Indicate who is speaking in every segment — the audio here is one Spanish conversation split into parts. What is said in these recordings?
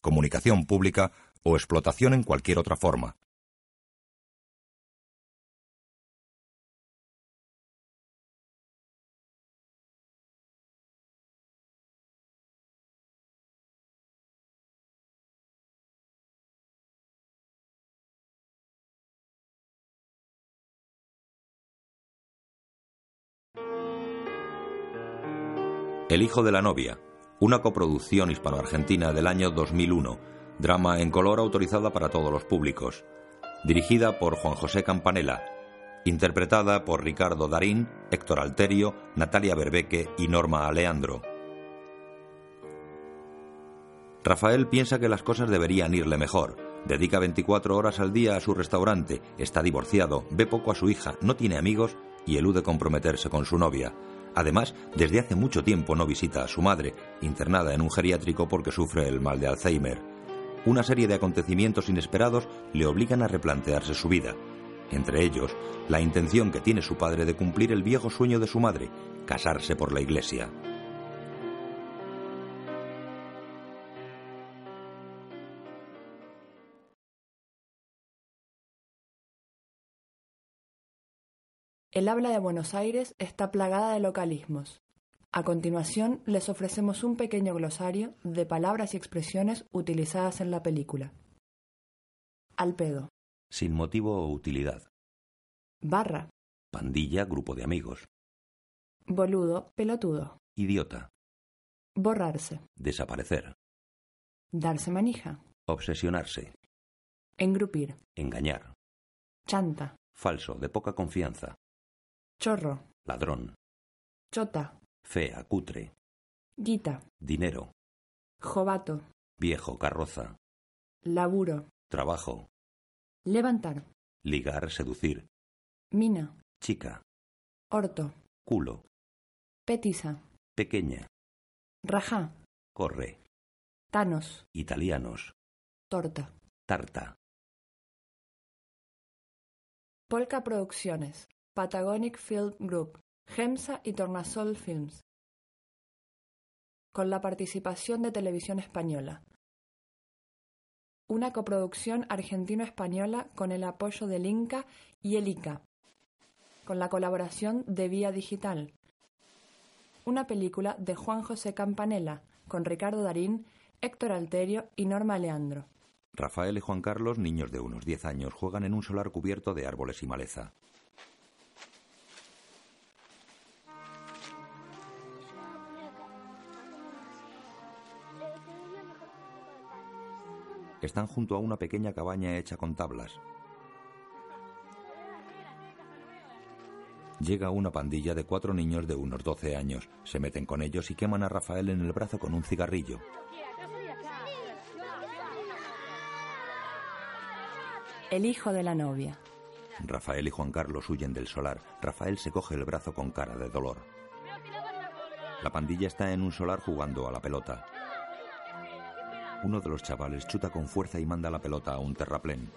Speaker 1: comunicación pública o explotación en cualquier otra forma. El hijo de la novia, una coproducción hispano-argentina del año 2001, drama en color autorizada para todos los públicos, dirigida por Juan José Campanella, interpretada por Ricardo Darín, Héctor Alterio, Natalia Berbeque y Norma Aleandro. Rafael piensa que las cosas deberían irle mejor. Dedica 24 horas al día a su restaurante, está divorciado, ve poco a su hija, no tiene amigos y elude comprometerse con su novia. Además, desde hace mucho tiempo no visita a su madre, internada en un geriátrico porque sufre el mal de Alzheimer. Una serie de acontecimientos inesperados le obligan a replantearse su vida. Entre ellos, la intención que tiene su padre de cumplir el viejo sueño de su madre, casarse por la iglesia.
Speaker 2: El habla de Buenos Aires está plagada de localismos. A continuación, les ofrecemos un pequeño glosario de palabras y expresiones utilizadas en la película. Al pedo.
Speaker 1: Sin motivo o utilidad.
Speaker 2: Barra.
Speaker 1: Pandilla, grupo de amigos.
Speaker 2: Boludo, pelotudo.
Speaker 1: Idiota.
Speaker 2: Borrarse.
Speaker 1: Desaparecer.
Speaker 2: Darse manija.
Speaker 1: Obsesionarse.
Speaker 2: Engrupir.
Speaker 1: Engañar.
Speaker 2: Chanta.
Speaker 1: Falso, de poca confianza.
Speaker 2: Chorro.
Speaker 1: Ladrón.
Speaker 2: Chota.
Speaker 1: Fea, cutre.
Speaker 2: Guita.
Speaker 1: Dinero.
Speaker 2: Jovato.
Speaker 1: Viejo, carroza.
Speaker 2: Laburo.
Speaker 1: Trabajo.
Speaker 2: Levantar.
Speaker 1: Ligar, seducir.
Speaker 2: Mina.
Speaker 1: Chica.
Speaker 2: Orto.
Speaker 1: Culo.
Speaker 2: Petiza.
Speaker 1: Pequeña.
Speaker 2: Rajá.
Speaker 1: Corre.
Speaker 2: Tanos.
Speaker 1: Italianos.
Speaker 2: Torta.
Speaker 1: Tarta.
Speaker 2: Polka Producciones. Patagonic Film Group, GEMSA y Tornasol Films. Con la participación de Televisión Española. Una coproducción argentino-española con el apoyo del Inca y el ICA. Con la colaboración de Vía Digital. Una película de Juan José Campanella con Ricardo Darín, Héctor Alterio y Norma Leandro.
Speaker 1: Rafael y Juan Carlos, niños de unos 10 años, juegan en un solar cubierto de árboles y maleza. Están junto a una pequeña cabaña hecha con tablas. Llega una pandilla de cuatro niños de unos 12 años. Se meten con ellos y queman a Rafael en el brazo con un cigarrillo.
Speaker 2: El hijo de la novia.
Speaker 1: Rafael y Juan Carlos huyen del solar. Rafael se coge el brazo con cara de dolor. La pandilla está en un solar jugando a la pelota. Uno de los chavales chuta con fuerza y manda la pelota a un terraplén.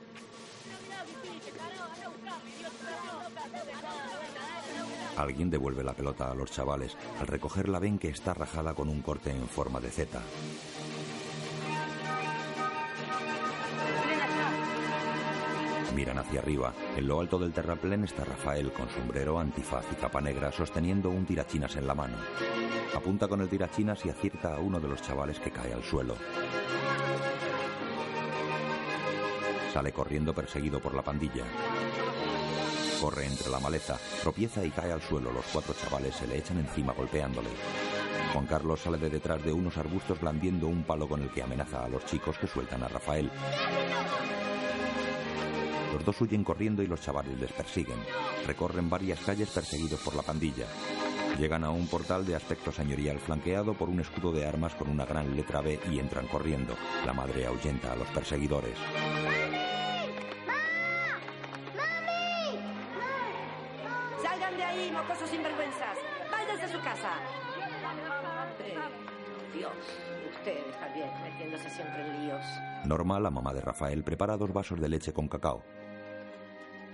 Speaker 1: Alguien devuelve la pelota a los chavales. Al recogerla ven que está rajada con un corte en forma de Z. Miran hacia arriba. En lo alto del terraplén está Rafael con sombrero, antifaz y capa negra sosteniendo un tirachinas en la mano. Apunta con el tirachinas y acierta a uno de los chavales que cae al suelo. Sale corriendo perseguido por la pandilla. Corre entre la maleza, tropieza y cae al suelo. Los cuatro chavales se le echan encima golpeándole. Juan Carlos sale de detrás de unos arbustos blandiendo un palo con el que amenaza a los chicos que sueltan a Rafael. Los dos huyen corriendo y los chavales les persiguen. Recorren varias calles perseguidos por la pandilla. Llegan a un portal de aspecto señorial flanqueado por un escudo de armas con una gran letra B y entran corriendo. La madre ahuyenta a los perseguidores.
Speaker 3: Salgan de ahí, mocosos sinvergüenzas. Váyanse a su casa. Eh, Dios, ustedes también metiéndose siempre en líos.
Speaker 1: Norma, la mamá de Rafael, prepara dos vasos de leche con cacao.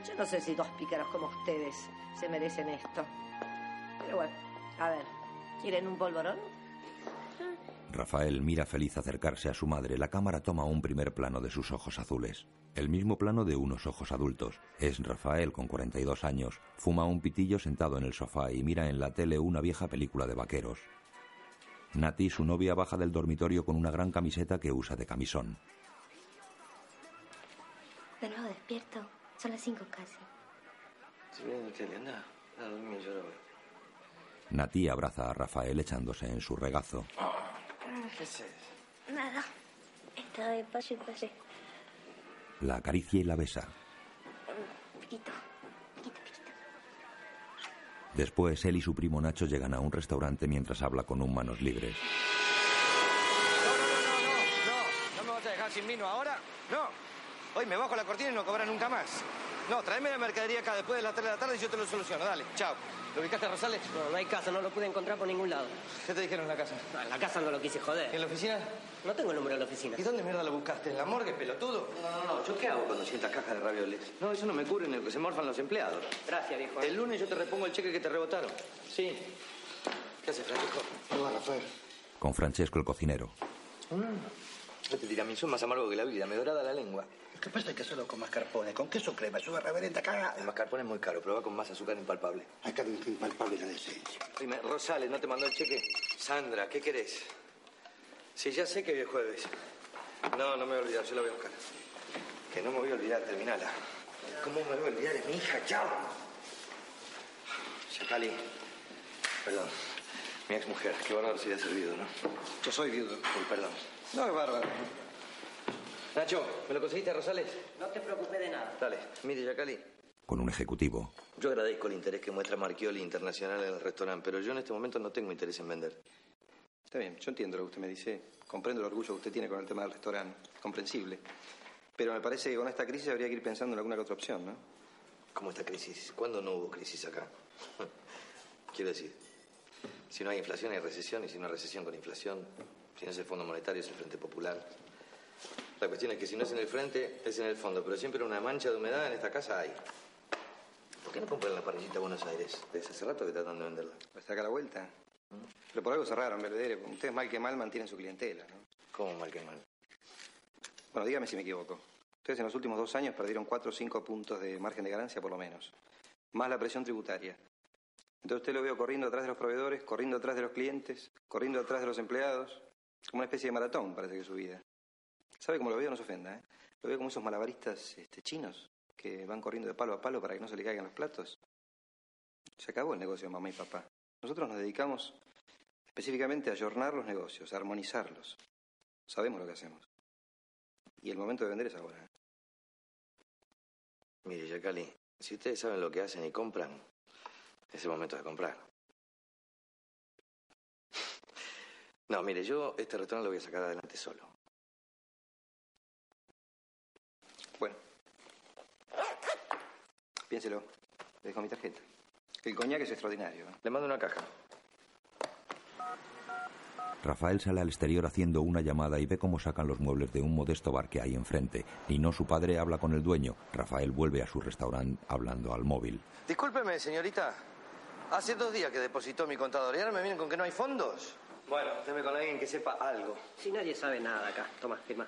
Speaker 3: Yo no sé si dos pícaros como ustedes se merecen esto. Pero bueno, a ver, ¿quieren un polvorón?
Speaker 1: Rafael mira feliz acercarse a su madre. La cámara toma un primer plano de sus ojos azules. El mismo plano de unos ojos adultos. Es Rafael con 42 años. Fuma un pitillo sentado en el sofá y mira en la tele una vieja película de vaqueros. Nati, su novia, baja del dormitorio con una gran camiseta que usa de camisón.
Speaker 4: De nuevo despierto. Son las cinco casi.
Speaker 5: ¿Se viene en la tele? Anda, a dormir, yo ahora voy.
Speaker 1: Nati abraza a Rafael echándose en su regazo.
Speaker 5: ¿Qué es eso?
Speaker 4: Nada. Estaba de paso y pasé.
Speaker 1: La acaricia y la besa.
Speaker 4: Piquito. Piquito, piquito.
Speaker 1: Después, él y su primo Nacho llegan a un restaurante mientras habla con un manos libres.
Speaker 5: No, no, no, no, no, no. ¿No me vas a dejar sin vino ahora? No. Hoy me bajo la cortina y no cobra nunca más. No, tráeme la mercadería acá después de las 3 de la tarde y yo te lo soluciono. Dale, chao. ¿Lo ubicaste a Rosales?
Speaker 6: No, no hay casa, no lo pude encontrar por ningún lado.
Speaker 5: ¿Qué te dijeron en la casa?
Speaker 6: No, en la casa no lo quise
Speaker 5: ¿Y
Speaker 6: joder.
Speaker 5: en la oficina?
Speaker 6: No tengo el número de la oficina.
Speaker 5: ¿Y dónde mierda lo buscaste? ¿En la morgue, pelotudo? No, no, no. ¿Yo qué hago cuando sientas cajas de ravioles? No, eso no me cubre en el que se morfan los empleados.
Speaker 6: Gracias, viejo.
Speaker 5: El lunes yo te repongo el cheque que te rebotaron. Sí. ¿Qué haces, Francisco?
Speaker 7: Hola, Rafael.
Speaker 1: Con Francesco el cocinero.
Speaker 5: Este tiramisú es más amargo que la vida, me dorada la lengua.
Speaker 7: Lo que pasa es que solo con mascarpone, con queso crema, es una reverenda cagada.
Speaker 5: El mascarpone es muy caro, pero va con más azúcar impalpable.
Speaker 7: Acá es impalpable la decencia.
Speaker 5: Dime, Rosales, ¿no te mandó el cheque? Sandra, ¿qué querés? Sí, ya sé que hoy es jueves. No, no me voy a olvidar, yo la voy a buscar. Que no me voy a olvidar, terminala. ¿Cómo me voy a olvidar? Es mi hija, chao. Yacali, perdón. Mi ex mujer, qué bárbaro se le ha servido, ¿no?
Speaker 7: Yo soy viudo.
Speaker 5: Uy, perdón. No, es bárbaro. Nacho, ¿me lo conseguiste, Rosales?
Speaker 6: No te preocupes de nada.
Speaker 5: Dale, mire, Yacali.
Speaker 1: Con un ejecutivo.
Speaker 5: Yo agradezco el interés que muestra Marchioli Internacional en el restaurante, pero yo en este momento no tengo interés en vender.
Speaker 8: Está bien, yo entiendo lo que usted me dice. Comprendo el orgullo que usted tiene con el tema del restaurante. Comprensible. Pero me parece que con esta crisis habría que ir pensando en alguna que otra opción, ¿no?
Speaker 5: ¿Cómo esta crisis? ¿Cuándo no hubo crisis acá? Quiero decir, si no hay inflación hay recesión, y si no hay recesión con inflación, si no es el Fondo Monetario es el Frente Popular. La cuestión es que si no es en el frente, es en el fondo, pero siempre una mancha de humedad en esta casa hay. ¿Por qué no compran la parrillita Buenos Aires? Desde hace rato que tratan de venderla.
Speaker 8: ¿Está acá a la vuelta? Pero por algo cerraron, Belvedere. Ustedes mal que mal mantienen su clientela, ¿no?
Speaker 5: ¿Cómo mal que mal?
Speaker 8: Bueno, dígame si me equivoco. Ustedes en los últimos dos años perdieron cuatro o cinco puntos de margen de ganancia por lo menos. Más la presión tributaria. Entonces usted lo veo corriendo atrás de los proveedores, corriendo atrás de los clientes, corriendo atrás de los empleados. Como una especie de maratón parece que es su vida. ¿Sabe cómo lo veo? No se ofenda, ¿eh? Lo veo como esos malabaristas este, chinos que van corriendo de palo a palo para que no se le caigan los platos. Se acabó el negocio de mamá y papá. Nosotros nos dedicamos específicamente a ayornar los negocios, a armonizarlos. Sabemos lo que hacemos. Y el momento de vender es ahora. ¿eh?
Speaker 5: Mire, Yacali, si ustedes saben lo que hacen y compran, es el momento de comprar. No, mire, yo este restaurante lo voy a sacar adelante solo.
Speaker 8: Bueno. Piénselo. Le dejo mi tarjeta. El coñac es extraordinario. ¿eh?
Speaker 5: Le mando una caja.
Speaker 1: Rafael sale al exterior haciendo una llamada y ve cómo sacan los muebles de un modesto bar que hay enfrente. Nino, su padre, habla con el dueño. Rafael vuelve a su restaurante hablando al móvil.
Speaker 5: Discúlpeme, señorita. Hace dos días que depositó mi contador y ahora me vienen con que no hay fondos. Bueno, déme con alguien que sepa algo.
Speaker 6: Si nadie sabe nada acá. Toma, firma.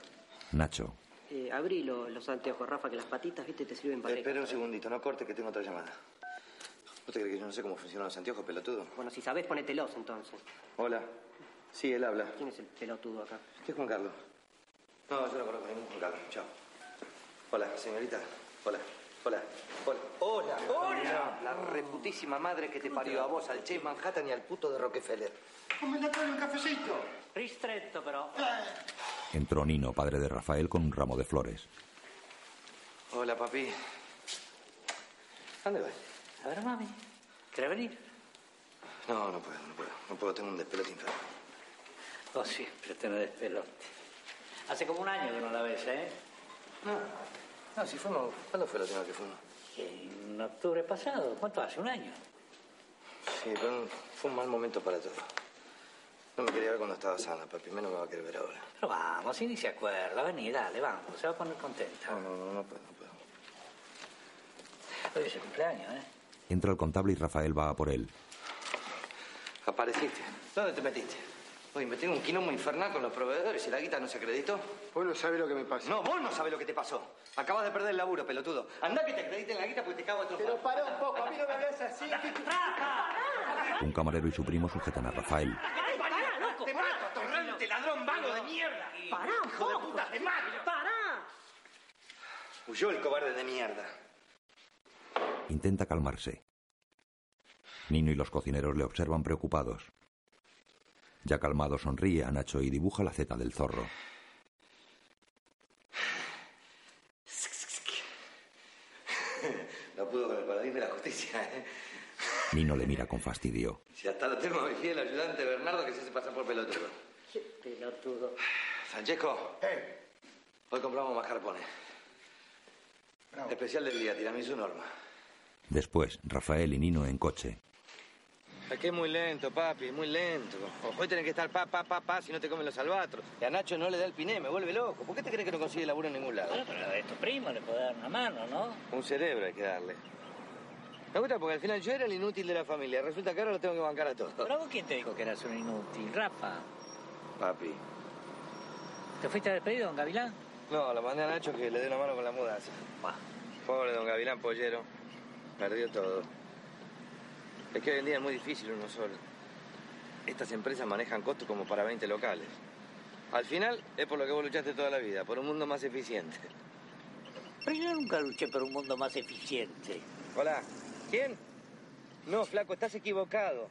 Speaker 1: Nacho.
Speaker 6: Eh, abrí lo- los anteojos, Rafa, que las patitas, viste, te sirven para...
Speaker 5: Espera un segundito, no corte que tengo otra llamada. ¿Usted cree que yo no sé cómo funcionan los anteojos, pelotudo?
Speaker 6: Bueno, si sabés, ponételos entonces.
Speaker 5: Hola. Sí, él habla.
Speaker 6: ¿Quién es el pelotudo acá?
Speaker 5: ¿Qué es Juan Carlos? No, yo no conozco ningún Juan Carlos. Chao. Hola, señorita. Hola. Hola. Hola. Hola. Hola. La reputísima madre que te parió a vos, al Che Manhattan y al puto de Rockefeller.
Speaker 7: ¿Cómo le trae un cafecito?
Speaker 6: Ristretto, pero...
Speaker 1: Entró Nino, padre de Rafael, con un ramo de flores.
Speaker 5: Hola, papi. ¿Dónde vas?
Speaker 6: A ver, mami. ¿Querés venir?
Speaker 5: No, no puedo, no puedo. No puedo, tengo un despelote infernal.
Speaker 9: Oh, siempre tenés despelote. Hace como un año que no la ves, ¿eh?
Speaker 5: No, no, si fuimos... ¿Cuándo fue la última que fuimos?
Speaker 9: En octubre pasado. ¿Cuánto hace? ¿Un año?
Speaker 5: Sí, pero fue un mal momento para todo. No me quería ver cuando estaba sana, papi. Menos me va a querer ver ahora.
Speaker 9: Pero vamos, si ni se acuerda. Vení, dale, vamos. Se va a poner contenta.
Speaker 5: No, no, no, no puedo, no puedo.
Speaker 9: Hoy es el cumpleaños, ¿eh?
Speaker 1: Entra el contable y Rafael va a por él.
Speaker 5: Apareciste. ¿Dónde te metiste? Oye, me tengo un quilombo infernal con los proveedores y la guita no se acreditó.
Speaker 7: Vos no sabés lo que me pasa.
Speaker 5: No, vos no sabés lo que te pasó. Acabas de perder el laburo, pelotudo. Anda que te acrediten la guita porque te cago a
Speaker 7: Pero pará un poco, a mí no me hables así.
Speaker 1: Un camarero y su primo sujetan a Rafael.
Speaker 3: ¡Para, loco!
Speaker 5: ¡Te mato, atorrante, ladrón, vago de mierda!
Speaker 3: ¡Para
Speaker 5: ¡Hijo de puta, te mato!
Speaker 3: ¡Para!
Speaker 5: Huyó el cobarde de mierda.
Speaker 1: Intenta calmarse. Nino y los cocineros le observan preocupados. Ya calmado sonríe a Nacho y dibuja la zeta del zorro.
Speaker 5: No pudo con el paladín de la justicia, ¿eh?
Speaker 1: Nino le mira con fastidio.
Speaker 5: Si hasta lo tengo a mi fiel ayudante Bernardo que se hace pasar por pelotudo.
Speaker 9: Qué pelotudo.
Speaker 5: Francesco,
Speaker 7: Eh,
Speaker 5: hoy compramos mascarpone.
Speaker 7: bravo.
Speaker 5: Especial del día, tiramisú norma.
Speaker 1: Después, Rafael y Nino en coche.
Speaker 5: Que es muy lento, papi, muy lento. Hoy tenés que estar pa, pa, pa, pa, si no te comen los albatros. Y a Nacho no le da el piné, me vuelve loco. ¿Por qué te crees que no consigue laburo en ningún lado?
Speaker 9: Bueno, pero a tu primo le puede dar una mano, ¿no?
Speaker 5: Un cerebro hay que darle. Me gusta porque al final yo era el inútil de la familia. Resulta que ahora lo tengo que bancar a todos.
Speaker 9: ¿Pero vos quién te dijo que eras un inútil? Rafa.
Speaker 5: Papi.
Speaker 9: ¿Te fuiste despedido, don Gavilán?
Speaker 5: No, lo mandé a Nacho que le dé una mano con la mudanza.
Speaker 9: Bah.
Speaker 5: Pobre don Gavilán Pollero. Perdió todo. Es que hoy en día es muy difícil uno solo. Estas empresas manejan costos como para 20 locales. Al final es por lo que vos luchaste toda la vida, por un mundo más eficiente.
Speaker 9: Pero yo nunca luché por un mundo más eficiente.
Speaker 5: Hola, ¿quién? No, flaco, estás equivocado.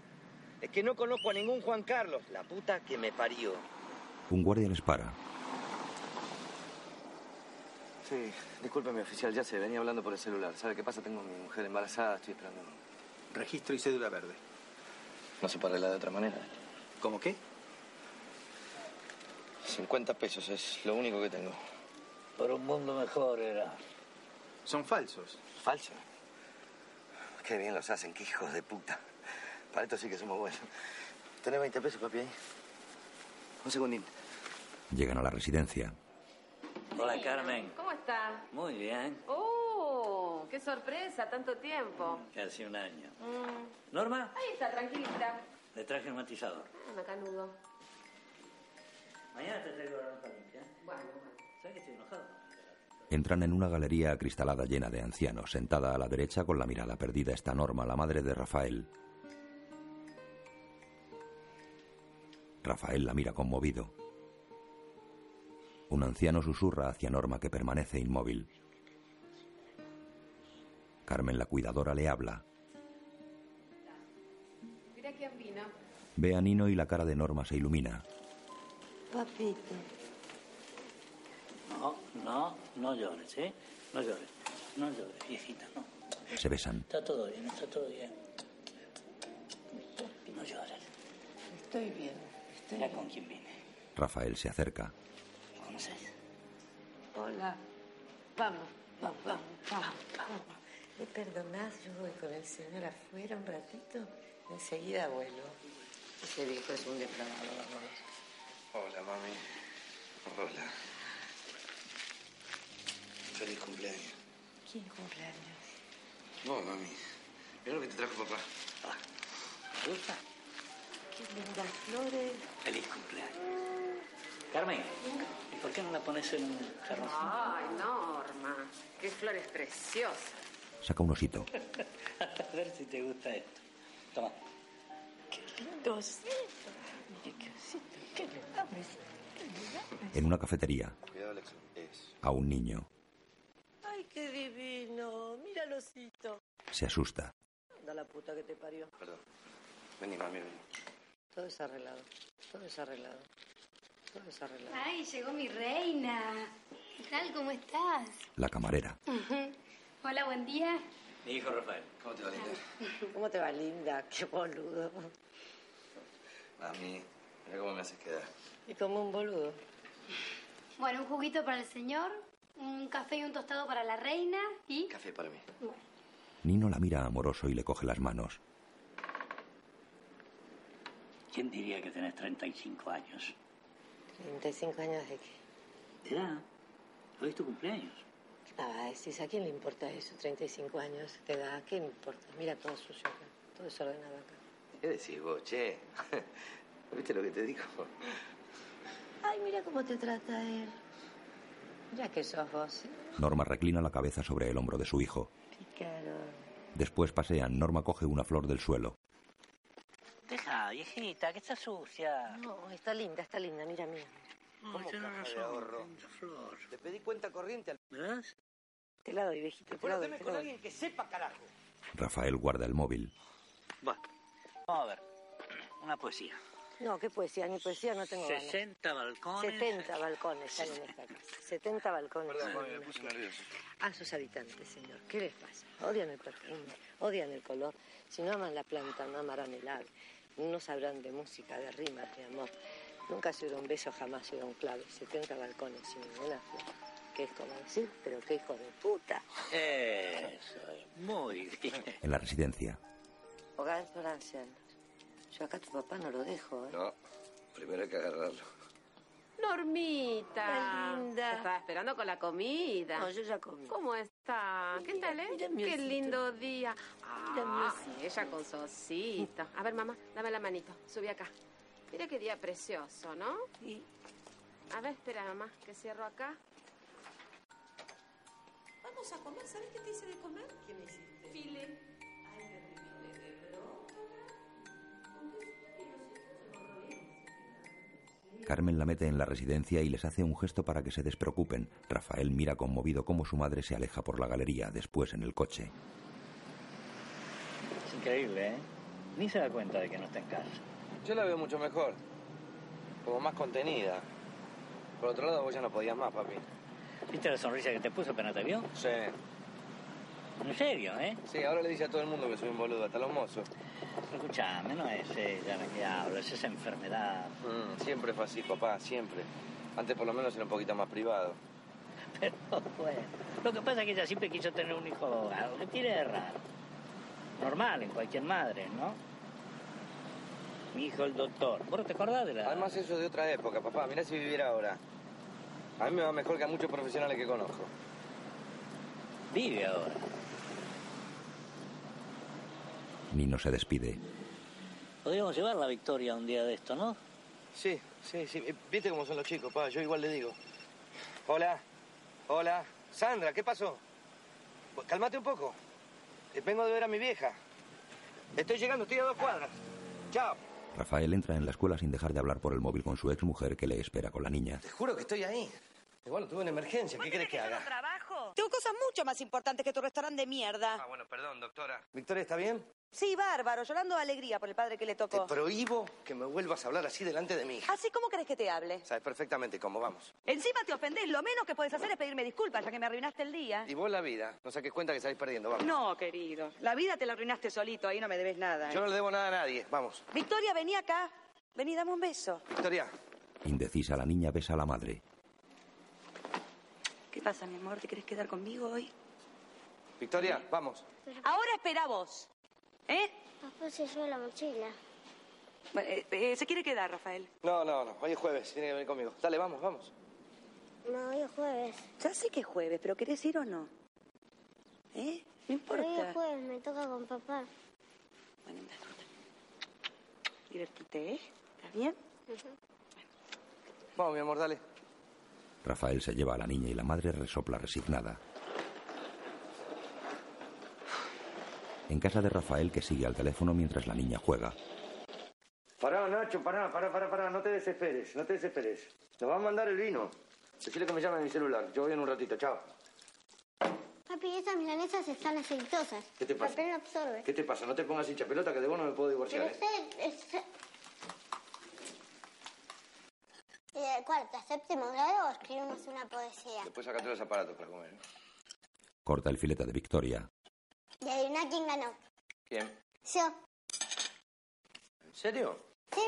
Speaker 5: Es que no conozco a ningún Juan Carlos, la puta que me parió.
Speaker 1: Un guardia les para.
Speaker 5: Sí, discúlpeme, oficial, ya sé, venía hablando por el celular. ¿Sabe qué pasa? Tengo a mi mujer embarazada, estoy esperando.
Speaker 7: Registro y cédula verde.
Speaker 5: No se pararla de otra manera.
Speaker 7: ¿Cómo qué?
Speaker 5: 50 pesos es lo único que tengo.
Speaker 9: Por un mundo mejor era.
Speaker 7: Son falsos.
Speaker 5: ¿Falso? Qué bien los hacen, qué hijos de puta. Para esto sí que somos buenos. ¿Tenés 20 pesos, papi, ahí? Un segundín.
Speaker 1: Llegan a la residencia.
Speaker 9: Hola, Carmen.
Speaker 10: ¿Cómo está?
Speaker 9: Muy bien.
Speaker 10: ¡Oh! ¡Qué sorpresa! Tanto tiempo.
Speaker 9: Casi un año.
Speaker 10: Mm,
Speaker 9: Norma,
Speaker 10: Ahí está, tranquilita.
Speaker 9: le traje el matizador.
Speaker 10: Ah, macanudo.
Speaker 9: Mañana te traigo la ropa limpia.
Speaker 10: Bueno, bueno.
Speaker 9: ¿Sabes que estoy enojado?
Speaker 1: Entran en una galería acristalada llena de ancianos. Sentada a la derecha con la mirada perdida está Norma, la madre de Rafael. Rafael la mira conmovido. Un anciano susurra hacia Norma que permanece inmóvil. Carmen, la cuidadora, le habla.
Speaker 10: Mira quién vino.
Speaker 1: Ve a Nino y la cara de Norma se ilumina.
Speaker 4: Papito.
Speaker 9: No, no, no llores, ¿eh? No llores. No llores, viejita, no.
Speaker 1: Se besan.
Speaker 9: Está todo bien, está todo bien. No llores.
Speaker 10: Estoy bien. Estoy
Speaker 9: Mira con quién vine.
Speaker 1: Rafael se acerca.
Speaker 9: ¿Me conoces?
Speaker 10: Hola. Vamos, vamos, vamos, vamos, vamos.
Speaker 11: ¿Me perdonás? Yo voy con el señor afuera un ratito. Enseguida vuelvo. Ese viejo es un depravado, vamos.
Speaker 5: Hola, mami. Hola. Feliz cumpleaños.
Speaker 11: ¿Quién cumpleaños?
Speaker 5: No, mami. Mira lo que te trajo papá.
Speaker 9: ¿Te gusta?
Speaker 11: Qué lindas flores.
Speaker 9: Feliz cumpleaños. Carmen, ¿y por qué no la pones en un jarrón?
Speaker 10: Ay, Norma. Qué flores preciosas.
Speaker 1: Saca un osito.
Speaker 9: A ver si te gusta esto. Toma.
Speaker 11: Qué lindo osito. Mire qué osito. Qué lindo osito. Qué lindo.
Speaker 1: En una cafetería,
Speaker 5: Cuidado, Alex. Es.
Speaker 1: a un niño.
Speaker 11: Ay, qué divino. Mira el osito.
Speaker 1: Se asusta.
Speaker 11: Anda la puta que te parió.
Speaker 5: Perdón. Vení, mami, vení.
Speaker 11: Todo es arreglado. Todo es arreglado. Todo es arreglado.
Speaker 4: Ay, llegó mi reina. ¿Qué tal? ¿Cómo estás?
Speaker 1: La camarera.
Speaker 4: Hola, buen día.
Speaker 9: Mi hijo Rafael.
Speaker 5: ¿Cómo te va, linda?
Speaker 11: ¿Cómo te va, linda? Qué boludo.
Speaker 5: A mí, mira cómo me haces quedar.
Speaker 11: Y como un boludo.
Speaker 4: Bueno, un juguito para el señor, un café y un tostado para la reina y...
Speaker 5: Café para mí.
Speaker 1: Nino la mira amoroso y le coge las manos.
Speaker 9: ¿Quién diría que tenés 35 años?
Speaker 11: 35 años de qué.
Speaker 9: ¿De edad? Hoy es tu cumpleaños.
Speaker 11: Ah, decís, ¿a quién le importa eso? 35 años de edad, ¿qué me importa? Mira todo suyo acá, todo desordenado acá.
Speaker 5: ¿Qué decís vos, che? ¿Viste lo que te digo?
Speaker 11: Ay, mira cómo te trata él. Mira que sos vos, ¿eh?
Speaker 1: Norma reclina la cabeza sobre el hombro de su hijo.
Speaker 11: Pícaro.
Speaker 1: Después pasean. Norma coge una flor del suelo.
Speaker 9: Deja, viejita, que está sucia.
Speaker 11: No, está linda, está linda, mira, mira.
Speaker 5: ¿Cómo caja de ahorro? Le pedí cuenta corriente al...
Speaker 9: ¿Verdad?
Speaker 11: Te la doy, viejito, te la doy,
Speaker 5: con
Speaker 11: doy.
Speaker 5: alguien que sepa, carajo.
Speaker 1: Rafael guarda el móvil.
Speaker 9: Bueno, vamos a ver. Una poesía.
Speaker 11: No, qué poesía, ni poesía no tengo ganas.
Speaker 9: 60 balcones.
Speaker 11: 70 balcones hay en esta casa. 70 balcones.
Speaker 5: Perdón.
Speaker 11: A sus habitantes, señor. ¿Qué les pasa? Odian el perfume, odian el color. Si no aman la planta, no amarán el ave. No sabrán de música, de rimas, de amor. Nunca se un beso, jamás se un clave. 70 balcones sin ninguna flor. ¿Qué es como decir? Pero qué hijo de puta.
Speaker 9: Eso, muy bien.
Speaker 1: En la residencia.
Speaker 11: Hogar ancianos. Yo acá a tu papá no lo dejo, ¿eh?
Speaker 5: No, primero hay que agarrarlo.
Speaker 10: Normita.
Speaker 11: Qué linda.
Speaker 10: Te Estaba esperando con la comida.
Speaker 11: No, yo ya comí.
Speaker 10: ¿Cómo está? ¿Qué tal, eh?
Speaker 11: mira mi
Speaker 10: Qué
Speaker 11: osito.
Speaker 10: lindo día.
Speaker 11: Mira
Speaker 10: Ah, ella con su osito. A ver, mamá, dame la manito. Subí acá. Mira qué día precioso, ¿no?
Speaker 11: Sí.
Speaker 10: A ver, espera, mamá, que cierro acá.
Speaker 3: Vamos a comer, ¿sabes qué te hice de comer? ¿Qué me hiciste? File.
Speaker 1: Carmen la mete en la residencia y les hace un gesto para que se despreocupen. Rafael mira conmovido cómo su madre se aleja por la galería, después en el coche.
Speaker 9: Es increíble, ¿eh? Ni se da cuenta de que no está en casa.
Speaker 5: Yo la veo mucho mejor. Como más contenida. Por otro lado, vos ya no podías más, papi.
Speaker 9: ¿Viste la sonrisa que te puso apenas te vio?
Speaker 5: Sí.
Speaker 9: En serio, ¿eh?
Speaker 5: Sí, ahora le dice a todo el mundo que soy un boludo, hasta los mozos.
Speaker 9: Escuchame, no es ella la que habla, es esa enfermedad.
Speaker 5: Mm, siempre fue así, papá, siempre. Antes por lo menos era un poquito más privado.
Speaker 9: Pero bueno, lo que pasa es que ella siempre quiso tener un hijo abogado. ¿Qué tiene de raro? Normal en cualquier madre, ¿no? Mi hijo el doctor. ¿Vos no te acordás de la...?
Speaker 5: Además eso es de otra época, papá. Mirá si viviera ahora. A mí me va mejor que a muchos profesionales que conozco.
Speaker 9: Vive ahora.
Speaker 1: Nino se despide.
Speaker 9: Podríamos llevar la victoria un día de esto, ¿no?
Speaker 5: Sí, sí, sí. Eh, ¿Viste cómo son los chicos, papá? Yo igual le digo. Hola, hola. Sandra, ¿qué pasó? Pues, Cálmate un poco. Eh, Vengo de ver a mi vieja. Estoy llegando, estoy a dos cuadras. Chao.
Speaker 1: Rafael entra en la escuela sin dejar de hablar por el móvil con su exmujer que le espera con la niña.
Speaker 5: Te juro que estoy ahí. Y bueno, tuve una emergencia. ¿Qué crees que haga?
Speaker 12: trabajo? Tengo cosas mucho más importantes que tu restaurante de mierda.
Speaker 5: Ah, bueno, perdón, doctora. ¿Victoria está bien?
Speaker 12: Sí, bárbaro, llorando de alegría por el padre que le
Speaker 5: Te
Speaker 12: tocó.
Speaker 5: prohíbo que me vuelvas a hablar así delante de hija.
Speaker 12: ¿Así cómo querés que te hable?
Speaker 5: Sabes perfectamente cómo vamos.
Speaker 12: Encima te ofendés, lo menos que puedes hacer es pedirme disculpas, ya que me arruinaste el día.
Speaker 5: Y vos la vida. No saques cuenta que salís perdiendo, vamos.
Speaker 12: No, querido. La vida te la arruinaste solito, ahí no me debes nada. ¿eh?
Speaker 5: Yo no le debo nada a nadie. Vamos.
Speaker 12: Victoria, vení acá. Vení, dame un beso.
Speaker 5: Victoria.
Speaker 1: Indecisa, la niña besa a la madre.
Speaker 12: ¿Qué pasa, mi amor? ¿Te querés quedar conmigo hoy?
Speaker 5: Victoria, vamos.
Speaker 12: Ahora espera vos. ¿Eh?
Speaker 13: Papá se lleva la mochila.
Speaker 12: Bueno, eh, eh, se quiere quedar, Rafael.
Speaker 5: No, no, no. Hoy es jueves. Tiene que venir conmigo. Dale, vamos, vamos.
Speaker 13: No, hoy es jueves.
Speaker 12: Ya sé que es jueves, pero ¿querés ir o no? ¿Eh? No
Speaker 13: Pero hoy es
Speaker 12: importa.
Speaker 13: jueves, me toca con papá.
Speaker 12: Bueno, anda, Divertite, ¿eh? ¿Está bien?
Speaker 5: Vamos, mi amor, dale.
Speaker 1: Rafael se lleva a la niña y la madre resopla resignada. En casa de Rafael que sigue al teléfono mientras la niña juega.
Speaker 5: Pará, Nacho, pará, pará, pará, pará. No te desesperes, no te desesperes. Nos va a mandar el vino. Decirle que me llame a mi celular. Yo voy en un ratito. Chao.
Speaker 13: Papi, esas milanesas están aceitosas.
Speaker 5: ¿Qué te pasa?
Speaker 13: El papel no absorbe.
Speaker 5: ¿Qué te pasa? No te pongas hincha pelota que de vos no me puedo divorciar,
Speaker 13: Pero
Speaker 5: ¿eh?
Speaker 13: Y de cuarto a séptimo grado escribimos una poesía.
Speaker 5: Después sacate los aparatos para comer. ¿eh?
Speaker 1: Corta el filete de Victoria.
Speaker 13: Y adivina quién ganó.
Speaker 5: ¿Quién?
Speaker 13: Yo.
Speaker 5: ¿En serio?
Speaker 13: ¿Sí?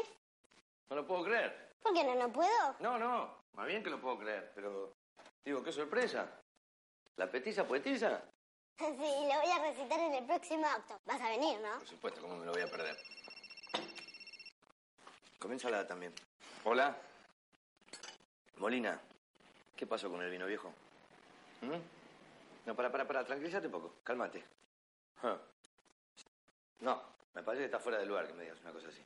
Speaker 5: puedo creer.
Speaker 13: ¿Por qué no, no puedo?
Speaker 5: No, no, más bien que lo puedo creer, pero digo, qué sorpresa. ¿La petiza poetisa?
Speaker 13: Sí, lo voy a recitar en el próximo acto. Vas a venir, ¿no?
Speaker 5: Por supuesto, ¿cómo me lo voy a perder? Comienza también. Hola. Molina, ¿qué pasó con el vino viejo? ¿Mm? No, para, para, para, tranquilízate un poco, cálmate. No, me parece que está fuera de lugar que me digas una cosa así.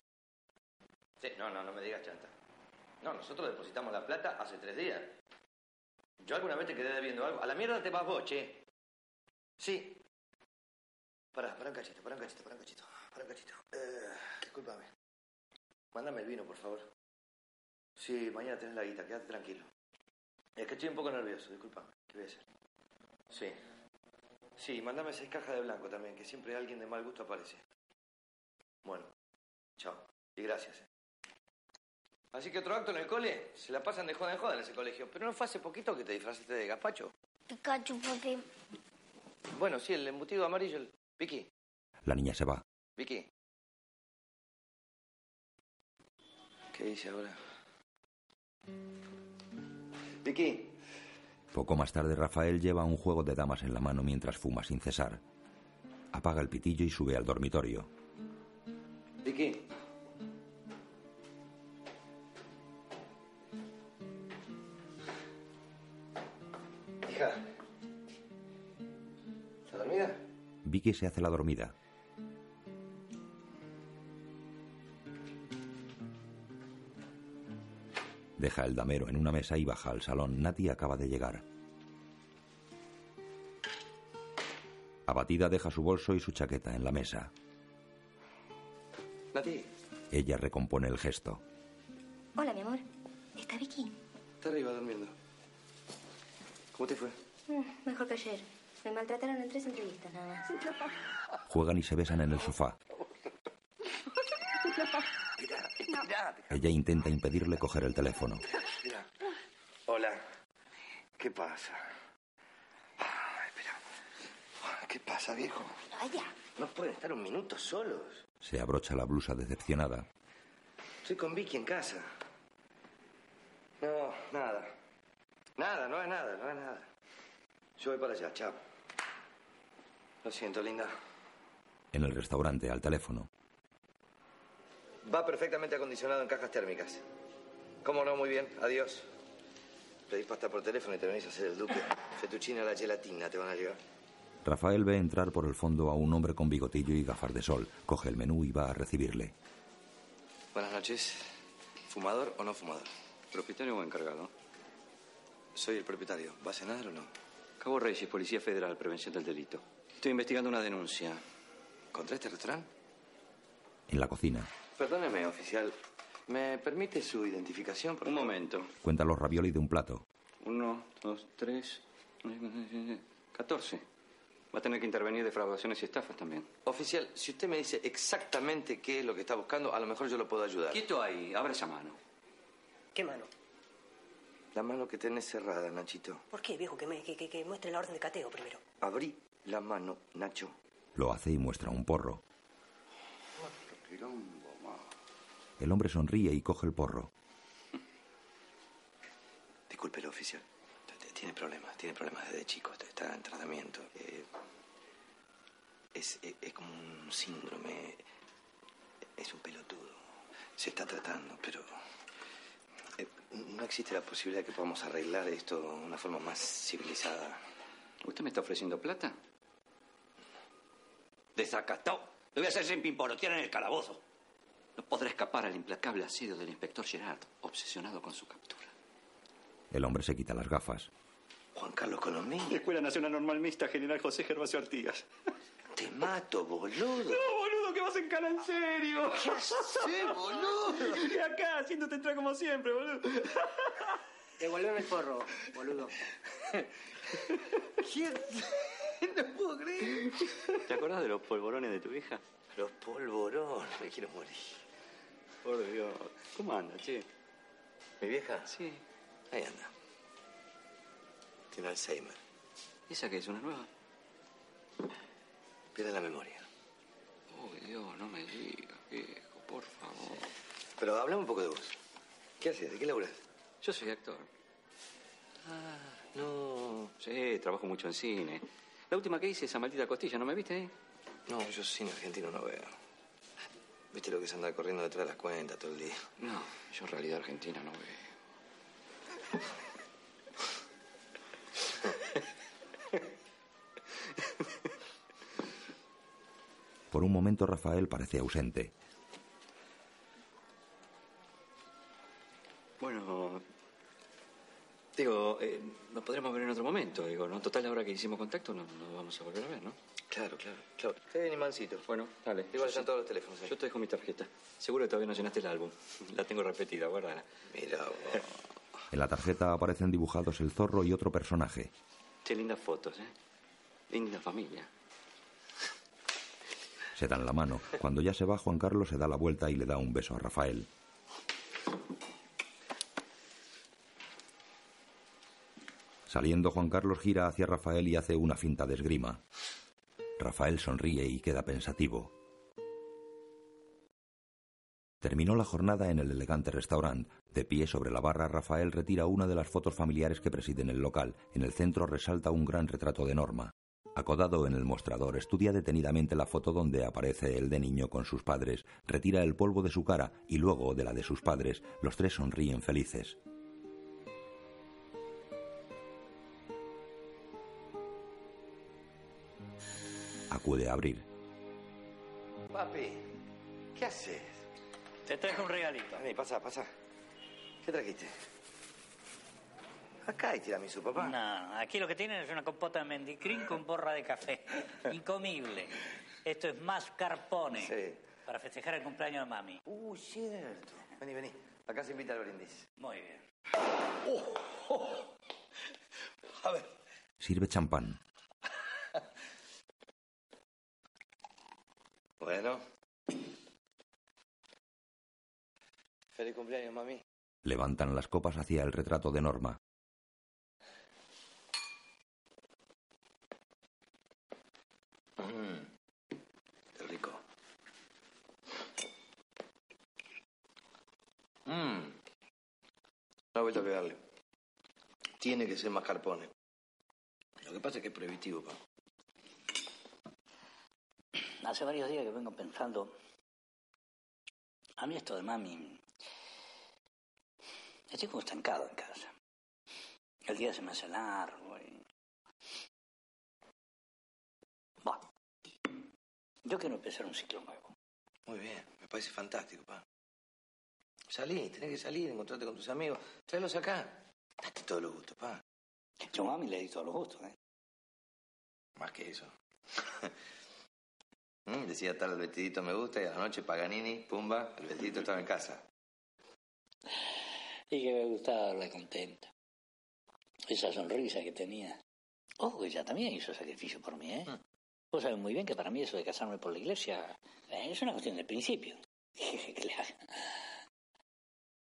Speaker 5: Sí, no, no, no me digas chanta. No, nosotros depositamos la plata hace tres días. Yo alguna vez te quedé debiendo algo. A la mierda te vas vos, che. Sí. Pará, pará un cachito, pará un cachito, pará un cachito. Pará un cachito. Eh. Mándame el vino, por favor. Sí, mañana tenés la guita, quédate tranquilo. Es que estoy un poco nervioso, discúlpame. ¿Qué voy a hacer? Sí. Sí, mándame seis cajas de blanco también, que siempre alguien de mal gusto aparece. Bueno, chao. Y gracias. eh. Así que otro acto en el cole, se la pasan de joda en joda en ese colegio. Pero no fue hace poquito que te disfrazaste de gazpacho.
Speaker 13: Pikachu, papi.
Speaker 5: Bueno, sí, el embutido amarillo, el... Vicky,
Speaker 1: La niña se va.
Speaker 5: Vicky. ¿Qué dice ahora? Vicky.
Speaker 1: Poco más tarde Rafael lleva un juego de damas en la mano mientras fuma sin cesar. Apaga el pitillo y sube al dormitorio.
Speaker 5: Vicky. Hija. ¿Está dormida?
Speaker 1: Vicky se hace la dormida. Deja el damero en una mesa y baja al salón. Nati acaba de llegar. Abatida deja su bolso y su chaqueta en la mesa.
Speaker 5: Nati.
Speaker 1: Ella recompone el gesto.
Speaker 14: Hola, mi amor. ¿Está Vicky?
Speaker 5: Está arriba durmiendo. ¿Cómo te fue?
Speaker 14: Mm, mejor que ayer. Me maltrataron en tres entrevistas nada más.
Speaker 1: Juegan y se besan en el sofá. Ella intenta impedirle coger el teléfono.
Speaker 5: Mira. Hola. ¿Qué pasa? Ay, espera. ¿Qué pasa, viejo?
Speaker 14: Vaya.
Speaker 5: No pueden estar un minuto solos.
Speaker 1: Se abrocha la blusa decepcionada.
Speaker 5: Estoy con Vicky en casa. No, nada. Nada, no es nada, no es nada. Yo voy para allá, chao. Lo siento, linda.
Speaker 1: En el restaurante, al teléfono.
Speaker 5: Va perfectamente acondicionado en cajas térmicas. ¿Cómo no? Muy bien. Adiós. Pedís pasta por teléfono y te venís a hacer el duque. Fettuccine a la gelatina te van a llegar.
Speaker 1: Rafael ve entrar por el fondo a un hombre con bigotillo y gafas de sol. Coge el menú y va a recibirle.
Speaker 5: Buenas noches. ¿Fumador o no fumador?
Speaker 8: ¿Propietario o encargado?
Speaker 5: Soy el propietario. ¿Va a cenar o no?
Speaker 8: Cabo Reyes, Policía Federal, Prevención del Delito. Estoy investigando una denuncia.
Speaker 5: ¿Contra este restaurante?
Speaker 1: En la cocina.
Speaker 5: Perdóneme, oficial. ¿Me permite su identificación? Por
Speaker 8: Un momento.
Speaker 1: Cuenta los ravioli de un plato.
Speaker 8: Uno, dos, tres, catorce. Va a tener que intervenir defraudaciones y estafas también.
Speaker 5: Oficial, si usted me dice exactamente qué es lo que está buscando, a lo mejor yo lo puedo ayudar.
Speaker 8: Quieto ahí, abre esa mano.
Speaker 6: ¿Qué mano?
Speaker 5: La mano que tenés cerrada, Nachito.
Speaker 6: ¿Por qué, viejo? Que, me, que, que, que muestre la orden de cateo primero.
Speaker 5: Abrí la mano, Nacho.
Speaker 1: Lo hace y muestra un porro. El hombre sonríe y coge el porro.
Speaker 5: Disculpe, oficial. Tiene problemas, tiene problemas desde chico. Está en tratamiento. Eh, es, es- es como un síndrome. Es un pelotudo. Se está tratando, pero. eh, no existe la posibilidad de que podamos arreglar esto de una forma más civilizada.
Speaker 8: ¿Usted me está ofreciendo plata?
Speaker 9: Desacatado. Le voy a hacer sin pimporotear en el calabozo.
Speaker 8: No podrá escapar al implacable asedio del inspector Gerard, obsesionado con su captura.
Speaker 1: El hombre se quita las gafas.
Speaker 5: Juan Carlos Colomín.
Speaker 8: Escuela Nacional Normal Mixta, General José Gervasio Artigas.
Speaker 5: Te mato, boludo.
Speaker 8: No, boludo, que vas en cana en serio.
Speaker 5: ¿Qué haces, boludo?
Speaker 8: Y acá, haciéndote entrar como siempre, boludo.
Speaker 6: Devuélveme el porro, boludo.
Speaker 5: ¿Quién? No puedo creer.
Speaker 8: ¿Te acordás de los polvorones de tu hija?
Speaker 5: Los polvorones. Me quiero morir.
Speaker 8: Por Dios. ¿Cómo anda, che?
Speaker 5: ¿Mi vieja?
Speaker 8: Sí.
Speaker 5: Ahí anda. Tiene Alzheimer.
Speaker 8: ¿Esa qué es, una nueva?
Speaker 5: Pierde la memoria.
Speaker 8: Oh, Dios, no me digas, viejo, por favor.
Speaker 5: Pero hablame un poco de vos. ¿Qué haces? ¿De qué laburas?
Speaker 15: Yo soy actor. Ah, no. Sí, trabajo mucho en cine. La última que hice, esa maldita costilla, ¿no me viste ahí?
Speaker 5: No, yo cine argentino no veo. ¿Viste lo que es andar corriendo detrás de las cuentas todo el día?
Speaker 15: No, yo en realidad argentina no veo.
Speaker 1: Por un momento Rafael parece ausente.
Speaker 15: Nos podremos ver en otro momento. Digo, ¿no? Total, ahora que hicimos contacto, nos no vamos a volver a ver, ¿no?
Speaker 5: Claro, claro, claro. Qué mancito.
Speaker 15: Bueno, dale.
Speaker 5: Igual están todos los teléfonos ahí.
Speaker 15: Yo te dejo mi tarjeta. Seguro que todavía no llenaste el álbum. La tengo repetida, guárdala.
Speaker 5: Mira, vos.
Speaker 1: En la tarjeta aparecen dibujados el zorro y otro personaje.
Speaker 15: Qué lindas fotos, ¿eh? Linda familia.
Speaker 1: Se dan la mano. Cuando ya se va, Juan Carlos se da la vuelta y le da un beso a Rafael. Saliendo, Juan Carlos gira hacia Rafael y hace una finta de esgrima. Rafael sonríe y queda pensativo. Terminó la jornada en el elegante restaurante. De pie sobre la barra, Rafael retira una de las fotos familiares que presiden el local. En el centro resalta un gran retrato de Norma. Acodado en el mostrador, estudia detenidamente la foto donde aparece el de niño con sus padres, retira el polvo de su cara y luego de la de sus padres. Los tres sonríen felices. Acude a abrir.
Speaker 5: Papi, ¿qué haces?
Speaker 9: Te traigo un regalito.
Speaker 5: Vení, pasa, pasa. ¿Qué trajiste? Acá hay tiramisú, papá.
Speaker 9: No, aquí lo que tienen es una compota de mendicrín con borra de café. Incomible. Esto es mascarpone.
Speaker 5: Sí.
Speaker 9: Para festejar el cumpleaños de mami.
Speaker 5: Uy, cierto. Vení, vení. Acá se invita al brindis.
Speaker 9: Muy bien.
Speaker 5: A ver.
Speaker 1: Sirve champán.
Speaker 5: Bueno. Feliz cumpleaños, mami.
Speaker 1: Levantan las copas hacia el retrato de Norma.
Speaker 5: Mm, Qué rico. Mmm. No ha vuelto a pegarle. Tiene que ser mascarpone. Lo que pasa es que es prohibitivo, pa.
Speaker 9: Hace varios días que vengo pensando. A mí esto de mami. Estoy como estancado en casa. El día se me hace largo y. Bueno. Yo quiero empezar un ciclo nuevo.
Speaker 5: Muy bien, me parece fantástico, pa. Salí, tenés que salir, encontrarte con tus amigos. Tráelos acá. Date todos los gustos, pa.
Speaker 9: Yo a mami le di todos los gustos, ¿eh?
Speaker 5: Más que eso. Mm, Decía tal el vestidito me gusta y a la noche Paganini, pumba, el vestidito estaba en casa.
Speaker 9: Y que me gustaba verla contenta. Esa sonrisa que tenía. Ojo, que ella también hizo sacrificio por mí, ¿eh? Vos sabés muy bien que para mí eso de casarme por la iglesia eh, es una cuestión de principio. haga.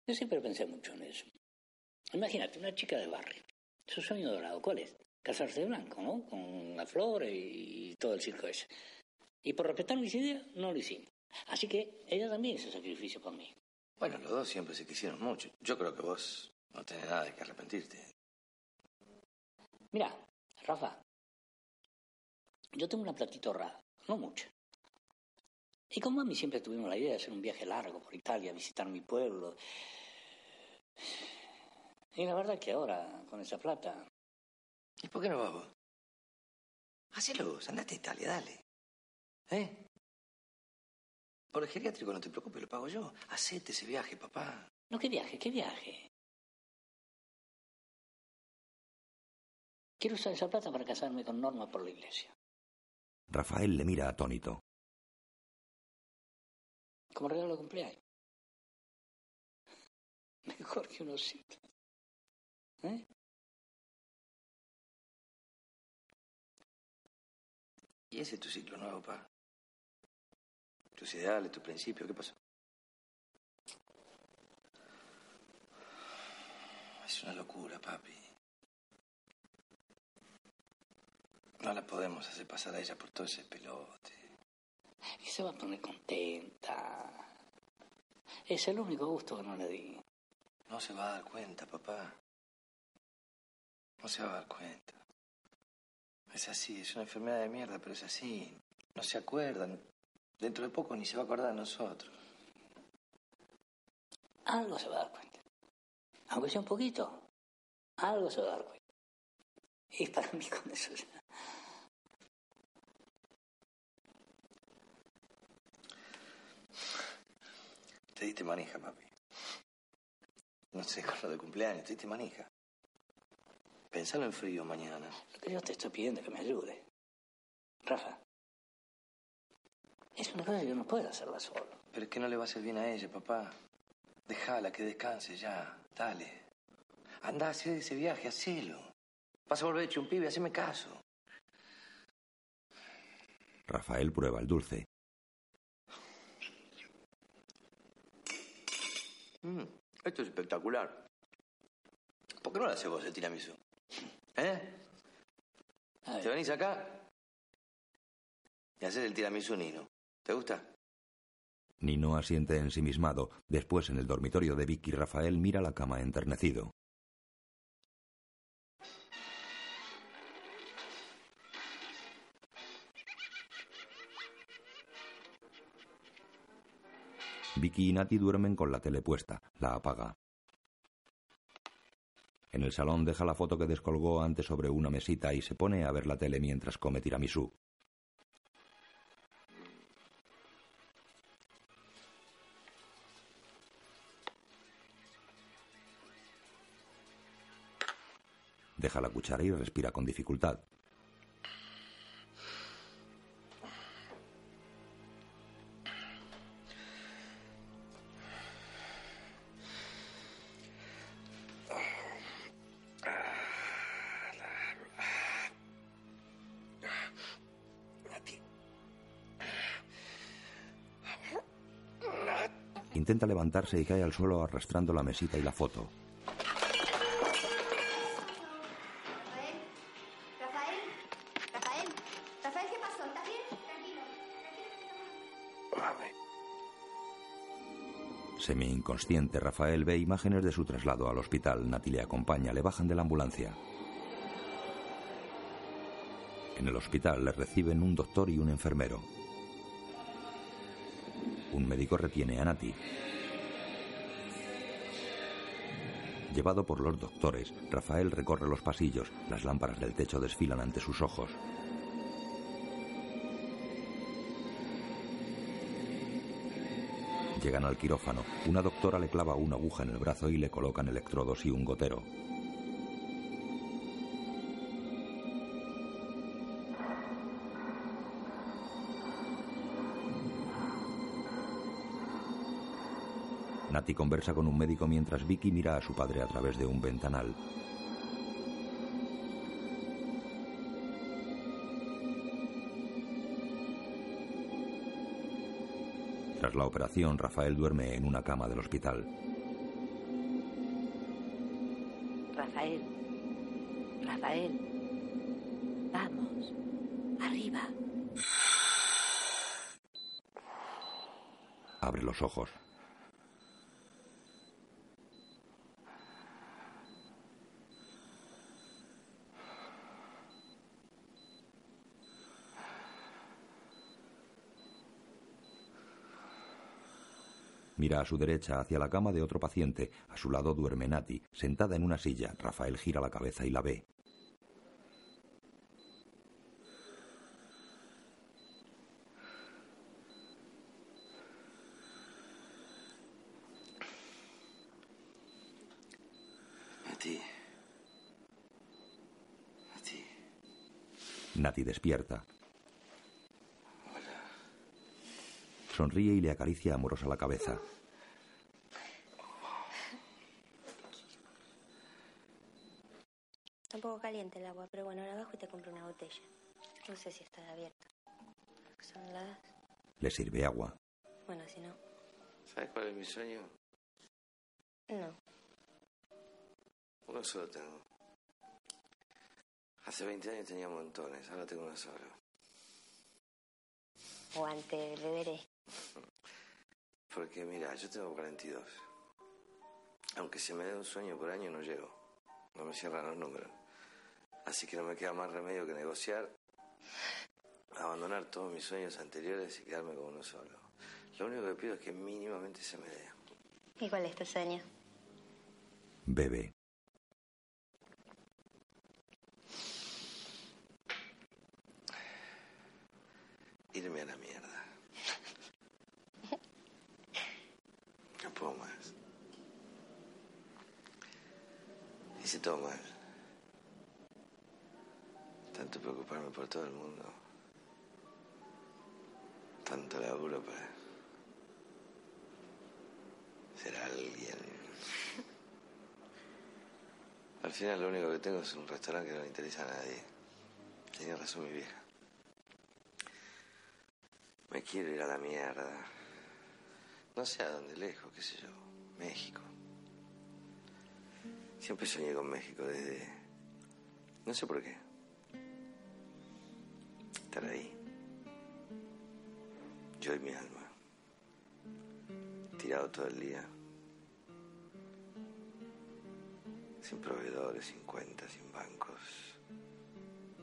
Speaker 9: Yo siempre pensé mucho en eso. Imagínate, una chica de barrio. Su sueño dorado, ¿cuál es? Casarse de blanco, ¿no? Con la flor y todo el circo ese. Y por respetar mis ideas, no lo hicimos. Así que ella también hizo sacrificio por mí.
Speaker 5: Bueno, los dos siempre se quisieron mucho. Yo creo que vos no tenés nada de que arrepentirte.
Speaker 9: Mira, Rafa, yo tengo una platita ahorrada, no mucha. Y con mami siempre tuvimos la idea de hacer un viaje largo por Italia, visitar mi pueblo. Y la verdad que ahora, con esa plata...
Speaker 5: ¿Y por qué no vas vos? Hacelo vos, andate a Italia, dale. ¿Eh? Por el geriátrico no te preocupes, lo pago yo. Hacete ese viaje, papá.
Speaker 9: No, ¿qué viaje? ¿Qué viaje? Quiero usar esa plata para casarme con Norma por la iglesia.
Speaker 1: Rafael le mira atónito.
Speaker 9: Como regalo de cumpleaños. Mejor que un osito. ¿Eh?
Speaker 5: Y ese es tu ciclo nuevo, pa. Tus ideales, tus principios, ¿qué pasó? Es una locura, papi. No la podemos hacer pasar a ella por todo ese pelote.
Speaker 9: Y se va a poner contenta. Es el único gusto que no le di.
Speaker 5: No se va a dar cuenta, papá. No se va a dar cuenta. Es así, es una enfermedad de mierda, pero es así. No se acuerdan. Dentro de poco ni se va a acordar de nosotros.
Speaker 9: Algo se va a dar cuenta. Aunque sea un poquito, algo se va a dar cuenta. Y para mí con eso ya.
Speaker 5: Te diste manija, papi. No sé, con lo de cumpleaños, te diste manija. Pensalo en frío mañana.
Speaker 9: Lo que yo te estoy pidiendo es que me ayude. Rafa. Es una cosa que yo no puedo hacerla solo.
Speaker 5: Pero es que no le va a hacer bien a ella, papá. Déjala que descanse ya. Dale. Anda a hacer ese viaje, hacelo. Vas a volver hecho un pibe, haceme caso.
Speaker 1: Rafael prueba el dulce.
Speaker 5: Mm, esto es espectacular. ¿Por qué no lo haces vos el tiramisú? ¿Eh? ¿Te venís acá? Y haces el tiramisú Nino. ¿Te gusta?
Speaker 1: Nino asiente ensimismado. Después, en el dormitorio de Vicky, Rafael mira la cama enternecido. Vicky y Nati duermen con la tele puesta. La apaga. En el salón deja la foto que descolgó antes sobre una mesita y se pone a ver la tele mientras come tiramisú. Deja la cuchara y respira con dificultad. Intenta levantarse y cae al suelo arrastrando la mesita y la foto. Semi-inconsciente, Rafael ve imágenes de su traslado al hospital. Nati le acompaña, le bajan de la ambulancia. En el hospital le reciben un doctor y un enfermero. Un médico retiene a Nati. Llevado por los doctores, Rafael recorre los pasillos. Las lámparas del techo desfilan ante sus ojos. Llegan al quirófano. Una doctora le clava una aguja en el brazo y le colocan electrodos y un gotero. Nati conversa con un médico mientras Vicky mira a su padre a través de un ventanal. La operación, Rafael duerme en una cama del hospital.
Speaker 11: Rafael. Rafael. Vamos. Arriba.
Speaker 1: Abre los ojos. Mira a su derecha hacia la cama de otro paciente. A su lado duerme Nati, sentada en una silla. Rafael gira la cabeza y la ve.
Speaker 5: Nati.
Speaker 1: Despierta. Sonríe y le acaricia amorosa la cabeza.
Speaker 14: Está un poco caliente el agua, pero una botella. No sé si está abierta. ¿Son heladas?
Speaker 1: Le sirve agua.
Speaker 14: Bueno, si no.
Speaker 5: ¿Sabes cuál es mi sueño?
Speaker 14: No.
Speaker 5: Uno solo tengo. Hace 20 años tenía montones, ahora tengo uno solo.
Speaker 14: Guante, le veré.
Speaker 5: Porque mira, yo tengo 42. Aunque se me dé un sueño por año, no llego. No me cierran los números. Así que no me queda más remedio que negociar, abandonar todos mis sueños anteriores y quedarme con uno solo. Lo único que pido es que mínimamente se me dé.
Speaker 14: ¿Y cuál es tu sueño?
Speaker 1: Bebe.
Speaker 5: Irme a la mierda. No puedo más. Hice todo mal. Tanto preocuparme por todo el mundo. Tanto laburo para ser alguien. Al final lo único que tengo es un restaurante que no le interesa a nadie. Tenía razón mi vieja. Me quiero ir a la mierda. No sé a dónde lejos, qué sé yo. México. Siempre soñé con México desde... No sé por qué. Estar ahí. Yo y mi alma. Tirado todo el día. Sin proveedores, sin cuentas, sin bancos.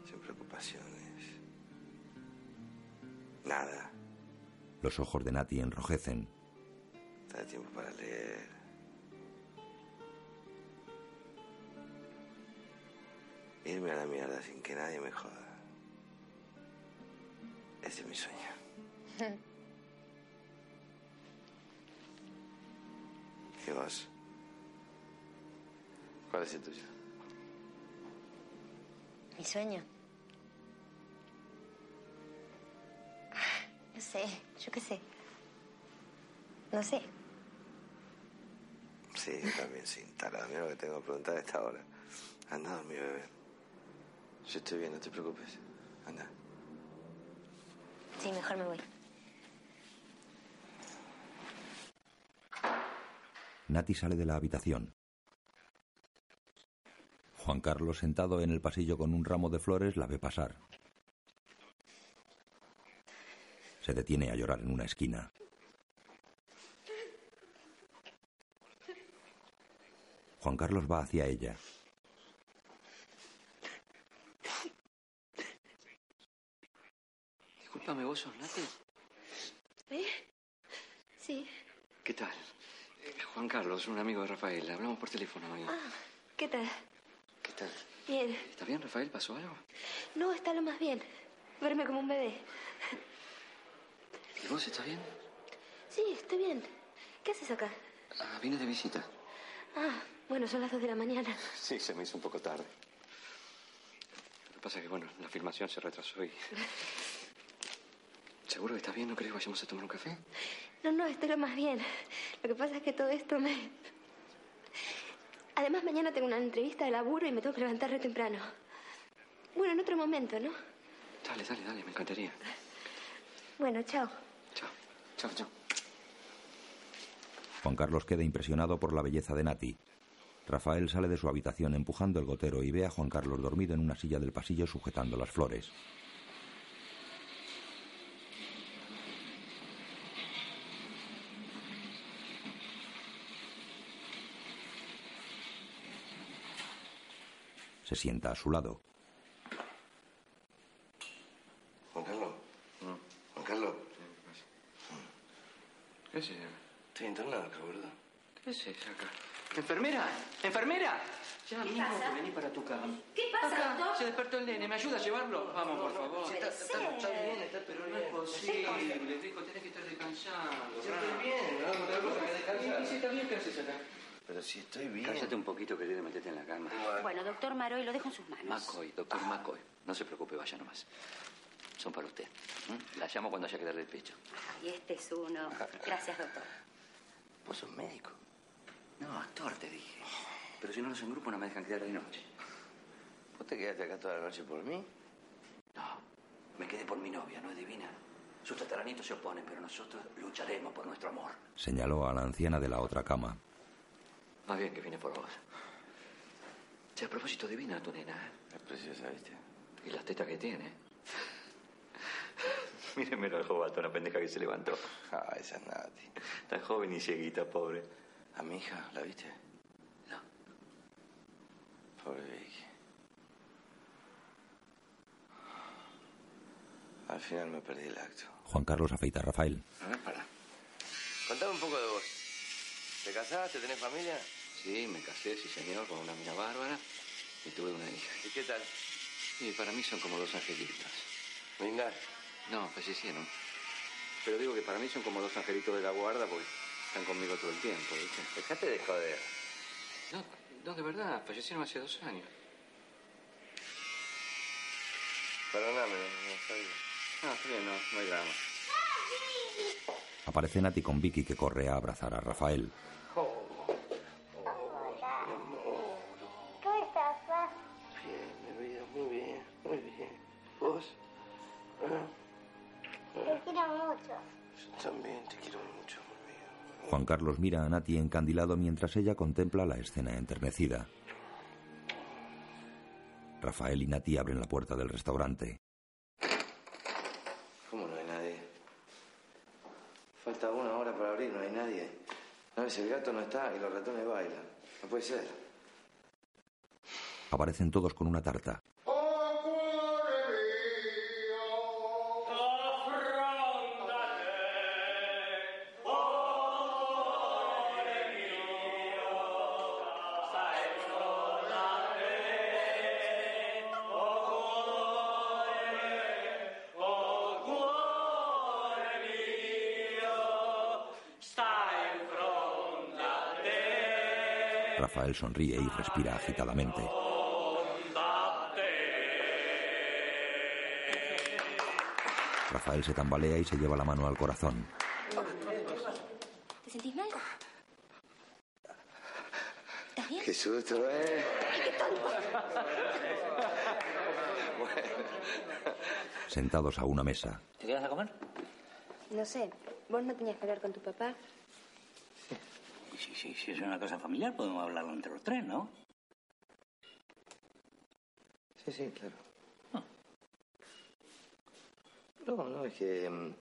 Speaker 5: Sin preocupaciones. Nada.
Speaker 1: Los ojos de Nati enrojecen.
Speaker 5: Da tiempo para leer. Irme a la mierda sin que nadie me joda. Ese es mi sueño. ¿Y vos? ¿Cuál es el tuyo?
Speaker 14: ¿Mi sueño? Ah, No sé, yo qué sé. No sé.
Speaker 5: Sí, yo también, sin tarada. Mira lo que tengo que preguntar a esta hora. Anda a dormir, bebé. Yo estoy bien, no te preocupes. Anda.
Speaker 14: Sí, mejor me voy.
Speaker 1: Nati sale de la habitación. Juan Carlos, sentado en el pasillo con un ramo de flores, la ve pasar. Se detiene a llorar en una esquina. Juan Carlos va hacia ella.
Speaker 15: Discúlpame, ¿vos sos Nati?
Speaker 10: ¿Eh? Sí.
Speaker 15: ¿Qué tal? Eh, Juan Carlos, un amigo de Rafael. Hablamos por teléfono hoy.
Speaker 10: Ah, ¿qué tal?
Speaker 15: ¿Qué tal?
Speaker 10: Bien.
Speaker 15: ¿Está bien, Rafael? ¿Pasó algo?
Speaker 10: No, está lo más bien. Verme como un bebé.
Speaker 15: ¿Y vos estás bien?
Speaker 10: Sí, estoy bien. ¿Qué haces acá?
Speaker 15: Ah, vine de visita.
Speaker 10: Ah, bueno, son las dos de la mañana.
Speaker 15: Sí, se me hizo un poco tarde. Lo que pasa es que, bueno, la filmación se retrasó y... ¿Seguro que estás bien? ¿No crees que vayamos a tomar un café?
Speaker 10: No, no, estoy lo más bien. Lo que pasa es que todo esto me... Además, mañana tengo una entrevista de laburo y me tengo que levantar re temprano. Bueno, en otro momento, ¿no?
Speaker 15: Dale, dale, dale, me encantaría.
Speaker 10: Bueno, chao.
Speaker 15: Chao, chao.
Speaker 1: Juan Carlos queda impresionado por la belleza de Nati. Rafael sale de su habitación empujando el gotero y ve a Juan Carlos dormido en una silla del pasillo sujetando las flores. Se sienta a su lado.
Speaker 5: Juan Carlos. Juan Carlos.
Speaker 15: ¿Qué haces?
Speaker 5: Estoy internado boludo.
Speaker 15: ¿Qué haces acá? ¡Enfermera! ¡Enfermera! Ya
Speaker 5: ¿Qué
Speaker 15: mismo
Speaker 5: pasa?
Speaker 15: que vení para tu cama.
Speaker 5: ¿Qué pasa,
Speaker 15: Acá,
Speaker 5: doctor?
Speaker 15: Se despertó el nene. ¿Me ayuda a llevarlo? Vamos, por favor.
Speaker 5: Sí, está- está- está bien, está-
Speaker 15: pero no es posible. Rico, tenés que estar descansando.
Speaker 5: Sí, estoy bien, otra cosa que descansar.
Speaker 15: ¿Y si está bien, qué haces acá?
Speaker 5: Pero si estoy bien.
Speaker 15: Cállate un poquito, querido, y metete en la cama.
Speaker 16: Bueno, doctor Maroy, lo dejo en sus manos.
Speaker 15: McCoy, doctor McCoy. No se preocupe, vaya nomás. Son para usted. ¿m? La llamo cuando haya que darle el pecho.
Speaker 16: Y este es uno. Gracias, doctor.
Speaker 5: ¿Vos sos médico?
Speaker 15: No, actor, te dije. Pero si no los en grupo no me dejan quedar de noche.
Speaker 5: ¿Vos te quedaste acá toda la noche por mí?
Speaker 15: No, me quedé por mi novia, ¿no es divina? Sus tataranitos se oponen, pero nosotros lucharemos por nuestro amor.
Speaker 1: Señaló a la anciana de la otra cama.
Speaker 15: Más bien que vine por vos. Che, a propósito, divina tu nena, ¿eh?
Speaker 5: Es preciosa, ¿viste?
Speaker 15: Y las tetas que tiene. Mírenmelo al jovato, una pendeja que se levantó.
Speaker 5: Ah, esa es Nati.
Speaker 15: Tan joven y cieguita, pobre.
Speaker 5: A mi hija, ¿la viste? Pobre Vicky. Al final me perdí el acto.
Speaker 1: Juan Carlos afeita a Rafael.
Speaker 5: A ver, para. Contame un poco de vos. ¿Te casaste? ¿Tenés familia?
Speaker 15: Sí, me casé, sí señor, con una mina bárbara y tuve una hija.
Speaker 5: ¿Y qué tal?
Speaker 15: Y para mí son como dos angelitos.
Speaker 5: ¿Venga?
Speaker 15: No, fallecieron. Pero digo que para mí son como dos angelitos de la guarda porque están conmigo todo el tiempo, ¿viste?
Speaker 5: Dejate de joder.
Speaker 15: No, no, de verdad, fallecieron hace dos años.
Speaker 5: Perdóname, no sabía.
Speaker 15: No, está bien, no, no hay drama.
Speaker 1: Aparece Nati con Vicky que corre a abrazar a Rafael.
Speaker 13: Quiero mucho.
Speaker 5: Yo también te quiero mucho.
Speaker 1: Juan Carlos mira a Nati encandilado mientras ella contempla la escena enternecida. Rafael y Nati abren la puerta del restaurante.
Speaker 5: ¿Cómo no hay nadie? Falta una hora para abrir, no hay nadie. No ves, el gato no está y los ratones bailan. No puede ser.
Speaker 1: Aparecen todos con una tarta. Rafael sonríe y respira agitadamente. Rafael se tambalea y se lleva la mano al corazón.
Speaker 14: ¿Te sentís mal? ¿Estás bien?
Speaker 5: Qué susto, ¿eh?
Speaker 1: Sentados a una mesa,
Speaker 9: ¿Te quedas a comer?
Speaker 14: No sé, vos no tenías que hablar con tu papá.
Speaker 9: Sí, si es una cosa familiar, podemos hablarlo entre los tres, ¿no?
Speaker 5: Sí, sí, claro. No, no, es que mm,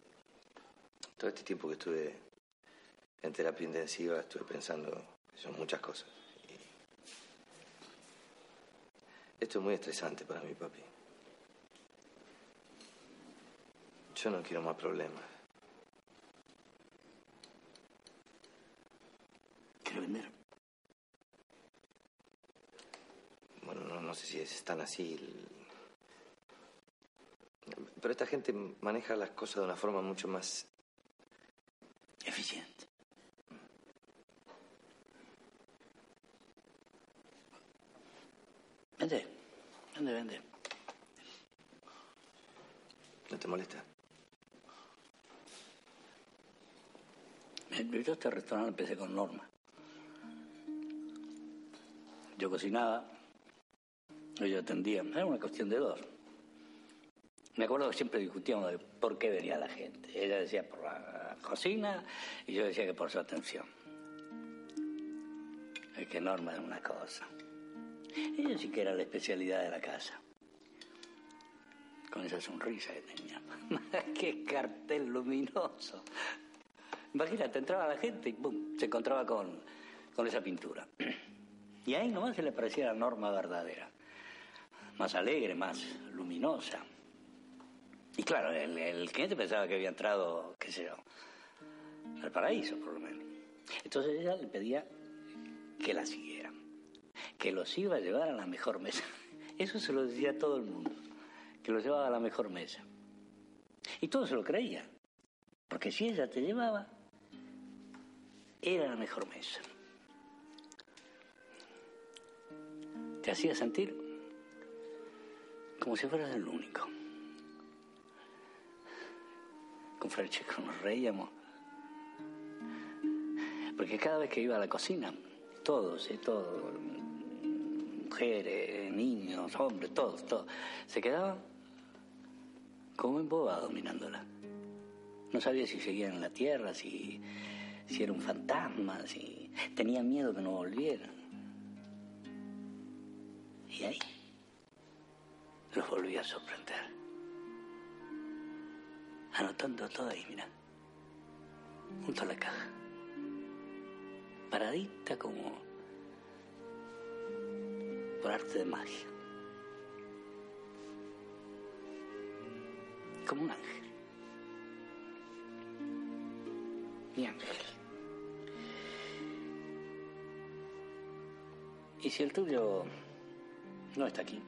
Speaker 5: todo este tiempo que estuve en terapia intensiva estuve pensando que son muchas cosas. Y esto es muy estresante para mi papi. Yo no quiero más problemas.
Speaker 9: Quiero vender.
Speaker 5: Bueno, no, no sé si es tan así. Pero esta gente maneja las cosas de una forma mucho más
Speaker 9: Eficiente. Vende, vende, vende.
Speaker 5: ¿No te molesta?
Speaker 9: Yo este restaurante empecé con Norma. Yo cocinaba, ella atendía. Era una cuestión de dos. Me acuerdo que siempre discutíamos de por qué venía la gente. Ella decía por la cocina y yo decía que por su atención. Es que Norma es una cosa. Ella sí que era la especialidad de la casa. Con esa sonrisa que tenía. ¡Qué cartel luminoso! Imagínate, entraba la gente y ¡pum! se encontraba con, con esa pintura. Y ahí nomás se le parecía la norma verdadera. Más alegre, más luminosa. Y claro, el, cliente pensaba que había entrado, qué sé yo, al paraíso por lo menos. Entonces ella le pedía que la siguiera, que los iba a llevar a la mejor mesa. Eso se lo decía a todo el mundo, que los llevaba a la mejor mesa. Y todos se lo creían, porque si ella te llevaba, era la mejor mesa. Te hacía sentir como si fueras el único. Con Francesco nos reíamos. Porque cada vez que iba a la cocina, todos, ¿eh? todos, mujeres, niños, hombres, todos, todos, se quedaban como embobados mirándola. No sabía si seguían en la tierra, si, si era un fantasma, si tenía miedo que no volviera. Y ahí los volví a sorprender. Anotando todo ahí, mira. Junto a la caja. Paradita como... por arte de magia. Como un ángel. Mi ángel. Y si el tuyo no está aquí,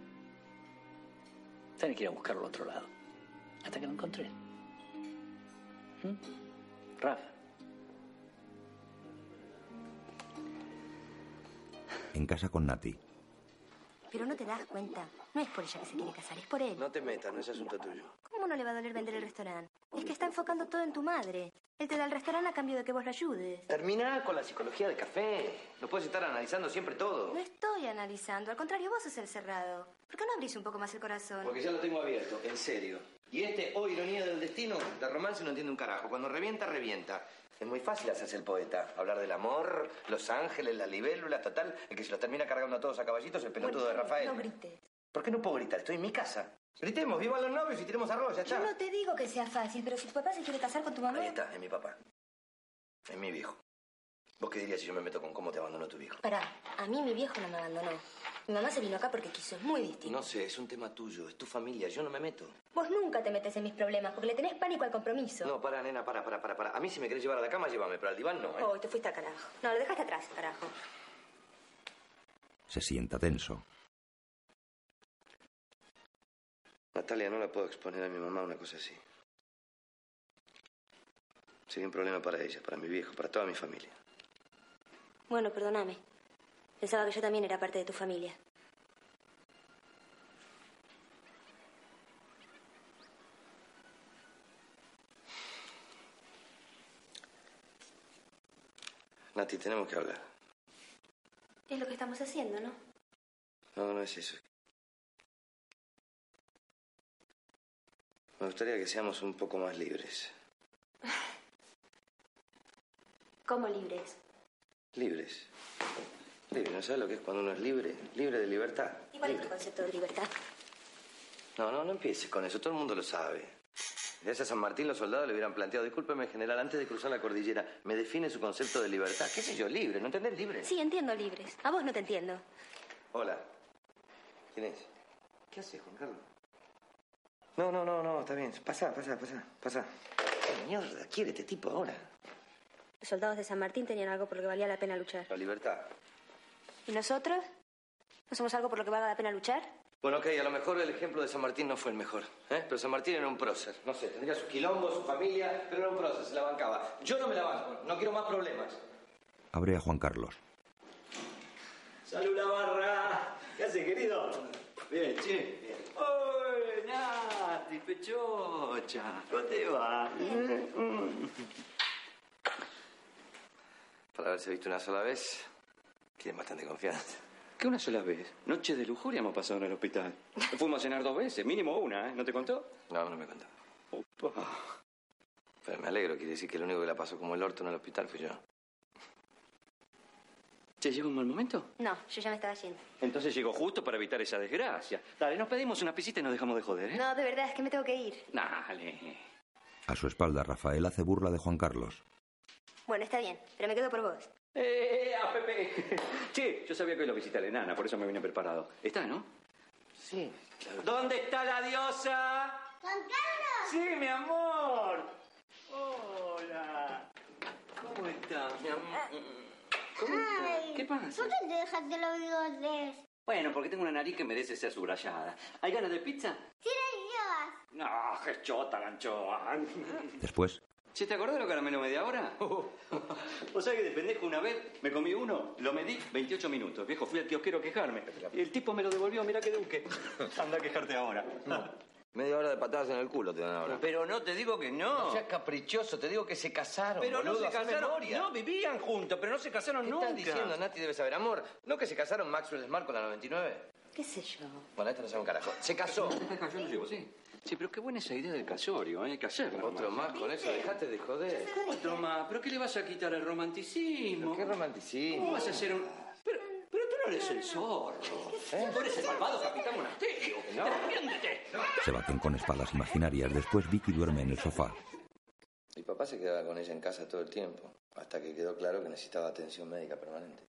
Speaker 9: tenés que ir a buscarlo al otro lado. Hasta que lo encontré. ¿Mm? Rafa.
Speaker 1: En casa con Nati.
Speaker 14: Pero no te das cuenta. No es por ella que se quiere casar, es por él.
Speaker 5: No te metas, no es asunto tuyo.
Speaker 14: ¿Cómo no le va a doler vender el restaurante? Es que está enfocando todo en tu madre. Él te da el restaurante a cambio de que vos lo ayudes.
Speaker 5: Termina con la psicología de café. No puedes estar analizando siempre todo.
Speaker 14: No estoy analizando, al contrario, vos sos el cerrado. ¿Por qué no abrís un poco más el corazón?
Speaker 5: Porque ya lo tengo abierto, en serio. Y este, o ironía del destino, de romance no entiende un carajo. Cuando revienta, revienta. Es muy fácil hacerse el poeta. Hablar del amor, los ángeles, las libélulas, total. El que se los termina cargando a todos a caballitos, el pelotudo de Rafael.
Speaker 14: No grites.
Speaker 5: ¿Por qué no puedo gritar? Estoy en mi casa. Gritemos, vivan los novios y tiremos arroz, ya
Speaker 14: Yo
Speaker 5: está.
Speaker 14: no te digo que sea fácil, pero si tu papá se quiere casar con tu mamá...
Speaker 5: Ahí está, es mi papá. Es mi viejo. ¿Vos qué dirías si yo me meto con cómo te abandonó tu viejo?
Speaker 14: Pará, a mí mi viejo no me abandonó. Mi mamá se vino acá porque quiso, es muy distinto.
Speaker 5: No sé, es un tema tuyo, es tu familia, yo no me meto.
Speaker 14: Vos nunca te metes en mis problemas porque le tenés pánico al compromiso.
Speaker 5: No, para, nena, para, para, para, para. A mí si me querés llevar a la cama, llévame, pero al diván no, ¿eh?
Speaker 14: Oh, te fuiste a carajo. No, lo dejaste atrás, carajo.
Speaker 1: Se sienta tenso.
Speaker 5: Natalia, no la puedo exponer a mi mamá a una cosa así. Sería un problema para ella, para mi viejo, para toda mi familia.
Speaker 14: Bueno, perdóname. Pensaba que yo también era parte de tu familia.
Speaker 5: Nati, tenemos que hablar.
Speaker 14: Es lo que estamos haciendo, ¿no?
Speaker 5: No, no es eso. Me gustaría que seamos un poco más libres.
Speaker 14: ¿Cómo libres?
Speaker 5: Libres. Libre, ¿no sabes lo que es cuando uno es libre? Libre de libertad.
Speaker 14: ¿Y cuál es tu concepto de libertad?
Speaker 5: No, no, no empieces con eso, todo el mundo lo sabe. Gracias a San Martín los soldados le hubieran planteado, discúlpeme general, antes de cruzar la cordillera, ¿me define su concepto de libertad? ¿Qué sé yo, libre? ¿No entendés libre?
Speaker 14: Sí, entiendo libres. A vos no te entiendo.
Speaker 5: Hola. ¿Quién es? ¿Qué haces, Juan Carlos? No, no, no, no, está bien. Pasa, pasa, pasa, pasa. ¿Qué mierda quiere este tipo ahora?
Speaker 14: Los soldados de San Martín tenían algo por lo que valía la pena luchar.
Speaker 5: La libertad.
Speaker 14: ¿Y nosotros? ¿No somos algo por lo que valga la pena luchar?
Speaker 5: Bueno, ok, a lo mejor el ejemplo de San Martín no fue el mejor, ¿eh? Pero San Martín era un prócer. No sé, tendría sus quilombos, su familia, pero era un prócer, se la bancaba. Yo no me la banco, no quiero más problemas.
Speaker 1: Abre a Juan Carlos.
Speaker 17: ¡Salud la barra! ¿Qué hace, querido? Bien, che. Bien. ¡Uy, Nati, pechocha! ¿Cómo te va?
Speaker 5: Para haberse visto una sola vez, tiene bastante confianza.
Speaker 17: ¿Qué una sola vez? Noche de lujuria hemos pasado en el hospital. Fuimos a cenar dos veces, mínimo una, ¿eh? ¿No te contó?
Speaker 5: No, no me contó.
Speaker 17: Opa.
Speaker 5: Pero me alegro, quiere decir que el único que la pasó como el orto en el hospital fui yo.
Speaker 17: ¿Te llegó un mal momento?
Speaker 14: No, yo ya me estaba yendo.
Speaker 17: Entonces llegó justo para evitar esa desgracia. Dale, nos pedimos una pisita y nos dejamos de joder, ¿eh?
Speaker 14: No, de verdad, es que me tengo que ir.
Speaker 17: Dale.
Speaker 1: A su espalda, Rafael hace burla de Juan Carlos.
Speaker 14: Bueno, está bien, pero me quedo por vos.
Speaker 17: ¡Eh, a Pepe! Che, yo sabía que hoy lo visita la enana, por eso me vine preparado. ¿Está, no?
Speaker 5: Sí.
Speaker 17: ¿Dónde está la diosa?
Speaker 13: ¡Juan Carlos!
Speaker 17: Sí, mi amor. Hola. ¿Cómo estás, mi amor? ¿Cómo? ¿Qué pasa?
Speaker 13: ¿Por qué te dejaste los bigotes?
Speaker 17: Bueno, porque tengo una nariz que merece ser subrayada. ¿Hay ganas de pizza?
Speaker 13: Sí, llevas.
Speaker 17: No, qué chota la anchoa.
Speaker 1: Después,
Speaker 17: ¿Sí te acordás de los caramelos media hora? o sea que de pendejo una vez me comí uno, lo medí 28 minutos. Viejo, fui al kiosquero a quejarme. Y el tipo me lo devolvió, mira qué duque. Anda a quejarte ahora.
Speaker 5: Media hora de patadas en el culo te dan ahora.
Speaker 17: Pero no te digo que no.
Speaker 5: No seas caprichoso, te digo que se casaron,
Speaker 17: Pero
Speaker 5: boludo,
Speaker 17: no se casaron.
Speaker 5: memoria.
Speaker 17: No, vivían juntos, pero no se casaron
Speaker 5: ¿Qué
Speaker 17: nunca.
Speaker 5: estás diciendo, Nati? Debe saber, amor. ¿No que se casaron Maxwell Smart con la 99?
Speaker 14: ¿Qué sé yo?
Speaker 5: Bueno, esto no sabe un carajo. Se casó.
Speaker 17: Yo lo llevo, sí. Sí, pero qué buena esa idea del casorio, ¿eh? hay que hacerlo.
Speaker 5: Otro más con eso, dejate de joder.
Speaker 17: Otro más. ¿Pero qué le vas a quitar al romanticismo?
Speaker 5: ¿Qué romanticismo?
Speaker 17: ¿Cómo vas a hacer un...? Pero, pero tú no eres el zorro. Tú eres el malvado capitán monasterio. ¡Defiéndete!
Speaker 1: se baten con espadas imaginarias. Después, Vicky duerme en el sofá.
Speaker 5: Mi papá se quedaba con ella en casa todo el tiempo, hasta que quedó claro que necesitaba atención médica permanente.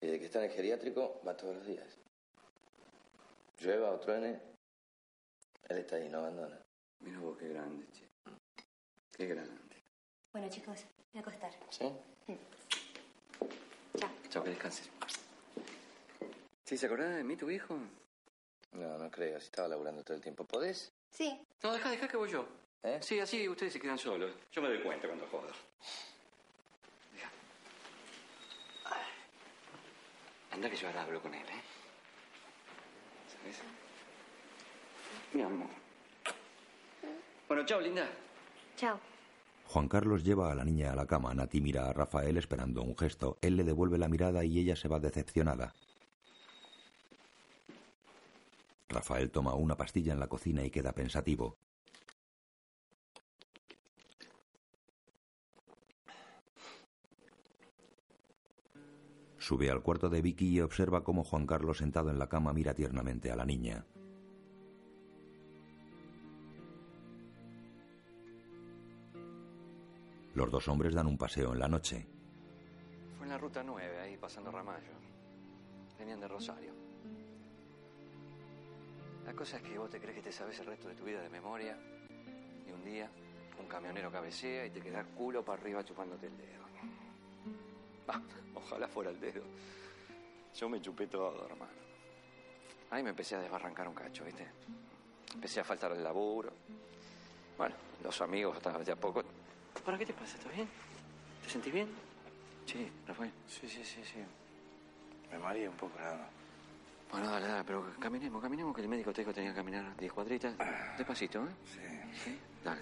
Speaker 5: Y de que está en el geriátrico, va todos los días. Llueva o truene, él está ahí, no abandona.
Speaker 15: Mira vos qué grande, che. Qué grande.
Speaker 14: Bueno, chicos, voy a acostar.
Speaker 5: ¿Sí?
Speaker 15: Chao, que descanses. ¿Sí se acordaba de mí, tu hijo?
Speaker 5: No, no creo, si estaba laburando todo el tiempo. ¿Podés?
Speaker 14: Sí.
Speaker 15: No, deja, deja que voy yo.
Speaker 5: ¿Eh?
Speaker 15: Sí, así ustedes se quedan solos. Yo me doy cuenta cuando jodo. Deja. Anda que yo ahora hablo con él, ¿eh? ¿Sabes? Mi amor. Bueno, chao, linda.
Speaker 14: Chao.
Speaker 1: Juan Carlos lleva a la niña a la cama. Nati mira a Rafael esperando un gesto. Él le devuelve la mirada y ella se va decepcionada. Rafael toma una pastilla en la cocina y queda pensativo. Sube al cuarto de Vicky y observa cómo Juan Carlos sentado en la cama mira tiernamente a la niña. Los dos hombres dan un paseo en la noche.
Speaker 15: Fue en la ruta 9, ahí pasando Ramallo. Venían de Rosario. La cosa es que vos te crees que te sabes el resto de tu vida de memoria y un día un camionero cabecea y te quedas culo para arriba chupándote el dedo. Bah, ojalá fuera el dedo. Yo me chupé todo, hermano. Ahí me empecé a desbarrancar un cacho, ¿viste? Empecé a faltar el laburo. Bueno, los amigos hasta de a poco. ¿Para qué te pasa? ¿Estás bien? ¿Te sentís bien? Sí, Rafael.
Speaker 5: Sí, sí, sí, sí. Me mareé un poco nada más.
Speaker 15: Bueno, dale, dale, pero caminemos, caminemos, que el médico te dijo que tenía que caminar 10 cuadritas. Despacito, ¿eh?
Speaker 5: Sí.
Speaker 15: Sí, dale.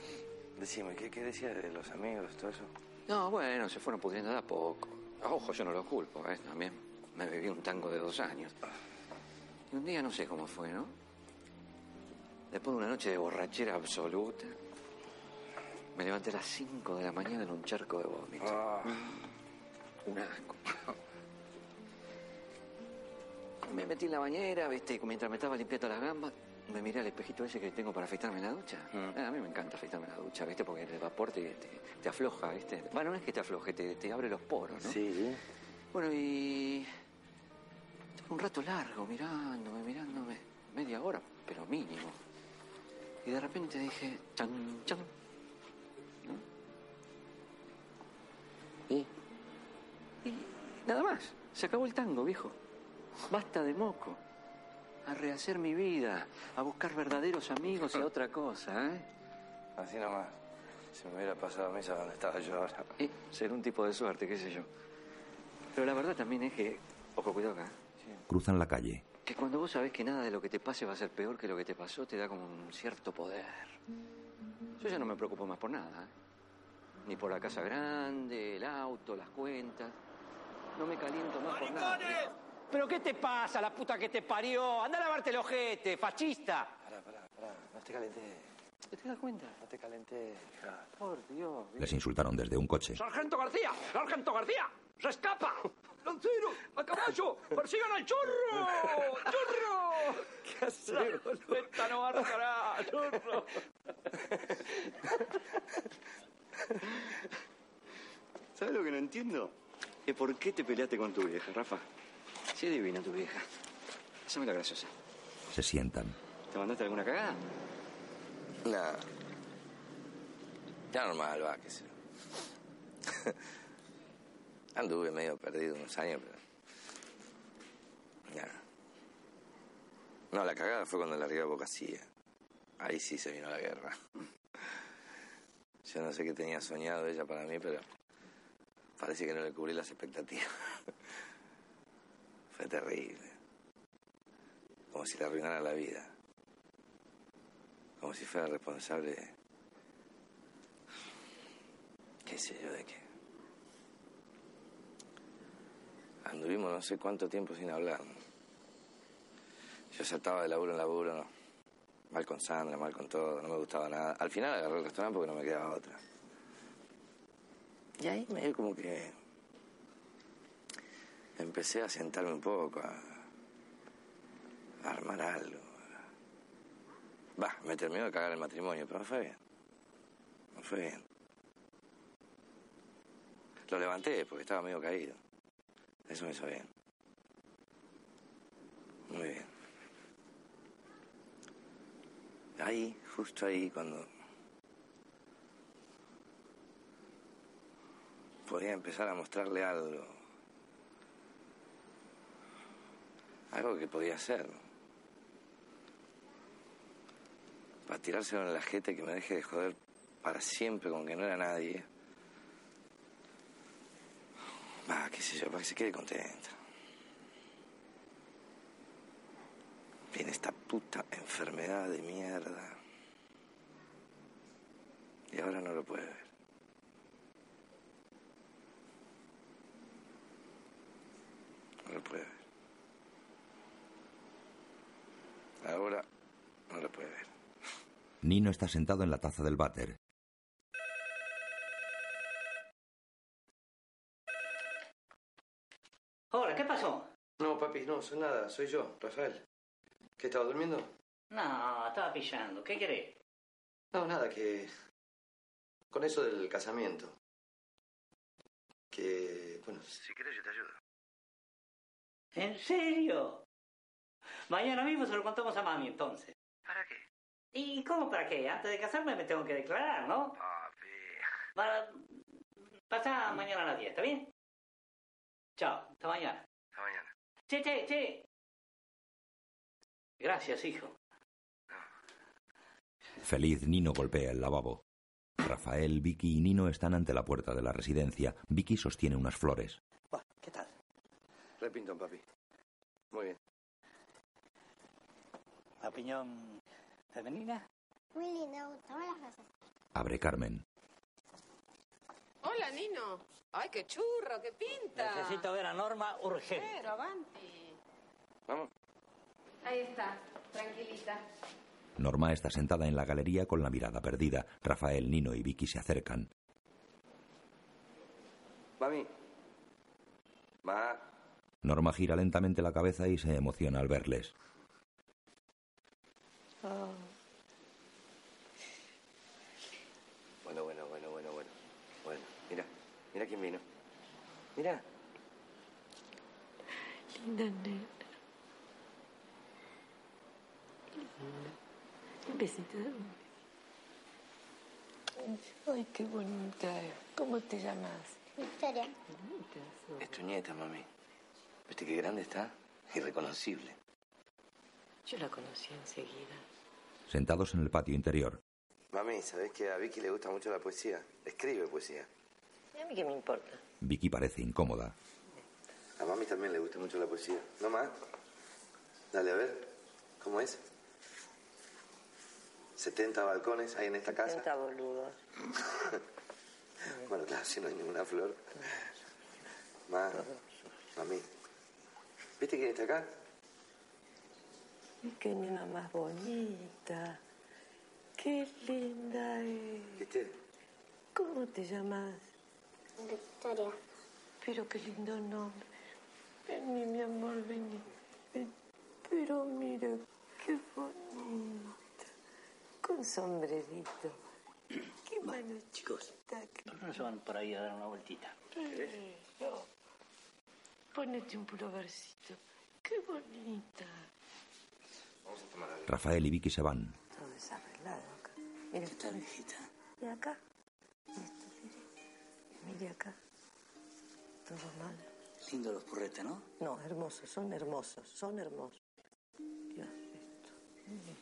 Speaker 5: Decime, ¿qué, qué decías de los amigos, todo eso?
Speaker 15: No, bueno, se fueron pudriendo de a poco. Ojo, yo no lo culpo, ¿eh? También me bebí un tango de dos años. Y un día no sé cómo fue, ¿no? Después de una noche de borrachera absoluta, me levanté a las 5 de la mañana en un charco de vómito.
Speaker 5: Ah.
Speaker 15: Un asco. Me metí en la bañera, ¿viste? Mientras me estaba limpiando las gambas, me miré al espejito ese que tengo para afeitarme la ducha. Ah, a mí me encanta afeitarme la ducha, ¿viste? Porque el vapor te, te, te afloja, ¿viste? Bueno, no es que te afloje, te, te abre los poros, ¿no?
Speaker 5: Sí.
Speaker 15: Bueno, y... Estuve un rato largo mirándome, mirándome. Media hora, pero mínimo. Y de repente dije, chan, chan. ¿No? ¿Y? Y nada más. Se acabó el tango, viejo. Basta de moco. A rehacer mi vida, a buscar verdaderos amigos y a otra cosa, ¿eh?
Speaker 5: Así nomás. Si me hubiera pasado a mesa donde estaba yo ahora.
Speaker 15: Y ser un tipo de suerte, qué sé yo. Pero la verdad también es que, ojo, cuidado acá,
Speaker 1: Cruzan la calle.
Speaker 15: que cuando vos sabés que nada de lo que te pase va a ser peor que lo que te pasó, te da como un cierto poder. Yo ya no me preocupo más por nada, ¿eh? Ni por la casa grande, el auto, las cuentas. No me caliento más por nada.
Speaker 18: ¿Pero qué te pasa, la puta que te parió? Anda a lavarte el ojete, fascista.
Speaker 5: Pará, pará, pará. No te calenté.
Speaker 15: ¿Te das cuenta?
Speaker 5: No te calenté.
Speaker 15: Por Dios.
Speaker 1: Les insultaron desde un coche.
Speaker 18: ¡Sargento García! ¡Sargento García! ¡Se escapa! ¡Lancero! ¡A caballo! ¡Persigan al chorro! ¡Chorro!
Speaker 15: ¿Qué haces?
Speaker 18: ¡Esta no arcará! ¡Chorro!
Speaker 15: ¿Sabes lo que no entiendo? Es por qué te peleaste con tu vieja, Rafa. Sí, divina tu vieja. Haceme la graciosa.
Speaker 1: Se sientan.
Speaker 15: ¿Te mandaste alguna cagada?
Speaker 5: Nada. Ya normal, va, qué sé yo. Anduve medio perdido unos años, pero... Ya. No, la cagada fue cuando largué a Bocacía. Ahí sí se vino la guerra. Yo no sé qué tenía soñado ella para mí, pero parece que no le cubrí las expectativas. Terrible. Como si le arruinara la vida. Como si fuera responsable. qué sé yo de qué. Anduvimos no sé cuánto tiempo sin hablar. Yo saltaba de laburo en laburo. Mal con Sandra, mal con todo, no me gustaba nada. Al final agarré el restaurante porque no me quedaba otra. Y ahí medio como que empecé a sentarme un poco, a, armar algo. Va, me terminó de cagar el matrimonio, pero me fue bien. Me fue bien. Lo levanté porque estaba medio caído. Eso me hizo bien. Muy bien. Ahí, justo ahí, cuando podía empezar a mostrarle algo. Algo que podía hacer. Para tirárselo en la y que me deje de joder para siempre con que no era nadie. Va, qué sé yo, para que se quede contenta. Viene esta puta enfermedad de mierda. Y ahora no lo puede ver. No lo puede ver. Ahora no lo puede ver.
Speaker 1: Nino está sentado en la taza del váter.
Speaker 9: Hola, ¿qué pasó?
Speaker 5: No, papi, no, soy nada, soy yo, Rafael. ¿Qué estaba durmiendo?
Speaker 9: No, estaba pillando. ¿Qué querés?
Speaker 5: No, nada, que. Con eso del casamiento. Que. Bueno, si quieres yo te ayudo.
Speaker 9: ¿En serio? Mañana mismo se lo contamos a mami, entonces.
Speaker 5: ¿Para qué?
Speaker 9: ¿Y cómo para qué? Antes de casarme me tengo que declarar, ¿no?
Speaker 5: Papi.
Speaker 9: Para... Pasá mañana a las 10, ¿está bien? Chao, hasta mañana.
Speaker 5: Hasta mañana.
Speaker 9: Che, che, che. Gracias, hijo.
Speaker 1: Feliz, Nino golpea el lavabo. Rafael, Vicky y Nino están ante la puerta de la residencia. Vicky sostiene unas flores.
Speaker 7: ¿Qué tal?
Speaker 5: Repinton, papi. Muy bien.
Speaker 9: ¿Opinión femenina?
Speaker 13: Muy lindo, gustan las rosas.
Speaker 1: Abre Carmen.
Speaker 10: Hola, Nino. Ay, qué churro, qué pinta.
Speaker 9: Necesito ver a Norma urgente.
Speaker 10: Pero, avanti.
Speaker 5: Vamos.
Speaker 10: Ahí está, tranquilita.
Speaker 1: Norma está sentada en la galería con la mirada perdida. Rafael, Nino y Vicky se acercan.
Speaker 5: Mami. Ma.
Speaker 1: Norma gira lentamente la cabeza y se emociona al verles.
Speaker 5: Bueno, bueno, bueno, bueno, bueno. Bueno, mira. Mira quién vino. Mira.
Speaker 11: Linda nena. Un besito. Ay, qué bonita. ¿Cómo te llamas?
Speaker 13: Victoria.
Speaker 5: Es tu nieta, mami. ¿Viste qué grande está? Irreconocible.
Speaker 11: Yo la conocí enseguida.
Speaker 1: Sentados en el patio interior.
Speaker 5: Mami, ¿sabés que a Vicky le gusta mucho la poesía? Escribe poesía.
Speaker 11: ¿Y a mí qué me importa?
Speaker 1: Vicky parece incómoda.
Speaker 5: A mami también le gusta mucho la poesía. ¿No más? Dale, a ver. ¿Cómo es? 70 balcones hay en esta casa.
Speaker 11: 70 boludos.
Speaker 5: Bueno, claro, si no hay ninguna flor. Más. Mami. ¿Viste quién está acá?
Speaker 11: Y qué nena más bonita. Qué linda es. ¿Cómo te llamas?
Speaker 13: Victoria.
Speaker 11: Pero qué lindo nombre. Vení, mi amor, vení. Ven. Pero mira, qué bonita. Con sombrerito. Qué mano
Speaker 9: Chicos, ¿por qué no se van por ahí a dar una vueltita?
Speaker 11: Eso. Ponete un pulovercito. Qué bonita.
Speaker 5: Vamos a tomar algo.
Speaker 1: Rafael y Vicky se van.
Speaker 11: Todo desarreglado acá. Mira esta viejita. Y acá. Esto, mire. Mire acá. Todo mal.
Speaker 9: Lindo los purretes, ¿no?
Speaker 11: No, hermosos, son hermosos, son hermosos. Dios, esto. mire.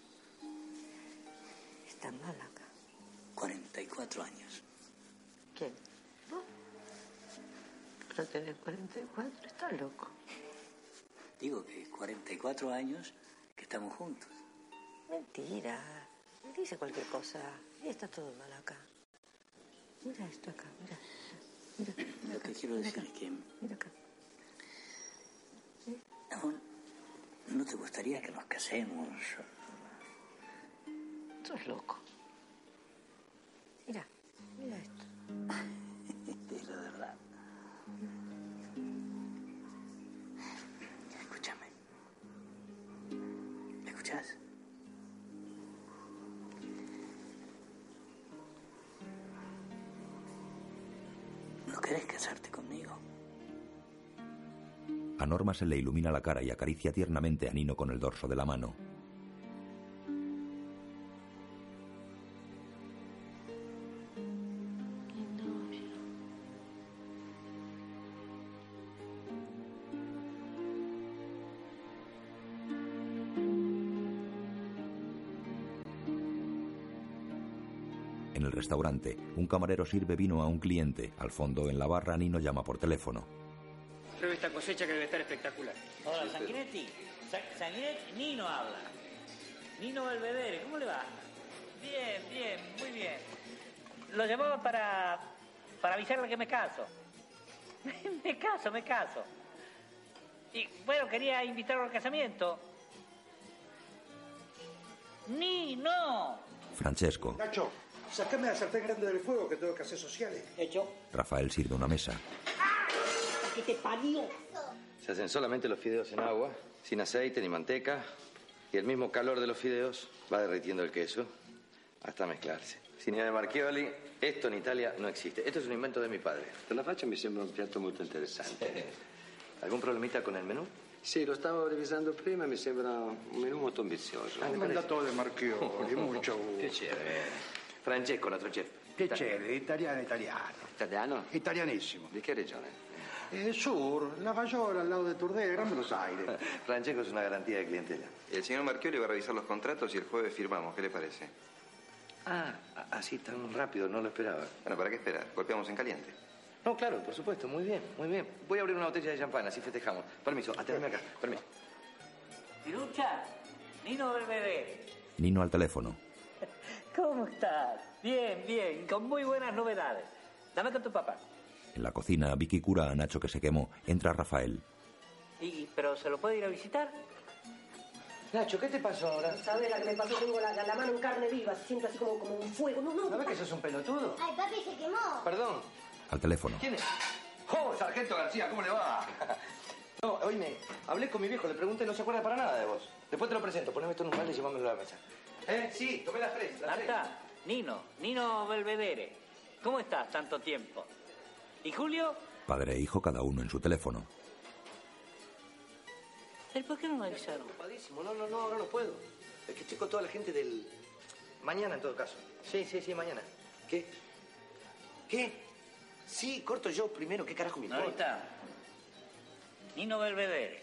Speaker 11: Está mal acá.
Speaker 9: 44 años.
Speaker 11: ¿Quién? ¿Vos? Pero tenés 44, está loco.
Speaker 9: Digo que 44 años que estamos juntos.
Speaker 11: Mentira. Dice cualquier cosa. Y está todo mal acá. Mira esto acá, mira. Mira, mira
Speaker 9: Lo que quiero decir es que
Speaker 11: mira acá.
Speaker 9: no, no te gustaría que nos casemos.
Speaker 11: Sos loco. Mira, mira esto.
Speaker 9: Es la verdad.
Speaker 1: Norma se le ilumina la cara y acaricia tiernamente a Nino con el dorso de la mano. En el restaurante, un camarero sirve vino a un cliente. Al fondo, en la barra, Nino llama por teléfono.
Speaker 9: Esta cosecha que debe estar espectacular. Hola, Sanguinetti. Sa- Sanguinetti, Nino habla. Nino Belvedere, ¿cómo le va? Bien, bien, muy bien. Lo llamaba para, para avisarle que me caso. me caso, me caso. Y bueno, quería invitarlo al casamiento. Nino.
Speaker 1: Francesco.
Speaker 7: Nacho, sacame la sartén grande del fuego que tengo que hacer sociales.
Speaker 6: Hecho.
Speaker 1: Rafael sirve una mesa.
Speaker 6: ¿Qué te parió?
Speaker 5: Se hacen solamente los fideos en agua, sin aceite ni manteca, y el mismo calor de los fideos va derritiendo el queso hasta mezclarse. Signore Marchioli, esto en Italia no existe. Esto es un invento de mi padre.
Speaker 19: Per la faccia mi sembra un piatto molto interessante.
Speaker 5: ¿Algún problemita con el menú?
Speaker 19: Sì, lo stavo revisando prima e mi sembra un menù molto ambizioso.
Speaker 5: Ah, le
Speaker 7: Mandatore Marchioli, mucho gusto.
Speaker 5: Piacere. Francesco, nostro chef.
Speaker 7: Piacere, italiano, italiano.
Speaker 19: Italiano?
Speaker 7: Italianissimo.
Speaker 19: Di che regione?
Speaker 7: Eh, sur, Lavaggiola, al lado de Turdera, Gran Buenos Aires.
Speaker 5: Francesco es una garantía de clientela.
Speaker 8: El señor Marchioli va a revisar los contratos y el jueves firmamos. ¿Qué le parece?
Speaker 5: Ah, así tan rápido, no lo esperaba.
Speaker 8: Bueno, ¿para qué esperar? Golpeamos en caliente.
Speaker 5: No, claro, por supuesto, muy bien, muy bien. Voy a abrir una botella de champán, así festejamos. Permiso, atendeme acá, permiso.
Speaker 9: Tirucha, Nino Belvedere.
Speaker 1: Nino al teléfono.
Speaker 9: ¿Cómo estás? Bien, bien, con muy buenas novedades. Dame con tu papá.
Speaker 1: En la cocina, Vicky cura a Nacho que se quemó. Entra Rafael.
Speaker 9: Y, ¿Pero se lo puede ir a visitar?
Speaker 5: Nacho, ¿qué te pasó ahora?
Speaker 10: ¿Sabes la que me pasó? Tengo la, la mano en carne viva, se siente así como, como un fuego. No, no.
Speaker 5: ¿No ves que sos un pelotudo?
Speaker 13: Ay, papi se quemó.
Speaker 5: Perdón,
Speaker 1: Al teléfono.
Speaker 5: ¿quién es? ¡Oh, Sargento García, ¿cómo le va? No, oíme, hablé con mi viejo, le pregunté, no se acuerda para nada de vos. Después te lo presento, poneme esto en un balde y llévamelo a la mesa. ¿Eh? Sí, tomé las tres, las tres.
Speaker 9: Nino, Nino Belvedere. ¿Cómo estás tanto tiempo? ¿Y Julio?
Speaker 1: Padre e hijo, cada uno en su teléfono.
Speaker 9: ¿El por qué no me avisaron?
Speaker 5: Ocupadísimo, no, no, no, ahora no puedo. Es que estoy con toda la gente del... Mañana, en todo caso. Sí, sí, sí, mañana. ¿Qué? ¿Qué? Sí, corto yo primero, ¿qué carajo me importa?
Speaker 9: Norita, Nino Belvedere.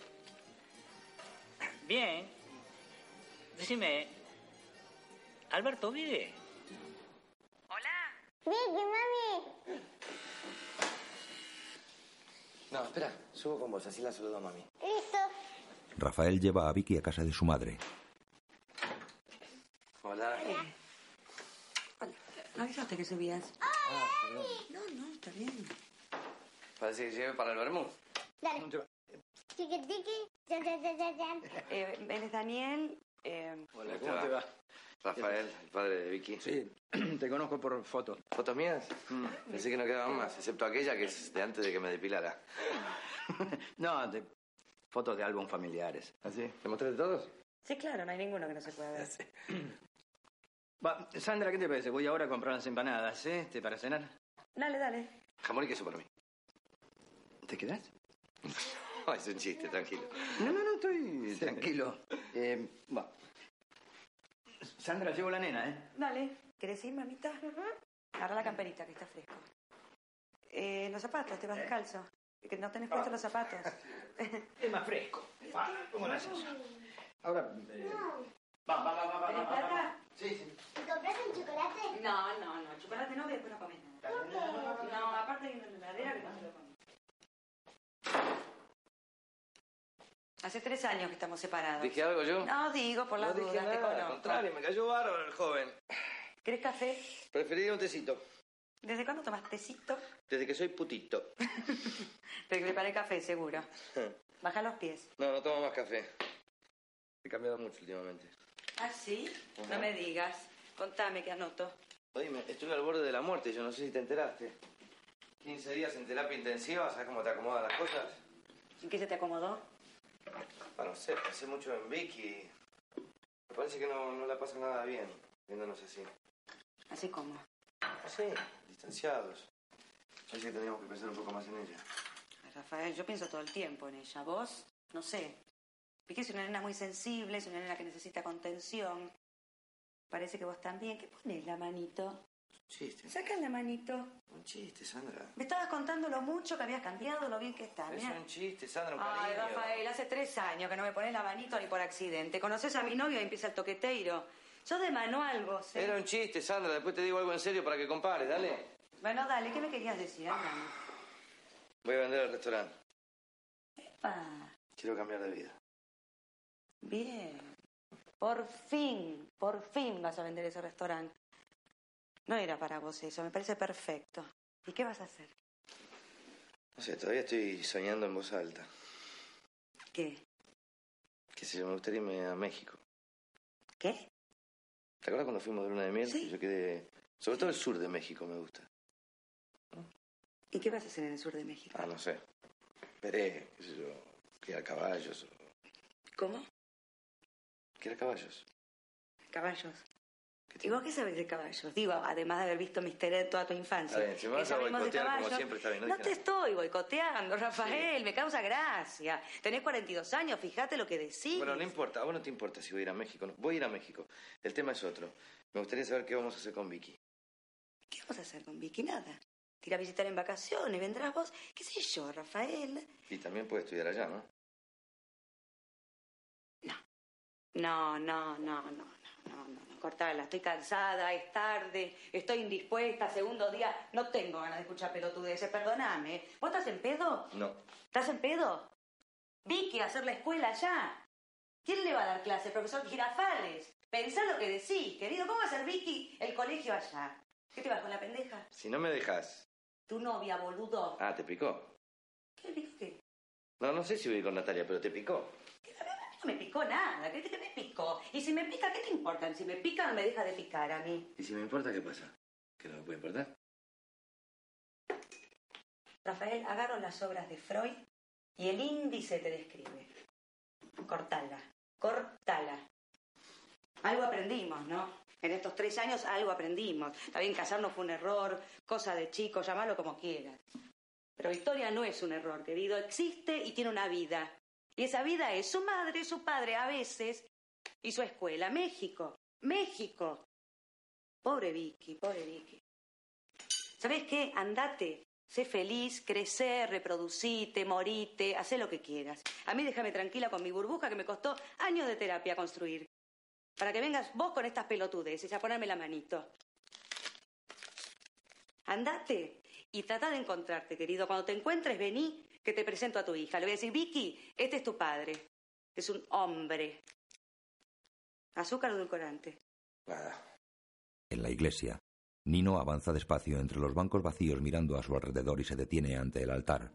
Speaker 9: Bien. Decime, ¿Alberto vive?
Speaker 13: Vicky, mami.
Speaker 5: No, espera, subo con vos, así la saludo a mami.
Speaker 13: Listo.
Speaker 1: Rafael lleva a Vicky a casa de su madre.
Speaker 5: Hola.
Speaker 12: ¿No avisaste que subías?
Speaker 5: Ah, perdón.
Speaker 12: No, no, está bien.
Speaker 5: Parece que lleve para el vermú.
Speaker 13: Dale. Tiki, tiki.
Speaker 12: Eh, él es Daniel. eh,
Speaker 5: Hola, ¿cómo te va? Rafael, el padre de Vicky.
Speaker 17: Sí, te conozco por fotos.
Speaker 5: ¿Fotos mías? Pensé que no quedaban más, excepto aquella que es de antes de que me depilara.
Speaker 17: No, de fotos de álbum familiares.
Speaker 5: ¿Así? ¿Te mostré de todos?
Speaker 12: Sí, claro, no hay ninguno que no se pueda ver.
Speaker 17: Va, Sandra, ¿qué te parece? Voy ahora a comprar unas empanadas, ¿eh? Este, ¿Para cenar?
Speaker 12: Dale, dale.
Speaker 5: Jamón y queso para mí.
Speaker 17: ¿Te quedás?
Speaker 5: No, es un chiste, tranquilo.
Speaker 17: No, no, no, estoy tranquilo. Eh, va. Sandra, llevo la nena, ¿eh?
Speaker 12: Dale. ¿Querés ir, mamita? Agarra la camperita, que está fresco. Eh, los zapatos, te vas descalzo. Que no tenés puestos los zapatos.
Speaker 17: Es más fresco. Va, ¿cómo lo haces? Ahora... eh, va, va, va, va, va,
Speaker 12: ¿Tenés
Speaker 17: va, va.
Speaker 12: plata?
Speaker 17: Sí, sí.
Speaker 13: ¿Y compraste un chocolate?
Speaker 12: No, no, no. Chocolate no, que después no comes nada. No, aparte hay una heladera que no se lo comes. Hace tres años que estamos separados.
Speaker 5: ¿Dije algo yo?
Speaker 12: No, digo, por las
Speaker 5: No dije
Speaker 12: dudas, te
Speaker 5: nada, al contrario, me cayó bárbaro el joven.
Speaker 12: ¿Querés café?
Speaker 5: Preferiría un tecito,
Speaker 12: ¿Desde cuándo tomas tecito?
Speaker 5: desde que soy putito.
Speaker 12: Te preparé café, seguro. Baja los pies.
Speaker 5: No, no tomo más café. He cambiado mucho últimamente.
Speaker 12: ¿Ah, sí? No me digas. Contame que anoto.
Speaker 5: Oye, estoy al borde de la muerte, yo no sé si te enteraste. 15 días en terapia intensiva, ¿sabes cómo te acomodan las cosas?
Speaker 12: ¿En qué se te acomodó?
Speaker 5: Ah, no sé, pensé mucho en Vicky. Me parece que no, no la pasa nada bien, viéndonos así.
Speaker 12: ¿Así como?
Speaker 5: No sé, distanciados. Sé que tendríamos que pensar un poco más en ella.
Speaker 12: Rafael, yo pienso todo el tiempo en ella. ¿Vos? No sé. Vicky es una nena muy sensible, es una nena que necesita contención. Parece que vos también. ¿Qué pones la manito?
Speaker 5: Chiste.
Speaker 12: Saca la manito.
Speaker 5: Un chiste, Sandra.
Speaker 12: Me estabas contando lo mucho que habías cambiado, lo bien que estás.
Speaker 5: Es
Speaker 12: mirá.
Speaker 5: un chiste, Sandra, un
Speaker 12: Ay,
Speaker 5: cariño.
Speaker 12: Rafael, hace tres años que no me pones la manito ni por accidente. ¿Conoces a mi novio y empieza el toqueteiro? Yo de manual vos, ¿eh?
Speaker 5: Era un chiste, Sandra. Después te digo algo en serio para que compares. Dale.
Speaker 12: Bueno, dale, ¿qué me querías decir?
Speaker 5: Voy a vender el restaurante.
Speaker 12: Pa,
Speaker 5: Quiero cambiar de vida.
Speaker 12: bien. Por fin, por fin vas a vender ese restaurante. No era para vos eso, me parece perfecto. ¿Y qué vas a hacer?
Speaker 5: No sé, todavía estoy soñando en voz alta.
Speaker 12: ¿Qué?
Speaker 5: Que si me gustaría irme a México.
Speaker 12: ¿Qué?
Speaker 5: ¿Te acuerdas cuando fuimos de luna de miel?
Speaker 12: Sí.
Speaker 5: Yo quedé... Sobre todo el sur de México me gusta.
Speaker 12: ¿Y qué vas a hacer en el sur de México?
Speaker 5: Ah, no sé. Esperé, qué sé yo, criar caballos. o-
Speaker 12: ¿Cómo?
Speaker 5: Criar caballos.
Speaker 12: Caballos. ¿Y vos qué sabes de caballos? Digo, además de haber visto Mister Ed toda tu infancia.
Speaker 5: Si me
Speaker 12: ¿Qué
Speaker 5: vas a
Speaker 12: de
Speaker 5: boicotear como siempre, está bien, no
Speaker 12: te
Speaker 5: nada.
Speaker 12: estoy boicoteando, Rafael, me causa gracia. Tenés 42 años, fíjate lo que decís.
Speaker 5: Bueno, no importa, a vos no te importa si voy a ir a México. no. Voy a ir a México. El tema es otro. Me gustaría saber qué vamos a hacer con Vicky.
Speaker 12: ¿Qué vamos a hacer con Vicky? Nada. Te irá a visitar en vacaciones, vendrás vos, qué sé yo, Rafael.
Speaker 5: Y también puede estudiar allá. No,
Speaker 12: no, no, no, no, no, no, no, cortala. Estoy cansada, es tarde, estoy indispuesta, segundo día, no tengo ganas de escuchar pelotudeces, perdóname. ¿Vos estás en pedo?
Speaker 5: No.
Speaker 12: ¿Estás en pedo? Vicky, a hacer la escuela ya. ¿Quién le va a dar clase? Profesor Girafales. Pensá lo que decís, querido. ¿Cómo va a ser Vicky el colegio allá? ¿Qué te vas con la pendeja?
Speaker 5: Si no me dejas.
Speaker 12: Tu novia, boludo.
Speaker 5: Ah, ¿te picó?
Speaker 12: ¿Qué picó qué?
Speaker 5: No, no sé si voy con Natalia, pero te picó.
Speaker 12: Me picó nada. ¿Qué, qué me picó? Y si me pica, ¿qué te importa? Si me pica, no me deja de picar a mí.
Speaker 5: ¿Y si me importa, qué pasa? ¿Que no me puede importar?
Speaker 12: Rafael, agarro las obras de Freud y el índice te describe. Cortala, cortala. Algo aprendimos, ¿no? En estos tres años algo aprendimos. Está bien, casarnos fue un error, cosa de chico, llamalo como quieras. Pero Victoria no es un error, querido. Existe y tiene una vida. Y esa vida es su madre, su padre a veces y su escuela. México, México. Pobre Vicky, pobre Vicky. ¿Sabes qué? Andate. Sé feliz, crecer, reproducite, morite, hacé lo que quieras. A mí déjame tranquila con mi burbuja que me costó años de terapia construir. Para que vengas vos con estas pelotudes y a ponerme la manito. Andate y trata de encontrarte, querido. Cuando te encuentres, vení, que te presento a tu hija. Le voy a decir, Vicky, este es tu padre. Es un hombre. Azúcar edulcorante.
Speaker 1: En la iglesia, Nino avanza despacio entre los bancos vacíos mirando a su alrededor y se detiene ante el altar.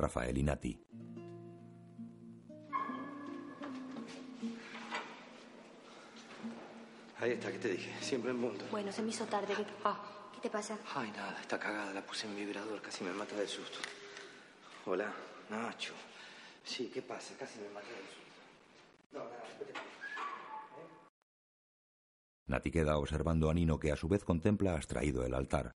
Speaker 1: Rafael y Nati.
Speaker 5: Ahí está, ¿qué te dije? Siempre en punto.
Speaker 14: Bueno, se me hizo tarde. ¿Qué, ¿qué te pasa?
Speaker 5: Ay, nada, está cagada, la puse en vibrador, casi me mata del susto. Hola, Nacho. Sí, ¿qué pasa? Casi me mata del susto. No, nada, espérate.
Speaker 1: Nati queda observando a Nino que a su vez contempla abstraído el altar.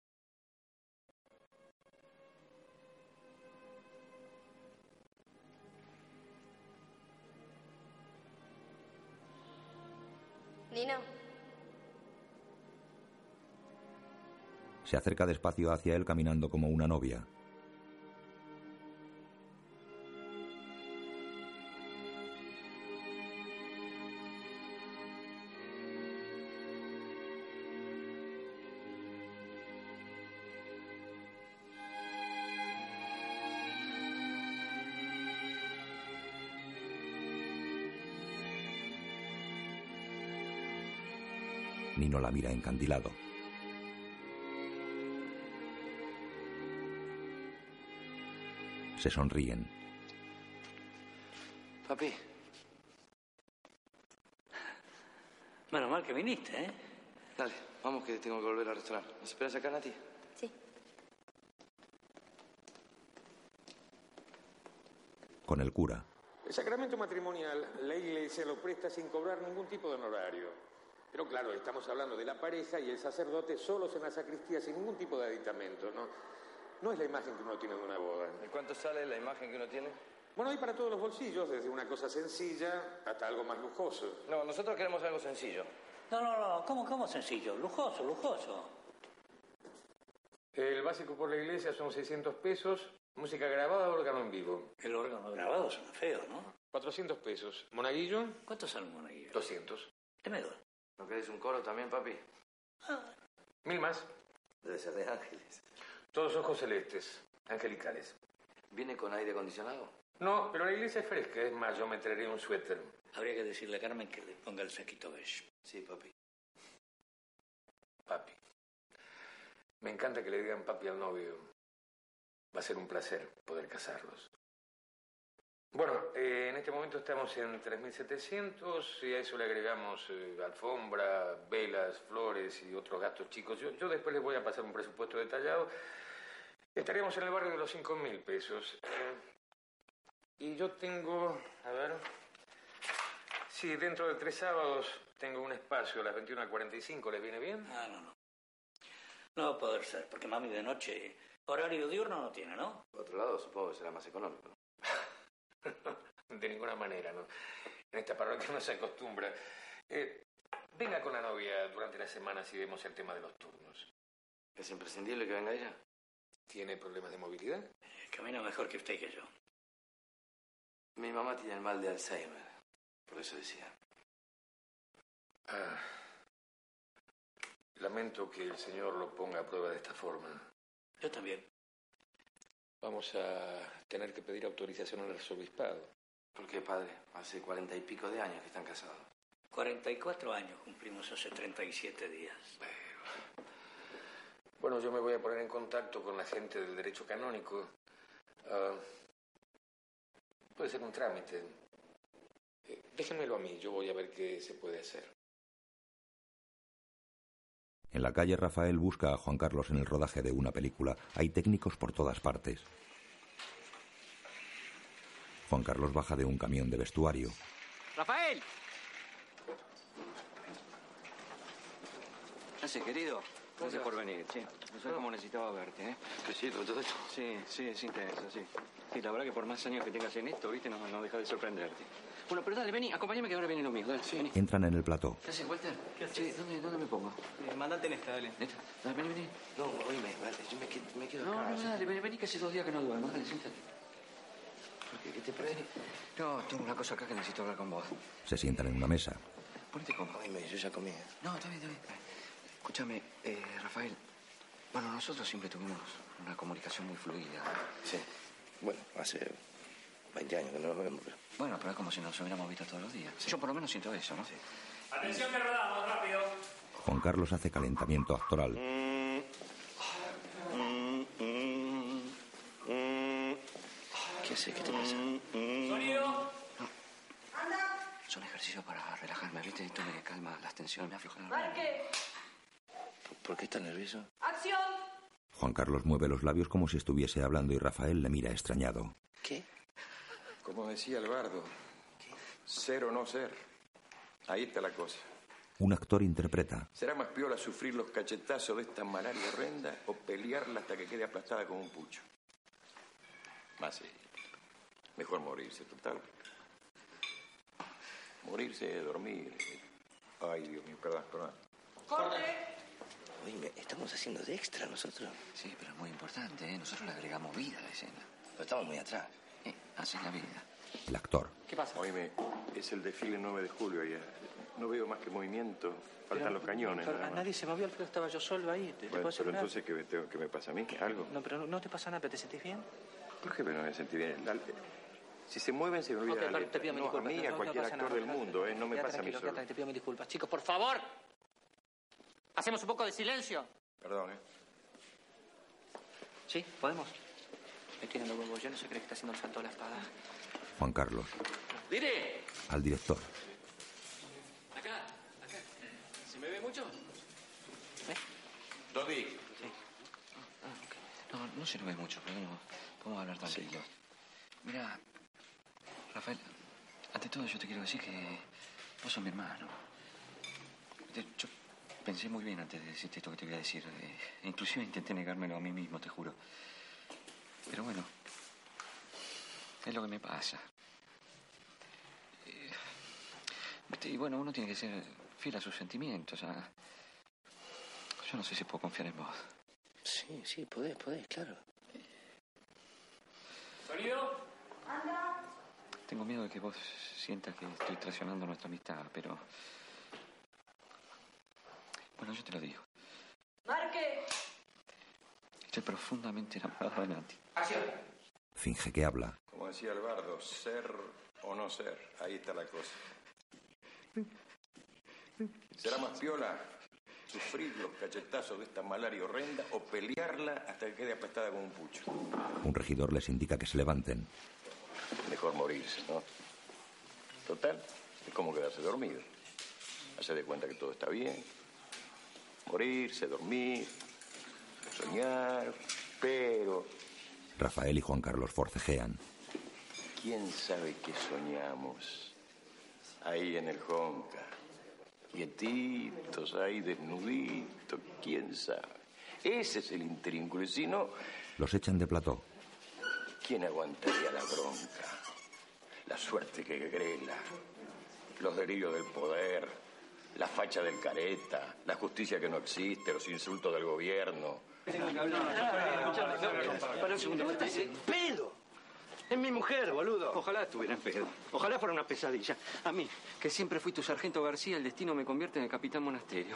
Speaker 14: Nino,
Speaker 1: Se acerca despacio hacia él caminando como una novia. Mira encandilado. Se sonríen.
Speaker 9: Papi. Menos mal que viniste, ¿eh?
Speaker 5: Dale, vamos que tengo que volver al restaurante. ¿Nos esperas acá, Nati?
Speaker 14: Sí.
Speaker 1: Con el cura.
Speaker 20: El sacramento matrimonial, la iglesia lo presta sin cobrar ningún tipo de honorario. Pero claro, estamos hablando de la pareja y el sacerdote solos en la sacristía sin ningún tipo de aditamento, ¿no? No es la imagen que uno tiene de una boda.
Speaker 15: ¿Y cuánto sale la imagen que uno tiene?
Speaker 20: Bueno, hay para todos los bolsillos, desde una cosa sencilla hasta algo más lujoso.
Speaker 15: No, nosotros queremos algo sencillo.
Speaker 9: No, no, no, ¿cómo, cómo sencillo? Lujoso, lujoso.
Speaker 20: El básico por la iglesia son 600 pesos, música grabada, órgano en vivo.
Speaker 9: El órgano grabado suena feo, ¿no?
Speaker 20: 400 pesos. ¿Monaguillo?
Speaker 9: ¿Cuánto sale un monaguillo?
Speaker 20: 200.
Speaker 9: Deme dos.
Speaker 15: ¿No querés un coro también, papi?
Speaker 20: Mil más.
Speaker 5: Debe ser de ángeles.
Speaker 20: Todos ojos celestes, angelicales.
Speaker 5: ¿Viene con aire acondicionado?
Speaker 20: No, pero la iglesia es fresca. Es más, yo me traería un suéter.
Speaker 9: Habría que decirle a Carmen que le ponga el saquito beige.
Speaker 5: Sí, papi.
Speaker 20: Papi. Me encanta que le digan papi al novio. Va a ser un placer poder casarlos. Bueno, eh, en este momento estamos en 3.700 y a eso le agregamos eh, alfombra, velas, flores y otros gastos chicos. Yo, yo después les voy a pasar un presupuesto detallado. Estaríamos en el barrio de los 5.000 pesos. Eh, y yo tengo, a ver, sí, dentro de tres sábados tengo un espacio a las 21.45, ¿les viene bien?
Speaker 9: Ah, no, no. No va a poder ser, porque mami de noche horario diurno no tiene, ¿no?
Speaker 5: Por otro lado, supongo que será más económico.
Speaker 20: De ninguna manera, ¿no? En esta parroquia no se acostumbra. Eh, venga con la novia durante la semana si vemos el tema de los turnos.
Speaker 5: ¿Es imprescindible que venga ella?
Speaker 20: ¿Tiene problemas de movilidad?
Speaker 9: Camina mejor que usted y que yo.
Speaker 5: Mi mamá tiene el mal de Alzheimer. Por eso decía.
Speaker 20: Ah, lamento que el Señor lo ponga a prueba de esta forma.
Speaker 9: Yo también.
Speaker 20: Vamos a tener que pedir autorización al arzobispado.
Speaker 5: ¿Por qué, padre? Hace cuarenta y pico de años que están casados.
Speaker 9: 44 años cumplimos hace 37 días.
Speaker 20: Bueno, yo me voy a poner en contacto con la gente del derecho canónico. Ah, puede ser un trámite. Eh, déjenmelo a mí, yo voy a ver qué se puede hacer.
Speaker 1: En la calle Rafael busca a Juan Carlos en el rodaje de una película. Hay técnicos por todas partes. Juan Carlos baja de un camión de vestuario.
Speaker 21: ¡Rafael!
Speaker 15: ¿Qué haces, querido? Gracias por venir, che. No sé cómo necesitaba verte, ¿eh?
Speaker 5: ¿Qué sirve todo esto?
Speaker 15: Sí, sí, es intenso, sí. Sí, la verdad que por más años que tengas en esto, viste, no, no deja de sorprenderte. Bueno, pero dale, vení, acompáñame que ahora viene lo mío. Dale, vení.
Speaker 1: Entran en el plató.
Speaker 15: ¿Qué haces, Walter? ¿Qué haces? ¿dónde, ¿dónde me pongo?
Speaker 21: mandate en esta, dale.
Speaker 15: ¿Esta? Dale, vení, vení.
Speaker 5: No, oíme, vale, yo me quedo, me quedo
Speaker 15: No,
Speaker 5: acá.
Speaker 15: no, dale, vení, vení, que hace dos días que no duermo. Dale, siéntate.
Speaker 5: ¿Por qué? ¿Qué te pasa?
Speaker 15: No, tengo una cosa acá que necesito hablar con vos.
Speaker 1: Se sientan en una mesa.
Speaker 15: Ponete cómodo.
Speaker 5: Oíme, yo ya comí. ¿eh?
Speaker 15: No, está bien, está bien. Escúchame, eh, Rafael. Bueno, nosotros siempre tuvimos una comunicación muy fluida.
Speaker 5: Sí. Bueno, hace 20 años que no nos vemos.
Speaker 15: Bueno, pero es como si nos hubiéramos visto todos los días. Yo por lo menos siento eso, ¿no?
Speaker 21: Atención que rodamos, rápido.
Speaker 1: Juan Carlos hace calentamiento actoral.
Speaker 15: ¿Qué haces? ¿Qué te pasa?
Speaker 21: Sonido.
Speaker 15: Son ejercicios para relajarme, ¿viste? Esto me calma las tensiones, me afloja la
Speaker 22: Marque.
Speaker 5: ¿Por qué estás nervioso?
Speaker 22: Acción.
Speaker 1: Juan Carlos mueve los labios como si estuviese hablando y Rafael le mira extrañado.
Speaker 5: ¿Qué?
Speaker 23: Como decía el bardo, ser o no ser. Ahí está la cosa.
Speaker 1: Un actor interpreta.
Speaker 23: ¿Será más piola sufrir los cachetazos de esta malaria horrenda o pelearla hasta que quede aplastada como un pucho? Más sí. Mejor morirse, total. Morirse, dormir. Ay, Dios mío, perdón, perdón.
Speaker 22: Corte.
Speaker 5: Oíme, estamos haciendo de extra nosotros.
Speaker 15: Sí, pero es muy importante, ¿eh? Nosotros le agregamos vida a la escena.
Speaker 5: Pero estamos muy atrás.
Speaker 15: Eh, así es la vida.
Speaker 1: El actor.
Speaker 23: ¿Qué pasa? Oíme, es el desfile 9 de julio ya. No veo más que movimiento. Faltan los cañones.
Speaker 21: Pero
Speaker 23: nada más.
Speaker 21: nadie se movió, Alfredo, estaba yo solo ahí. ¿Te, te
Speaker 23: Bueno,
Speaker 21: puedo hacer
Speaker 23: pero entonces, ¿qué me, tengo- qué me pasa a mí? ¿Algo?
Speaker 21: No, pero no, no te pasa nada, pero ¿te sentís bien?
Speaker 23: ¿Por qué no me sentí bien? La- si se mueven, se me olvida
Speaker 21: Ok,
Speaker 23: la
Speaker 21: claro,
Speaker 23: letra.
Speaker 21: te pido
Speaker 23: no, a mí,
Speaker 21: no,
Speaker 23: a cualquier actor
Speaker 21: nada,
Speaker 23: del mundo, ¿eh? No me pasa a mí solo.
Speaker 21: Te pido mil disculpas. Chicos, por favor. Hacemos un poco de silencio.
Speaker 23: Perdón, ¿eh?
Speaker 21: ¿Sí? ¿Podemos? Me los huevos. Yo no sé qué está haciendo el santo de la espada.
Speaker 1: Juan Carlos.
Speaker 21: ¡Dire!
Speaker 1: Al director.
Speaker 21: Acá, acá. ¿Se me ve mucho?
Speaker 23: Dodi.
Speaker 15: No, no se lo ve mucho, pero no, podemos hablar tranquilo. Mira, Rafael, ante todo yo te quiero decir que vos sos mi hermano. Yo pensé muy bien antes de decirte esto que te voy a decir. Eh, inclusive intenté negármelo a mí mismo, te juro. Pero bueno, es lo que me pasa. Eh, y bueno, uno tiene que ser fiel a sus sentimientos. a- Yo no sé si puedo confiar en vos.
Speaker 5: Sí, sí, podés, podés, claro.
Speaker 24: ¿Sonido?
Speaker 15: Tengo miedo de que vos sientas que estoy traicionando nuestra amistad, pero... Bueno, yo te lo digo.
Speaker 25: ¡Marque!
Speaker 15: Estoy profundamente enamorado de Nati.
Speaker 1: Finge que habla.
Speaker 23: Como decía el bardo, ser o no ser, ahí está la cosa. ¿Será más piola sufrir los cachetazos de esta malaria horrenda o pelearla hasta que quede aplastada como un pucho?
Speaker 1: Un regidor les indica que se levanten.
Speaker 23: Mejor morirse, ¿no? Total, es como quedarse dormido. Hacer de cuenta que todo está bien. Morirse, dormir, soñar, pero
Speaker 1: Rafael y Juan Carlos forcejean.
Speaker 23: ¿quién sabe qué soñamos? Ahí en el Jonca. Quietitos, ahí desnuditos, quién sabe. Ese es el intrínculo, y si no,
Speaker 1: Los echan de plató.
Speaker 23: ¿quién aguantaría la bronca? La suerte que grela, los delirios del poder, la facha del careta, la justicia que no existe, los insultos del gobierno.
Speaker 5: Para un segundo. ¿Cómo estás en pedo? Es mi mujer, boludo.
Speaker 17: Ojalá estuviera en pedo. Ojalá fuera una pesadilla. A mí, que siempre fui tu sargento García, el destino me convierte en el capitán monasterio.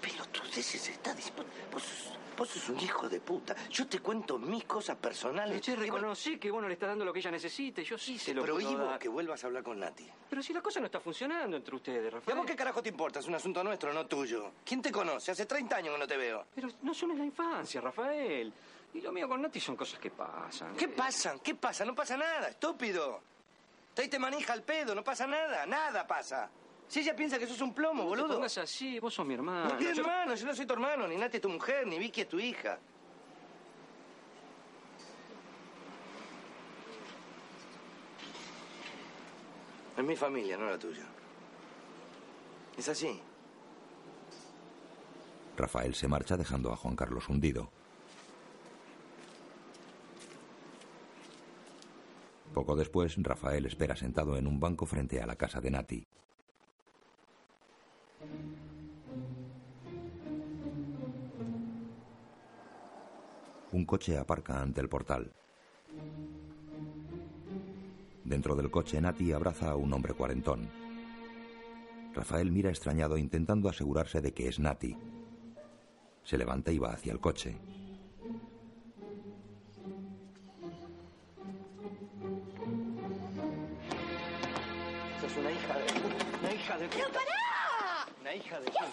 Speaker 5: Pelotudeces está dispuesto. Vos, sos- vos sos un hijo de puta. Yo te cuento mis cosas personales.
Speaker 17: Che, reconocí que vos no le estás dando lo que ella necesita y yo sí se
Speaker 5: Te
Speaker 17: lo puedo
Speaker 5: prohíbo
Speaker 17: dar.
Speaker 5: que vuelvas a hablar con Nati.
Speaker 17: Pero si la cosa no está funcionando entre ustedes,
Speaker 5: ¿Y a
Speaker 17: Rafael.
Speaker 5: vos qué carajo te importa? Es un asunto nuestro, no tuyo. ¿Quién te conoce? Hace 30 años que no te veo.
Speaker 17: Pero no son en la infancia, Rafael. Y lo mío con Nati son cosas que pasan.
Speaker 5: ¿Qué pasan? ¿Qué pasa? No pasa nada, estúpido. Te te manija el pedo, no pasa nada, nada pasa. Si ella piensa que sos un plomo,
Speaker 17: No te
Speaker 5: boludo.
Speaker 17: pongas así, vos sos mi hermano.
Speaker 5: No, mi
Speaker 17: Yo-
Speaker 5: hermano, yo no soy tu hermano, ni Nati es tu mujer, ni Vicky es tu hija. Es mi familia, no la tuya. Es así.
Speaker 1: Rafael se marcha dejando a Juan Carlos hundido. Poco después, Rafael espera sentado en un banco frente a la casa de Nati. Un coche aparca ante el portal. Dentro del coche, Nati abraza a un hombre cuarentón. Rafael mira extrañado intentando asegurarse de que es Nati. Se levanta y va hacia el coche.
Speaker 5: Sos una hija de. Una hija de! Una hija de puta.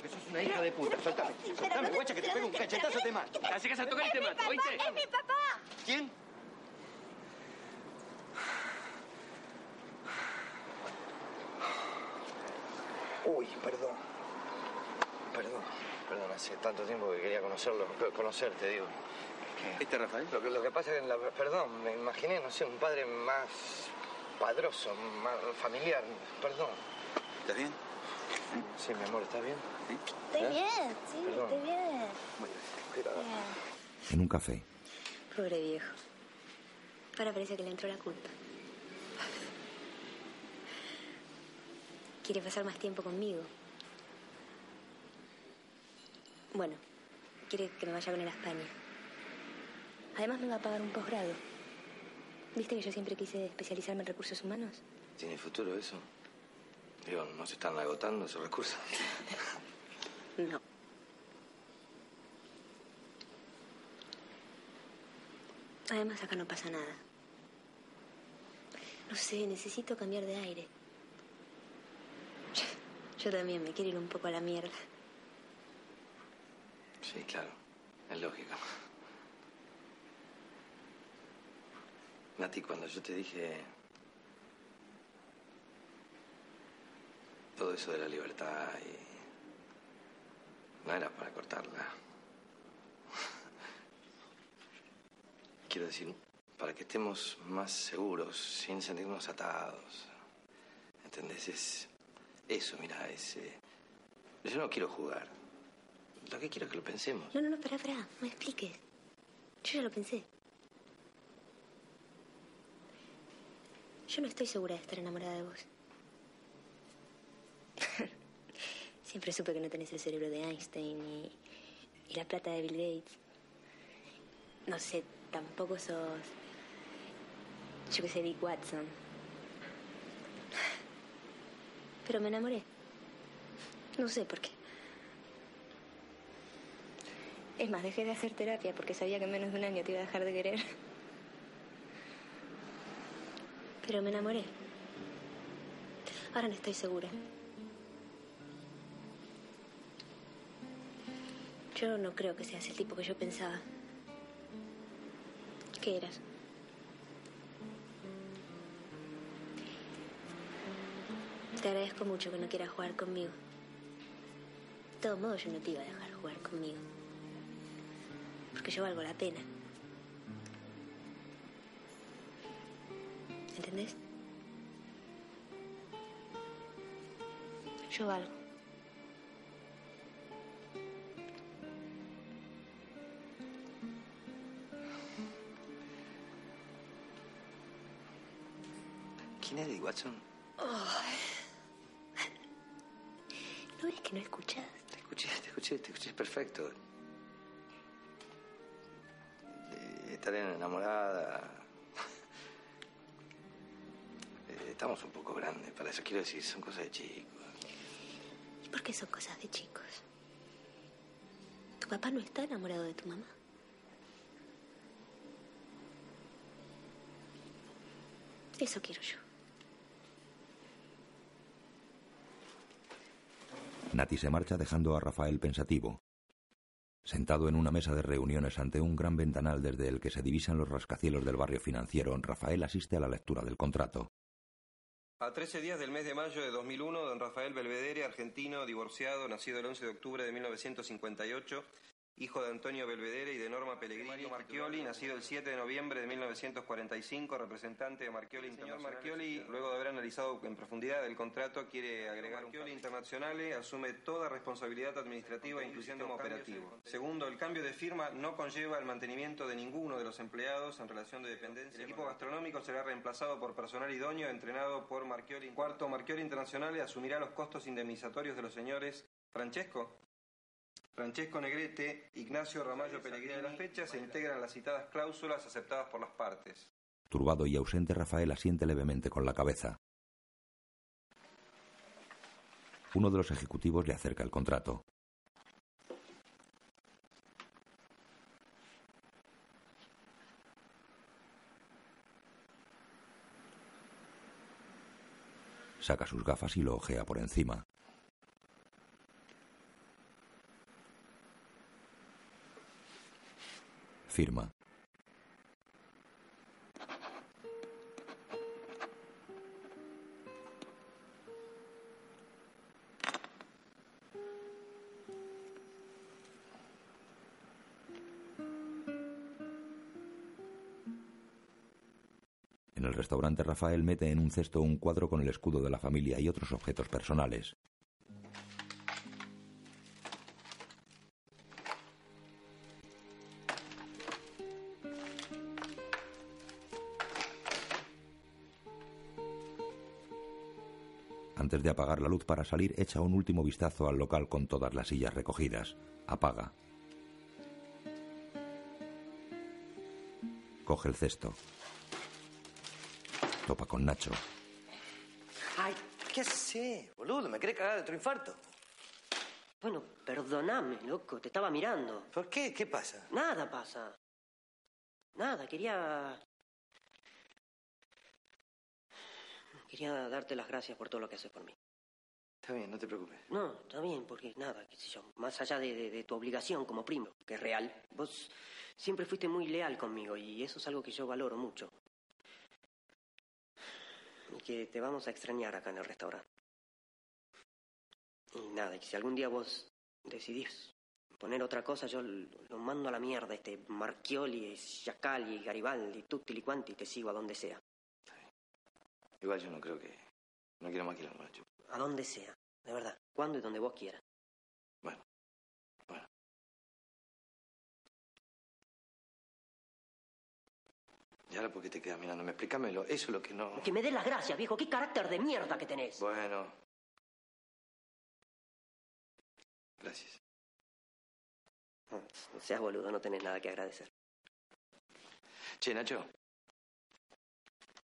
Speaker 5: Que sos una hija de puta. Soltame. Soltame, guacha, que te pego un cachetazo te mato.
Speaker 17: Así que se tocar y te mato, ¿oíste?
Speaker 13: ¡Es mi papá!
Speaker 5: ¿Quién? Uy, perdón. Perdón. Perdón, hace tanto tiempo que quería conocerlo, conocerte, digo.
Speaker 17: ¿Este Rafael?
Speaker 5: Lo que, lo que pasa es que, la- perdón, me imaginé, no sé, un padre más padroso, más familiar. Perdón.
Speaker 17: ¿Estás bien?
Speaker 5: Sí, mi amor, ¿estás bien?
Speaker 13: Estoy
Speaker 5: ¿Eh?
Speaker 13: bien, sí,
Speaker 5: Perdón.
Speaker 13: estoy bien.
Speaker 5: Cuidado.
Speaker 13: Bien.
Speaker 1: En un café,
Speaker 14: Pobre viejo. Ahora parece que le entró la culpa. Quiere pasar más tiempo conmigo. Bueno, quiere que me vaya con él a España. Además me va a pagar un posgrado. ¿Viste que yo siempre quise especializarme en recursos humanos?
Speaker 5: ¿Tiene futuro eso? Digo, ¿no se están agotando esos recursos?
Speaker 14: No. Además acá no pasa nada. No sé, necesito cambiar de aire. Yo también me quiero ir un poco a la mierda.
Speaker 5: Sí, claro. Es lógico. Nati, cuando yo te dije todo eso de la libertad y no era para cortarla. Quiero decir, para que estemos más seguros, sin sentirnos atados. ¿Entendés? Es, Eso, mira, es... eh, Yo no quiero jugar. Lo que quiero que lo pensemos.
Speaker 14: No, no, no, pará, pará, me expliques. Yo ya lo pensé. Yo no estoy segura de estar enamorada de vos. Siempre supe que no tenés el cerebro de Einstein y, y la plata de Bill Gates. No sé, tampoco sos. Yo que sé, Dick Watson. Pero me enamoré. No sé por qué. Es más, dejé de hacer terapia porque sabía que en menos de un año te iba a dejar de querer. Pero me enamoré. Ahora no estoy segura. Yo no creo que seas el tipo que yo pensaba. ¿Qué eras? Te agradezco mucho que no quieras jugar conmigo. De todos modos, yo no te iba a dejar jugar conmigo. Porque yo valgo la pena. ¿Entendés? Yo valgo.
Speaker 5: ¿Quién es Eddie Watson?
Speaker 14: ¿No ves que no escuchas?
Speaker 5: Te escuché, te escuché, te escuché perfecto. Eh, estar enamorada. Eh, Estamos un poco grandes para eso. Quiero decir, son cosas de chicos.
Speaker 14: ¿Y por qué son cosas de chicos? ¿Tu papá no está enamorado de tu mamá? Eso quiero yo.
Speaker 1: Nati se marcha dejando a Rafael pensativo. Sentado en una mesa de reuniones ante un gran ventanal desde el que se divisan los rascacielos del barrio financiero, Rafael asiste a la lectura del contrato.
Speaker 26: A 13 días del mes de mayo de 2001, don Rafael Belvedere, argentino, divorciado, nacido el 11 de octubre de 1958, hijo de Antonio Belvedere y de Norma Pellegrini. Marchioli, nacido el 7 de noviembre de 1945, representante de Marchioli Internacional. Señor Marchioli, luego de haber analizado en profundidad el contrato, quiere agregar Marchioli Internacional asume toda responsabilidad administrativa, incluyendo como operativo. Segundo, el cambio de firma no conlleva el mantenimiento de ninguno de los empleados en relación de dependencia. El equipo gastronómico será reemplazado por personal idóneo entrenado por Marchioli. Cuarto, Marchioli Internacional asumirá los costos indemnizatorios de los señores Francesco, Francesco Negrete, Ignacio Ramallo Pellegrini. De las fechas se integran las citadas cláusulas aceptadas por las partes.
Speaker 1: Turbado y ausente, Rafael asiente levemente con la cabeza. Uno de los ejecutivos le acerca el contrato. Saca sus gafas y lo ojea por encima. En el restaurante Rafael mete en un cesto un cuadro con el escudo de la familia y otros objetos personales. Antes de apagar la luz para salir, echa un último vistazo al local con todas las sillas recogidas. Apaga. Coge el cesto. Topa con Nacho.
Speaker 6: Ay, ¿qué haces, boludo? ¿Me querés cagar de otro infarto? Bueno, perdóname, loco, te estaba mirando.
Speaker 5: ¿Por qué? ¿Qué pasa?
Speaker 6: Nada pasa. Nada, quería... Quería darte las gracias por todo lo que haces por mí.
Speaker 5: Está bien, no te preocupes.
Speaker 6: No, está bien, porque nada, qué sé yo, más allá de, de- de tu obligación como primo, que es real, vos siempre fuiste muy leal conmigo y eso es algo que yo valoro mucho. Y que te vamos a extrañar acá en el restaurante. Y nada, y si algún día vos decidís poner otra cosa, yo lo, mando a la mierda, este Marchioli, Giacalli, Garibaldi, tutti li quanti, te sigo a donde sea.
Speaker 5: Igual yo no creo que, No quiero maquilarme, Nacho.
Speaker 6: A donde sea, de verdad. Cuando y donde vos quieras.
Speaker 5: Bueno, bueno. ¿Y ahora por qué te quedas mirándome? Explícamelo. Eso es lo que no...
Speaker 6: Que me des las gracias, viejo. Qué carácter de mierda que tenés.
Speaker 5: Bueno. Gracias.
Speaker 6: No, no seas boludo, no tenés nada que agradecer.
Speaker 5: Che, Nacho.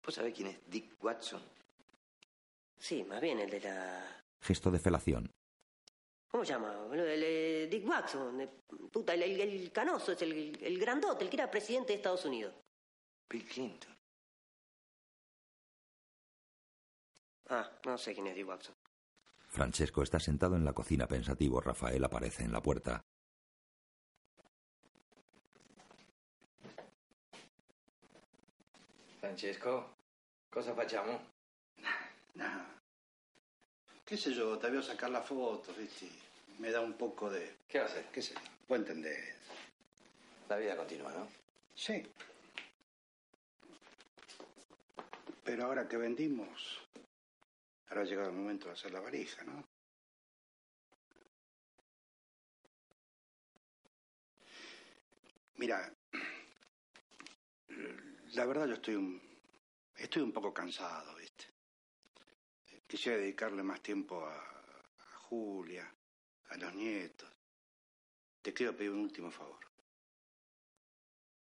Speaker 5: ¿Vos sabés quién es Dick Watson?
Speaker 6: Sí, más bien el de la...
Speaker 1: Gesto de felación.
Speaker 6: ¿Cómo se llama? El, eh, Dick Watson. puta, el, el- el canoso, es el, el grandote, el que era presidente de Estados Unidos.
Speaker 5: Bill Clinton.
Speaker 6: Ah, no sé quién es Dick Watson.
Speaker 1: Francesco está sentado en la cocina pensativo. Rafael aparece en la puerta.
Speaker 5: Francesco, cosa facciamo?
Speaker 7: Nah. ¿Qué sé yo? Te veo sacar la foto, ¿viste? Me da un poco de...
Speaker 5: ¿Qué va a hacer?
Speaker 7: ¿Qué sé? Vos entendés.
Speaker 5: La vida continúa, ¿no?
Speaker 7: Sí. Pero ahora que vendimos, ahora ha llegado el momento de hacer la varija, ¿no? Mira, la verdad yo estoy un, estoy un poco cansado, ¿viste? Quisiera dedicarle más tiempo a, Julia, a los nietos. Te quiero pedir un último favor.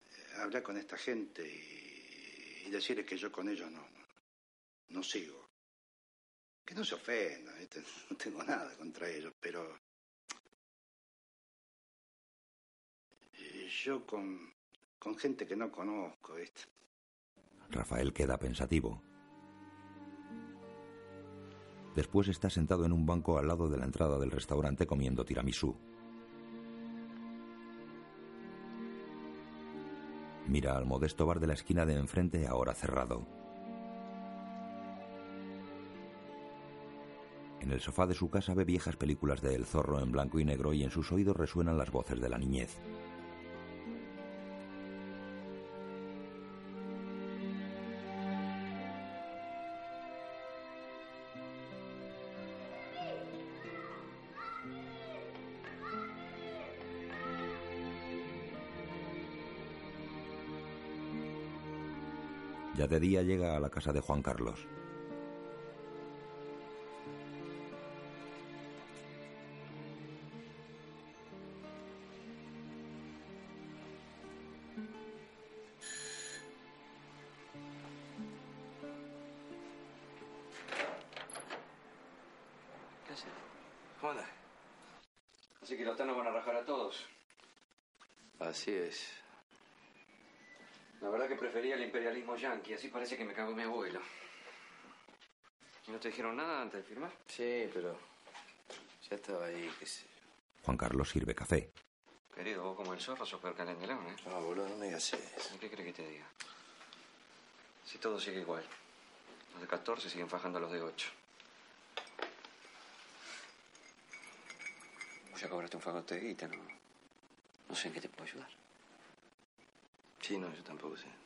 Speaker 7: Eh, Hablar con esta gente y, decirles que yo con ellos no, no, sigo. Que no se ofendan, ¿viste? no tengo nada contra ellos, pero eh, yo con, con gente que no conozco, ¿viste?
Speaker 1: Rafael queda pensativo. Después está sentado en un banco al lado de la entrada del restaurante comiendo tiramisú. Mira al modesto bar de la esquina de enfrente ahora cerrado. En el sofá de su casa ve viejas películas de El Zorro en blanco y negro y en sus oídos resuenan las voces de la niñez. Día llega a la casa de Juan Carlos.
Speaker 15: Yanqui, así parece que me cagó mi abuelo. ¿Y no te dijeron nada antes de firmar?
Speaker 5: Sí, pero ya estaba ahí, qué sé.
Speaker 1: Juan Carlos sirve café.
Speaker 15: Querido, vos como el zorro sos peor que el León, ¿eh?
Speaker 5: No, boludo, no me digas eso.
Speaker 15: ¿Y ¿Qué crees que te diga? Si todo sigue igual. Los de 14 siguen fajando a los de 8. Vos ya cobraste un fagote de guita, ¿no? No sé en qué te puedo ayudar.
Speaker 5: Sí, no, yo tampoco sé.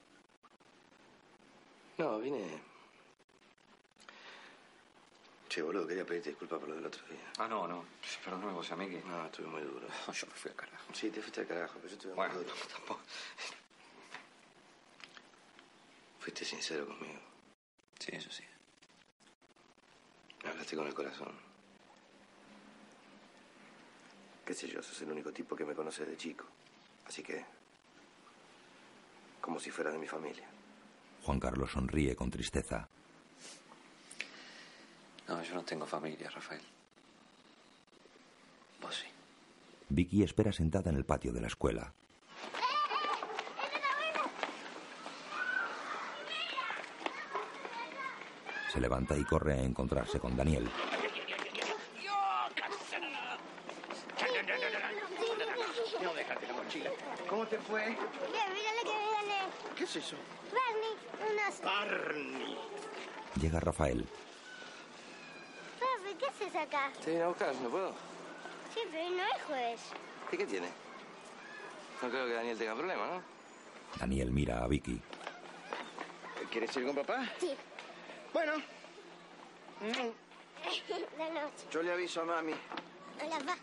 Speaker 5: No, vine... Che, boludo, quería pedirte disculpas por lo del otro día.
Speaker 15: Ah, no, no. Pero no, vos, amigo.
Speaker 5: No, estuve muy duro.
Speaker 15: Yo me fui al carajo.
Speaker 5: Sí, te fuiste al carajo, pero yo estuve
Speaker 15: Bueno,
Speaker 5: muy duro.
Speaker 15: no, tampoco.
Speaker 5: Fuiste sincero conmigo.
Speaker 15: Sí, eso sí.
Speaker 5: Me hablaste con el corazón. Qué sé yo, sos el único tipo que me conoce de chico. Así que... Como si fuera de mi familia.
Speaker 1: Juan Carlos sonríe con tristeza.
Speaker 15: No, yo no tengo familia, Rafael. Vos sí.
Speaker 1: Vicky espera sentada en el patio de la escuela. Se levanta y corre a encontrarse con Daniel.
Speaker 17: No, déjate la mochila. ¿Cómo te fue?
Speaker 13: Bien, mira lo que me gané.
Speaker 17: ¿Qué es eso?
Speaker 13: Unas...
Speaker 17: Barney.
Speaker 1: Llega Rafael.
Speaker 13: Papi, ¿qué haces acá?
Speaker 5: Te vine a buscar, ¿no puedo?
Speaker 13: Sí, pero hoy no es jueves.
Speaker 5: ¿Y qué tiene? No creo que Daniel tenga problema, ¿no?
Speaker 1: Daniel mira a Vicky.
Speaker 17: ¿Quieres ir con papá?
Speaker 13: Sí.
Speaker 17: Bueno,
Speaker 13: De noche.
Speaker 5: Yo le aviso a mami.
Speaker 13: Hola, pa.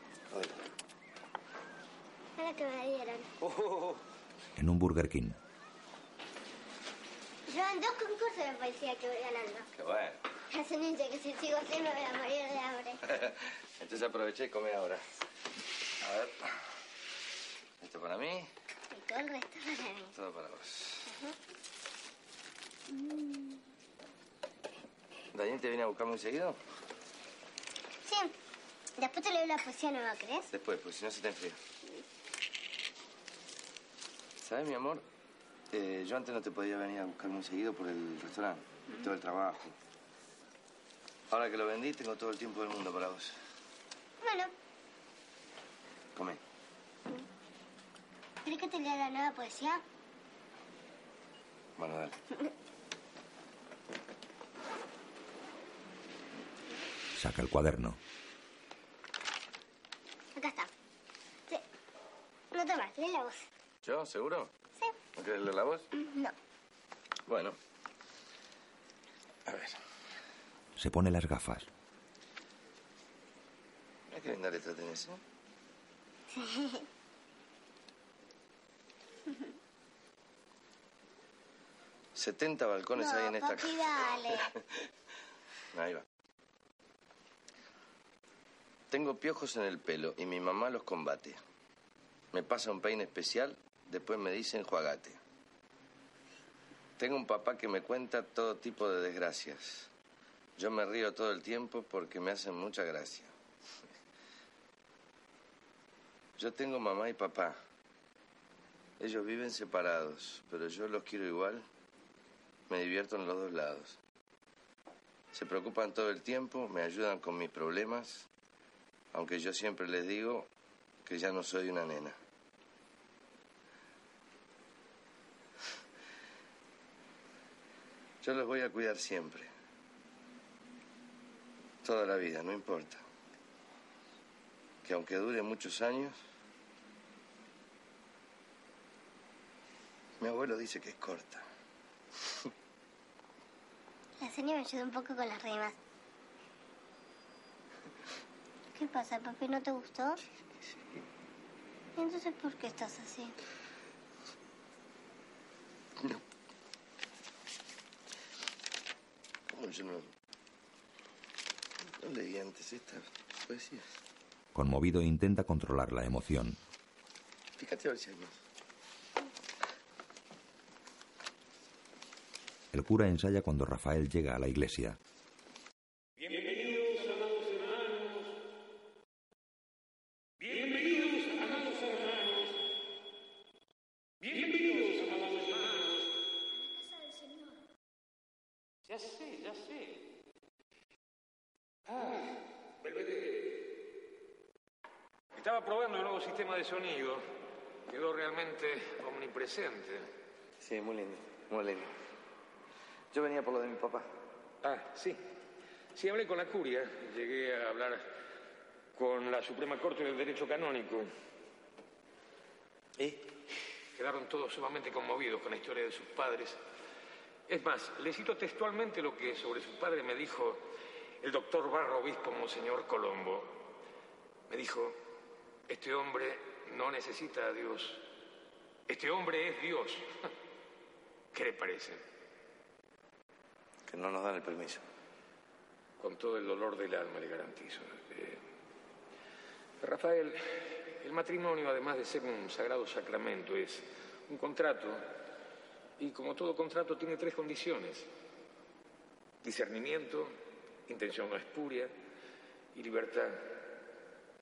Speaker 13: Hola que me dieron.
Speaker 5: Oh,
Speaker 1: En un Burger King.
Speaker 13: Llevan dos concursos de poesía que voy ganando.
Speaker 5: qué bueno.
Speaker 13: Hace un que si sigo así me voy a morir de hambre.
Speaker 5: Entonces aproveché y come ahora. A ver. Esto para mí,
Speaker 13: Y todo el resto para mí.
Speaker 5: todo para vos.
Speaker 13: Ujú. Mm.
Speaker 5: ¿Daniel te viene a buscar muy seguido?
Speaker 13: Sí. Después te leo la poesía nueva, ¿crees?
Speaker 5: Después, pues si no se te enfría. ¿Sabes, mi amor? Eh, yo antes no te podía venir a buscar muy seguido por el restaurante, todo el trabajo. Ahora que lo vendí, tengo todo el tiempo del mundo para vos.
Speaker 13: Bueno,
Speaker 5: Come.
Speaker 13: ¿querés que te lea la nueva poesía?
Speaker 5: Bueno, dale.
Speaker 1: Saca el cuaderno.
Speaker 13: Acá está. Sí. No tomas, lee la voz.
Speaker 5: ¿Yo? ¿Seguro? ¿No querés leer la voz?
Speaker 13: No.
Speaker 5: Bueno. A ver.
Speaker 1: Se pone las gafas.
Speaker 5: Mira qué linda letra tenés, ¿eh?
Speaker 13: Sí.
Speaker 5: 70 balcones hay en
Speaker 13: No,
Speaker 5: esta
Speaker 13: papi,
Speaker 5: casa.
Speaker 13: dale.
Speaker 5: Ahí va. Tengo piojos en el pelo y mi mamá los combate. Me pasa un peine especial, después me dicen juagate. Tengo un papá que me cuenta todo tipo de desgracias. Yo me río todo el tiempo porque me hacen mucha gracia. Yo tengo mamá y papá. Ellos viven separados, pero yo los quiero igual. Me divierto en los dos lados. Se preocupan todo el tiempo, me ayudan con mis problemas, aunque yo siempre les digo que ya no soy una nena. Yo los voy a cuidar siempre. Toda la vida, no importa. Que aunque dure muchos años, mi abuelo dice que es corta.
Speaker 13: La señora me ayuda un poco con las rimas. ¿Qué pasa, papi? ¿No te gustó? ¿Y entonces por qué estás así?
Speaker 5: No. ¿Cómo yo no, no leí antes esta poesía?
Speaker 1: Conmovido intenta controlar la emoción.
Speaker 5: Fíjate a ver si hay más.
Speaker 1: El cura ensaya cuando Rafael llega a la iglesia.
Speaker 5: Sí, muy lindo, muy lindo. Yo venía por lo de mi papá.
Speaker 20: Ah, sí. Sí, hablé con la curia. Llegué a hablar con la Suprema Corte del Derecho Canónico.
Speaker 5: ¿Y?
Speaker 20: Quedaron todos sumamente conmovidos con la historia de sus padres. Es más, le cito textualmente lo que sobre su padre me dijo el doctor Barro Obispo Monseñor Colombo. Me dijo, este hombre no necesita a Dios. Este hombre es Dios. ¿Qué le parece?
Speaker 5: Que no nos dan el permiso.
Speaker 20: Con todo el dolor del alma le garantizo. Eh, Rafael, el matrimonio, además de ser un sagrado sacramento, es un contrato. Y como todo contrato tiene tres condiciones. Discernimiento, intención no espuria y libertad.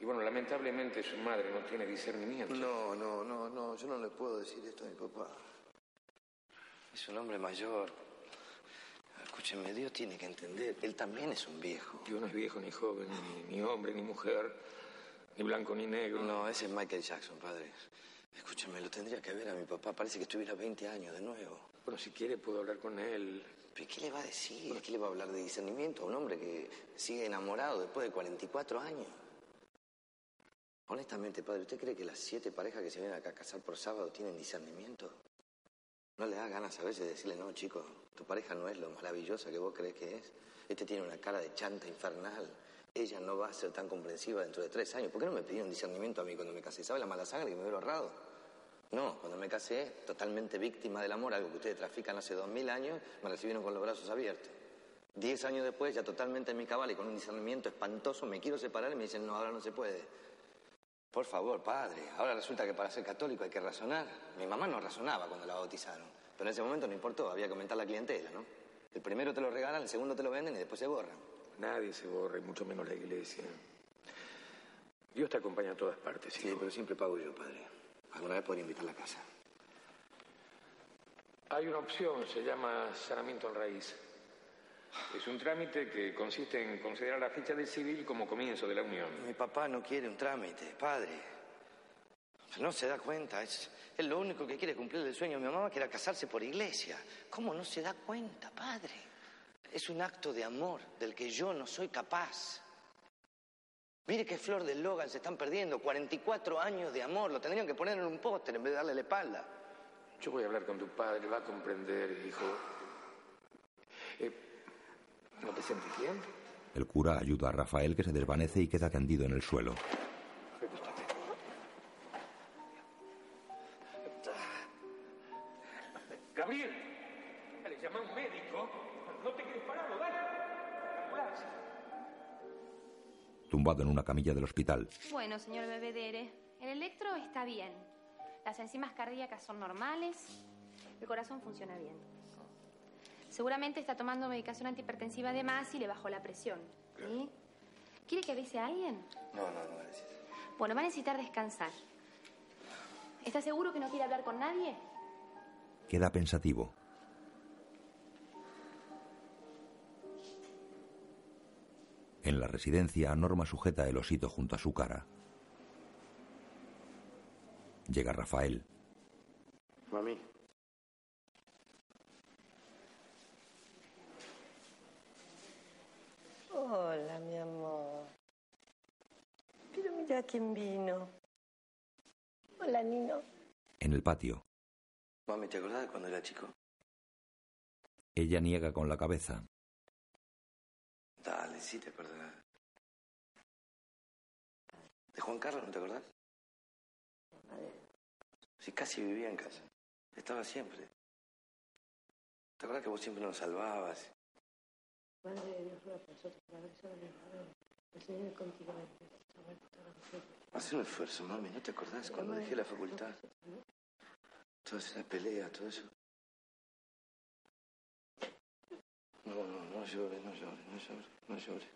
Speaker 20: Y bueno, lamentablemente su madre no tiene discernimiento.
Speaker 5: No, no, no, no, yo no le puedo decir esto a mi papá. Es un hombre mayor. Escúcheme, Dios tiene que entender, él también es un viejo.
Speaker 20: Dios no es viejo, ni joven, ni, ni hombre, ni mujer, ni blanco, ni negro.
Speaker 5: No, ese es Michael Jackson, padre. Escúcheme, lo tendría que ver a mi papá, parece que estuviera 20 años de nuevo.
Speaker 20: Bueno, si quiere puedo hablar con él.
Speaker 5: ¿Pero qué le va a decir? ¿Qué le va a hablar de discernimiento a un hombre que sigue enamorado después de 44 años? Honestamente, padre, ¿usted cree que las siete parejas que se vienen acá a casar por sábado tienen discernimiento? ¿No le da ganas a veces de decirle, no, chico, tu pareja no es lo maravillosa que vos crees que es? Este tiene una cara de chanta infernal. Ella no va a ser tan comprensiva dentro de tres años. ¿Por qué no me pidieron discernimiento a mí cuando me casé? ¿Sabe la mala sangre que me hubiera ahorrado? No, cuando me casé, totalmente víctima del amor, algo que ustedes trafican hace dos mil años, me recibieron con los brazos abiertos. Diez años después, ya totalmente en mi cabal y con un discernimiento espantoso, me quiero separar y me dicen, no, ahora no se puede. Por favor, padre, ahora resulta que para ser católico hay que razonar. Mi mamá no razonaba cuando la bautizaron, pero en ese momento no importó, había que aumentar la clientela, ¿no? El primero te lo regalan, el segundo te lo venden y después se borran.
Speaker 20: Nadie se borra, y mucho menos la iglesia. Dios te acompaña a todas partes.
Speaker 5: Sí, pero siempre pago yo, padre. Alguna vez podría invitar a la casa.
Speaker 20: Hay una opción, se llama sanamiento en raíz. Es un trámite que consiste en considerar la fecha del civil como comienzo de la unión.
Speaker 5: Mi papá no quiere un trámite, padre. No se da cuenta, es, es lo único que quiere cumplir el sueño de mi mamá, que era casarse por iglesia. ¿Cómo no se da cuenta, padre? Es un acto de amor del que yo no soy capaz. Mire qué flor de Logan se están perdiendo. 44 años de amor. Lo tendrían que poner en un póster en vez de darle la espalda.
Speaker 20: Yo voy a hablar con tu padre, va a comprender, hijo. Eh, ¿No te sentís bien?
Speaker 1: El cura ayuda a Rafael que se desvanece y queda tendido en el suelo.
Speaker 20: Gabriel, le llama a un médico. No te quedes parado, dale. Ambulancia.
Speaker 1: Tumbado en una camilla del hospital,
Speaker 27: Bueno, señor Bebedere, el electro está bien. Las enzimas cardíacas son normales. El corazón funciona bien. Seguramente está tomando medicación antihipertensiva de más y le bajó la presión. ¿sí? ¿Quiere que avise a alguien?
Speaker 5: No, no, no, gracias.
Speaker 27: Bueno, va a necesitar descansar. ¿Está seguro que no quiere hablar con nadie?
Speaker 1: queda pensativo. En la residencia, Norma sujeta el osito junto a su cara. Llega Rafael.
Speaker 5: Mami.
Speaker 11: Hola, mi amor. Pero mira quién vino. Hola, Nino.
Speaker 1: En el patio,
Speaker 5: Mami, ¿te acordás de cuando era chico?
Speaker 1: ella niega con la cabeza.
Speaker 5: Dale, sí te acordás. ¿De Juan Carlos no te acordás? Sí, casi vivía en casa. Estaba siempre. ¿Te acordás que vos siempre nos salvabas?
Speaker 11: Madre de Dios, ruega por nosotros, para ver El Señor es contigo.
Speaker 5: Haz un esfuerzo, mami. ¿No te acordás cuando dejé la facultad? Todas esas peleas, todo eso. No, no, no llores, no llores, no llores, no llores.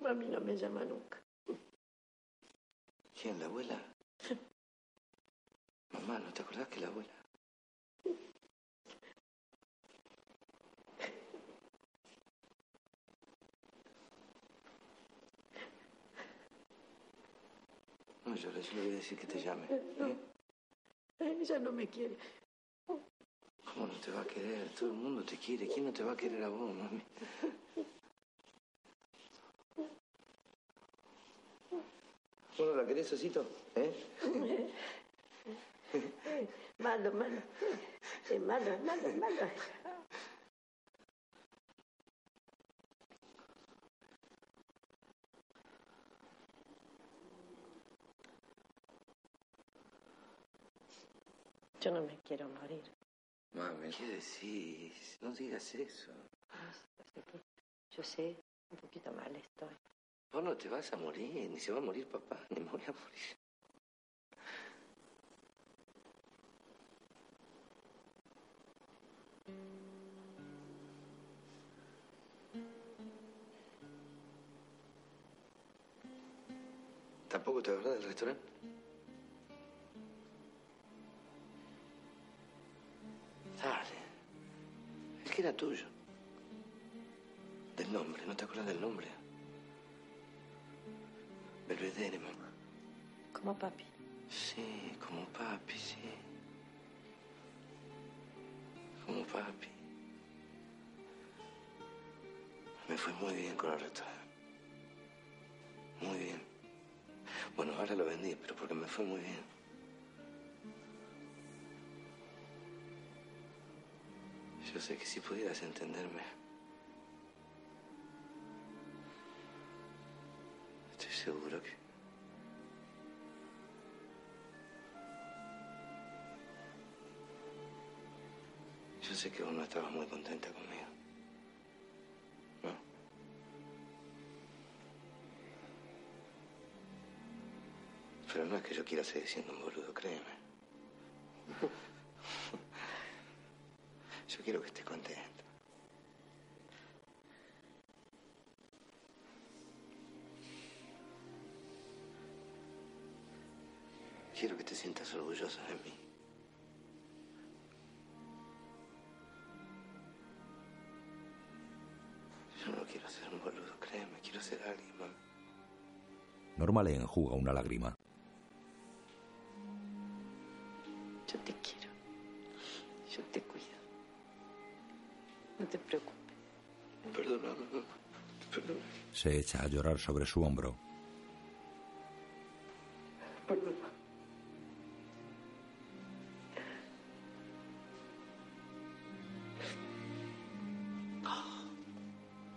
Speaker 11: Mami no me llama nunca.
Speaker 5: ¿Quién, la abuela? Mamá, ¿no te acordás que la abuela? No llores, yo le voy a decir que te llame. ¿eh?
Speaker 11: Ella no me quiere.
Speaker 5: ¿Cómo no te va a querer? Todo el mundo te quiere. ¿Quién no te va a querer a vos, mami? ¿Vos no la querés, Osito? ¿Eh?
Speaker 11: Malo, malo. Malo, malo, es malo. Yo no me quiero morir.
Speaker 5: Mami, ¿qué decís? No digas eso.
Speaker 11: Yo sé, un poquito mal estoy.
Speaker 5: Vos no te vas a morir, ni se va a morir papá, ni me voy a morir. ¿Tampoco te acordás del restaurante? Dale. Es que era tuyo. Del nombre, ¿no te acuerdas del nombre? Belvedere, mamá.
Speaker 11: Como papi.
Speaker 5: Sí, como papi, sí. Como papi. Me fue muy bien con el restaurante. Muy bien. Bueno, ahora lo vendí, pero porque me fue muy bien.
Speaker 28: Yo sé que si pudieras entenderme. Estoy seguro que. Yo sé que vos no estabas muy contenta conmigo. ¿No? Pero no es que yo quiera seguir siendo un boludo, créeme. Quiero que estés contenta. Quiero que te sientas orgullosa de mí. Yo no quiero ser un boludo, créeme, quiero ser alguien, mami.
Speaker 1: Norma le enjuga una lágrima.
Speaker 11: Yo te quiero. Yo te. No te preocupes.
Speaker 28: Perdóname, mamá. Perdóname.
Speaker 1: Se echa a llorar sobre su hombro.
Speaker 11: Perdona.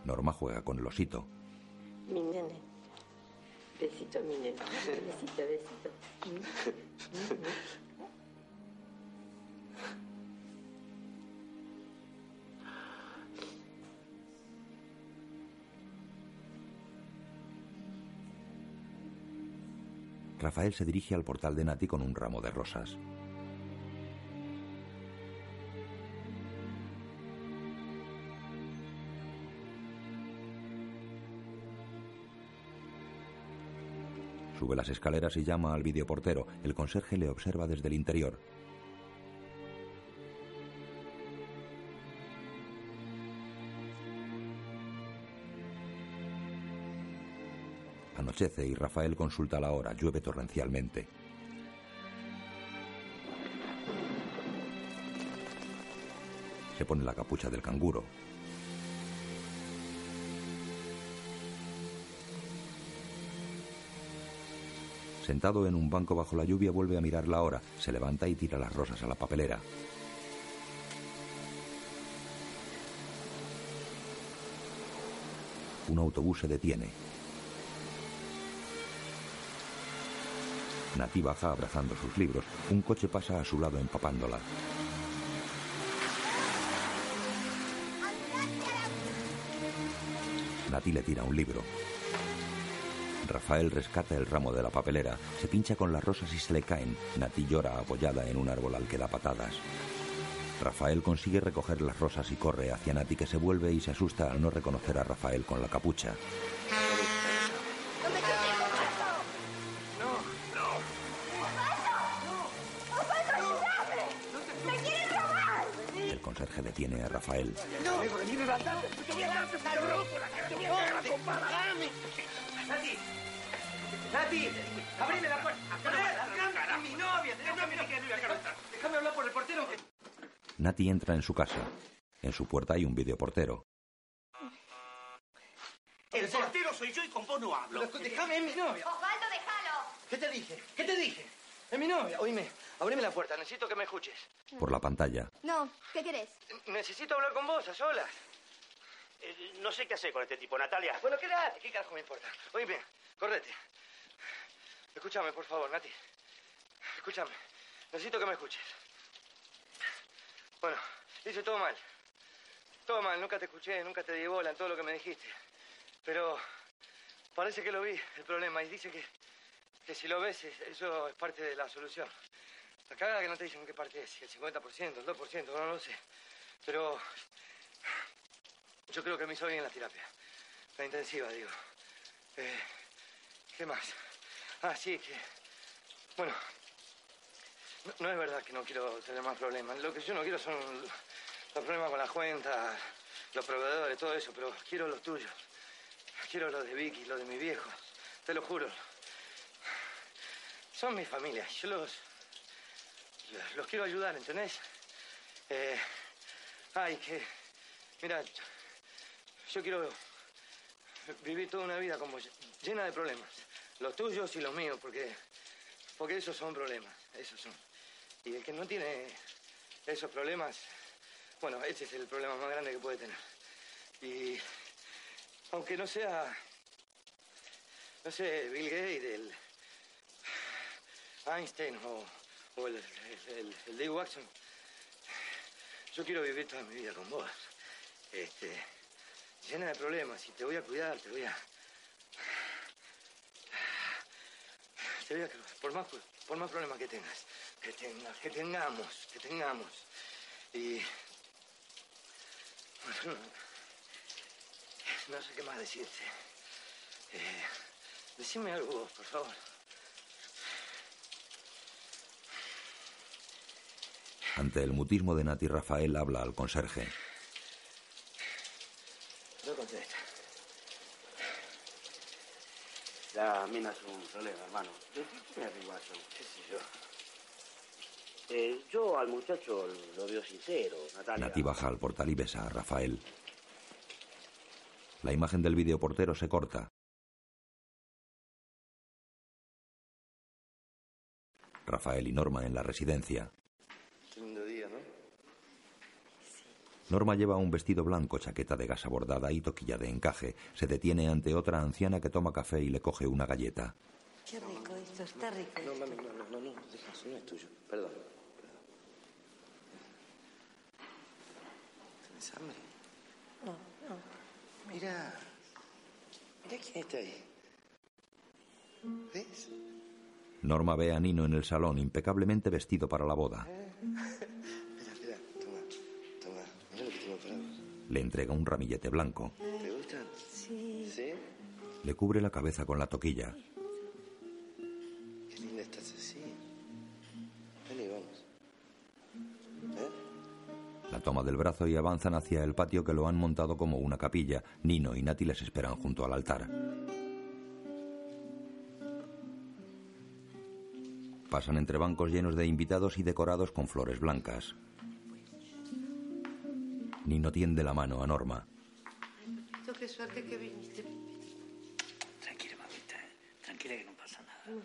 Speaker 1: Norma juega con el osito.
Speaker 11: Mi nene. Besito, mi nene. Besito, besito.
Speaker 1: Rafael se dirige al portal de Nati con un ramo de rosas. Sube las escaleras y llama al videoportero. El conserje le observa desde el interior. Anochece y Rafael consulta la hora. Llueve torrencialmente. Se pone la capucha del canguro. Sentado en un banco bajo la lluvia vuelve a mirar la hora. Se levanta y tira las rosas a la papelera. Un autobús se detiene. Nati baja abrazando sus libros. Un coche pasa a su lado empapándola. Nati le tira un libro. Rafael rescata el ramo de la papelera, se pincha con las rosas y se le caen. Nati llora apoyada en un árbol al que da patadas. Rafael consigue recoger las rosas y corre hacia Nati que se vuelve y se asusta al no reconocer a Rafael con la capucha. A
Speaker 29: cagar a trompada.
Speaker 5: Nati, abrime la puerta. Es mi novia, déjame, déjame hablar por el portero.
Speaker 1: Nati entra en su casa. En su puerta hay un videoportero.
Speaker 29: El portero soy yo y con vos no hablo.
Speaker 5: Déjame, es mi novia.
Speaker 30: Osvaldo, déjalo.
Speaker 5: ¿Qué te dije? ¿Qué te dije? Es mi novia. Oíme, abrime la puerta, necesito que me escuches.
Speaker 1: Por la pantalla,
Speaker 30: No, ¿qué querés?
Speaker 5: Necesito hablar con vos, a solas.
Speaker 29: Eh, no sé qué hacer con este tipo, Natalia.
Speaker 5: Bueno, quédate, ¿qué carajo me importa? Oíme, correte. Escúchame, por favor, Nati. Escúchame. Necesito que me escuches. Bueno, hice todo mal. Todo mal, nunca te escuché, nunca te di bola en todo lo que me dijiste. Pero parece que lo vi, el problema, y dice que, que si lo ves, es- eso es parte de la solución. La cagada que no te dicen qué parte es, si el 50%, el 2%, no lo sé. Pero yo creo que me hizo bien la terapia. La intensiva, digo. Eh, ¿Qué más? Ah, sí, que... Bueno, no, no es verdad que no quiero tener más problemas. Lo que yo no quiero son los problemas con las cuentas, los proveedores, todo eso, pero quiero los tuyos. Quiero los de Vicky, los de mi viejo. Te lo juro. Son mi familia. Yo los... Los quiero ayudar, ¿entendés? Eh, ay, que... Mira, yo quiero vivir toda una vida como llena de problemas. Los tuyos y los míos, porque, porque esos son problemas, esos son. Y el que no tiene esos problemas
Speaker 6: Bueno, ese es el problema más grande que puede tener. Y aunque no sea, no sé, Bill Gates, el Einstein o, el, el, el- Dave Watson, yo quiero vivir toda mi vida con vos. Este, llena de problemas y te voy a cuidar, te voy a... Te voy a... Por más, por más problemas que tengas, que tengas, que tengamos, que tengamos. Y... No sé qué más decirte. Eh, decime algo vos, por favor.
Speaker 1: Ante el mutismo de Nati, Rafael habla al conserje.
Speaker 6: No contesta.
Speaker 31: La mina es un problema, hermano. ¿De qué me arriba yo? ¿Qué sé yo? Eh, yo al muchacho lo veo sincero, Natalia.
Speaker 1: Nati baja al portal y besa a Rafael. La imagen del videoportero se corta. Rafael y Norma en la residencia.
Speaker 5: Qué lindo día, ¿no?
Speaker 1: Norma lleva un vestido blanco, chaqueta de gasa bordada y toquilla de encaje. Se detiene ante otra anciana que toma café y le coge una galleta.
Speaker 11: Qué rico esto, está rico.
Speaker 5: No, mami, no, no, no, no, deja eso, no es tuyo. Perdón. ¿Tienes hambre?
Speaker 11: No, no.
Speaker 5: Mira. Mira quién está ahí. ¿Ves?
Speaker 1: Norma ve a Nino en el salón, impecablemente vestido para la boda.
Speaker 5: Espera,
Speaker 1: Le entrega un ramillete blanco.
Speaker 5: ¿Te gustan?
Speaker 11: Sí.
Speaker 5: ¿Sí?
Speaker 1: Le cubre la cabeza con la toquilla.
Speaker 5: Qué linda estás así. Vení, vamos. ¿Eh?
Speaker 1: La toma del brazo y avanzan hacia el patio que lo han montado como una capilla. Nino y Nati les esperan junto al altar. Pasan entre bancos llenos de invitados y decorados con flores blancas. Nino tiende la mano a Norma.
Speaker 11: Esto qué suerte que viniste.
Speaker 9: Tranquila, mamita. Tranquila que no pasa nada.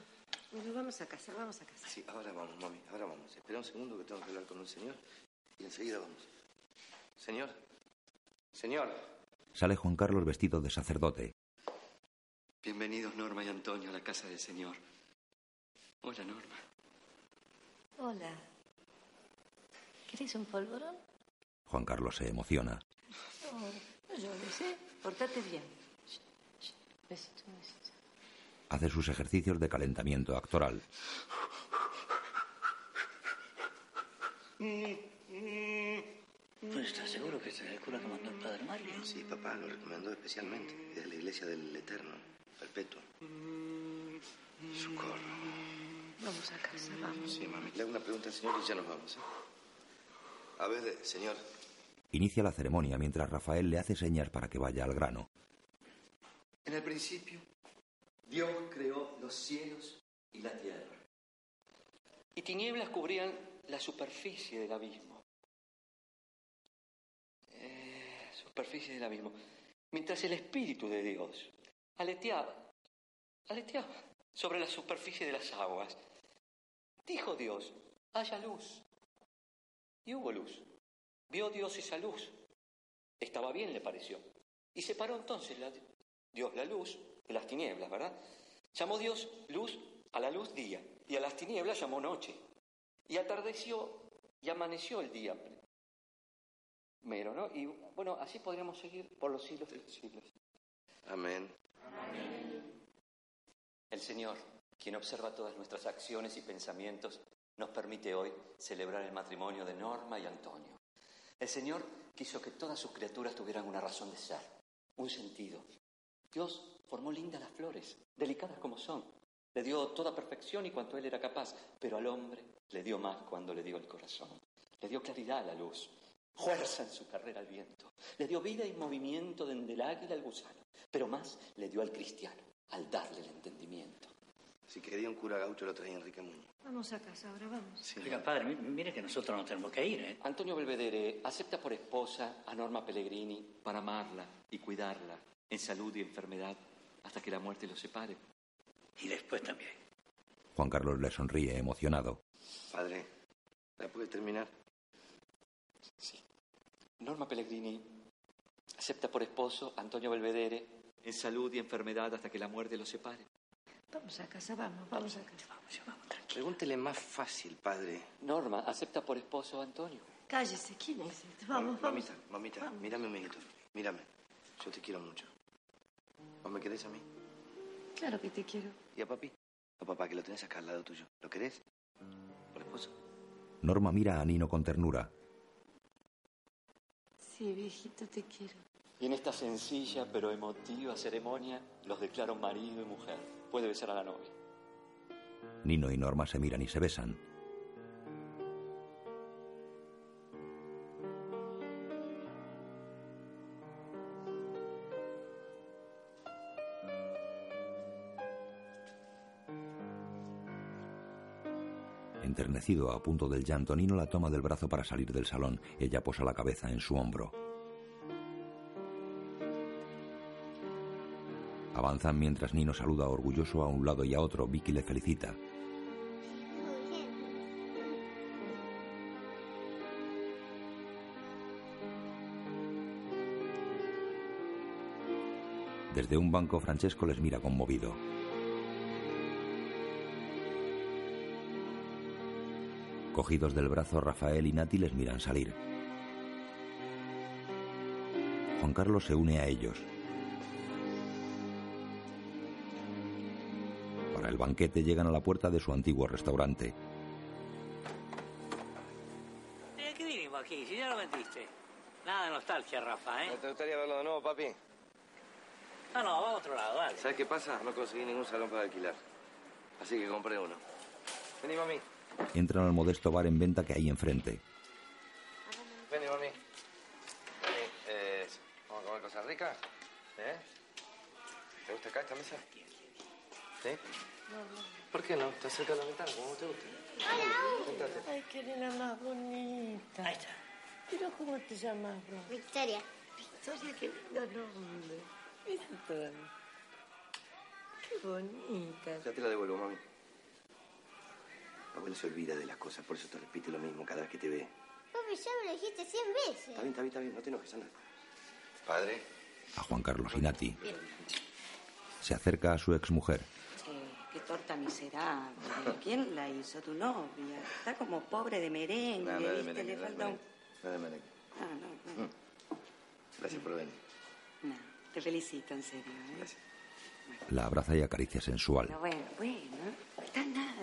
Speaker 11: Bueno, vamos a casa, vamos a casa.
Speaker 5: Sí, ahora vamos, mami, ahora vamos. Espera un segundo que tengo que hablar con un señor y enseguida vamos. Señor. Señor.
Speaker 1: Sale Juan Carlos vestido de sacerdote.
Speaker 15: Bienvenidos Norma y Antonio a la casa del Señor. Hola Norma.
Speaker 11: Hola. ¿Quieres un polvorón?
Speaker 1: Juan Carlos se emociona.
Speaker 11: Llores, ¿eh? Portate bien.
Speaker 1: Hace sus ejercicios de calentamiento actoral.
Speaker 9: Pues estás seguro que es el cura que mandó el padre Mario.
Speaker 5: Sí, papá, lo recomendó especialmente. Es de la iglesia del Eterno, perpetuo. Socorro.
Speaker 11: Vamos a casa, vamos.
Speaker 5: Sí, mami. Le hago una pregunta al señor y ya nos vamos. ¿eh? A ver, señor.
Speaker 1: Inicia la ceremonia mientras Rafael le hace señas para que vaya al grano.
Speaker 15: En el principio, Dios creó los cielos y la tierra. Y tinieblas cubrían la superficie del abismo. Eh, superficie del abismo. Mientras el Espíritu de Dios aleteaba, aleteaba sobre la superficie de las aguas. Dijo Dios, haya luz. Y hubo luz. Vio Dios esa luz. Estaba bien, le pareció. Y separó entonces la- Dios la luz de las tinieblas, ¿verdad? Llamó Dios luz a la luz día y a las tinieblas llamó noche. Y atardeció y amaneció el día mero, ¿no? Y bueno, así podríamos seguir por los siglos de los siglos.
Speaker 5: Amén.
Speaker 15: El Señor, quien observa todas nuestras acciones y pensamientos, nos permite hoy celebrar el matrimonio de Norma y Antonio. El Señor quiso que todas sus criaturas tuvieran una razón de ser, un sentido. Dios formó lindas las flores, delicadas como son. Le dio toda perfección y cuanto él era capaz, pero al hombre le dio más cuando le dio el corazón. Le dio claridad a la luz, fuerza en su carrera al viento. Le dio vida y movimiento desde el águila al gusano, pero más le dio al cristiano, al darle el entendimiento.
Speaker 5: Si quería un cura gaucho lo traía Enrique Muñoz.
Speaker 11: Vamos a casa, ahora vamos.
Speaker 9: Oiga, padre, mi- mire que nosotros no tenemos que ir, ¿eh?
Speaker 15: Antonio Belvedere acepta por esposa a Norma Pellegrini para amarla y cuidarla en salud y enfermedad hasta que la muerte los separe.
Speaker 9: Y después también.
Speaker 1: Juan Carlos le sonríe emocionado.
Speaker 5: Padre, ¿la puede terminar?
Speaker 15: Sí. Norma Pellegrini acepta por esposo a Antonio Belvedere en salud y enfermedad hasta que la muerte los separe.
Speaker 12: Vamos a casa, vamos, vamos a casa. Vamos, vamos,
Speaker 5: Pregúntele más fácil, padre.
Speaker 15: Norma acepta por esposo a Antonio.
Speaker 12: Cállese, ¿quién es este? Vamos, vamos.
Speaker 5: Mamita, mamita, mírame, mijito. Mírame. Yo te quiero mucho. ¿Vos me querés a mí?
Speaker 12: Claro que te quiero.
Speaker 5: ¿Y a papi? A papá, que lo tenés acá al lado tuyo. ¿Lo querés? Por esposo.
Speaker 1: Norma mira a Nino con ternura.
Speaker 12: Sí, viejito, te quiero.
Speaker 15: Y en esta sencilla pero emotiva ceremonia los declaro marido y mujer. Puede besar a la novia.
Speaker 1: Nino y Norma se miran y se besan. Enternecido a punto del llanto, Nino la toma del brazo para salir del salón. Ella posa la cabeza en su hombro. Avanzan mientras Nino saluda orgulloso a un lado y a otro. Vicky le felicita. Desde un banco, Francesco les mira conmovido. Cogidos del brazo, Rafael y Nati les miran salir. Juan Carlos se une a ellos. El banquete llegan a la puerta de su antiguo restaurante.
Speaker 9: ¿De qué vinimos aquí? Si ya lo vendiste. Nada de nostalgia, Rafa, ¿eh?
Speaker 5: ¿No te gustaría verlo de nuevo, papi?
Speaker 9: No, no, vamos a otro lado, dale.
Speaker 5: ¿Sabes qué pasa? No conseguí ningún salón para alquilar. Así que compré uno. Vení, mami.
Speaker 1: Entran al modesto bar en venta que hay enfrente.
Speaker 5: Vení, mami. Vení. Eh, ¿Vamos a comer cosas ricas? ¿Eh? ¿Te gusta acá esta mesa? ¿Sí? ¿Por qué no? Estás cerca de la ventana, como te gusta. Sentate.
Speaker 12: Ay, qué nena más bonita. Ahí está. Pero ¿cómo te llamas, bro?
Speaker 13: Victoria.
Speaker 12: Victoria, qué lindo nombre. Mira todo. Qué bonita.
Speaker 5: Ya te la devuelvo, mami. La abuela se olvida de las cosas, por eso te repite lo mismo cada vez que te ve.
Speaker 13: Papi, ya me lo dijiste cien veces.
Speaker 5: Está bien, está bien, está bien. No te enojes, anda. Padre.
Speaker 1: A Juan Carlos y Nati.
Speaker 12: Bien.
Speaker 1: Se acerca a su exmujer.
Speaker 12: Qué torta miserable. ¿Quién la hizo? Tu novia. Está como pobre de merengue,
Speaker 5: No, no de merengue,
Speaker 12: Le
Speaker 5: no
Speaker 12: falta un...
Speaker 5: merengue. No de merengue.
Speaker 12: Ah, no, no.
Speaker 5: Gracias por venir.
Speaker 12: No, te felicito, en serio. ¿eh?
Speaker 5: Gracias.
Speaker 1: La abraza y acaricia sensual.
Speaker 12: Pero bueno, bueno. Está nada.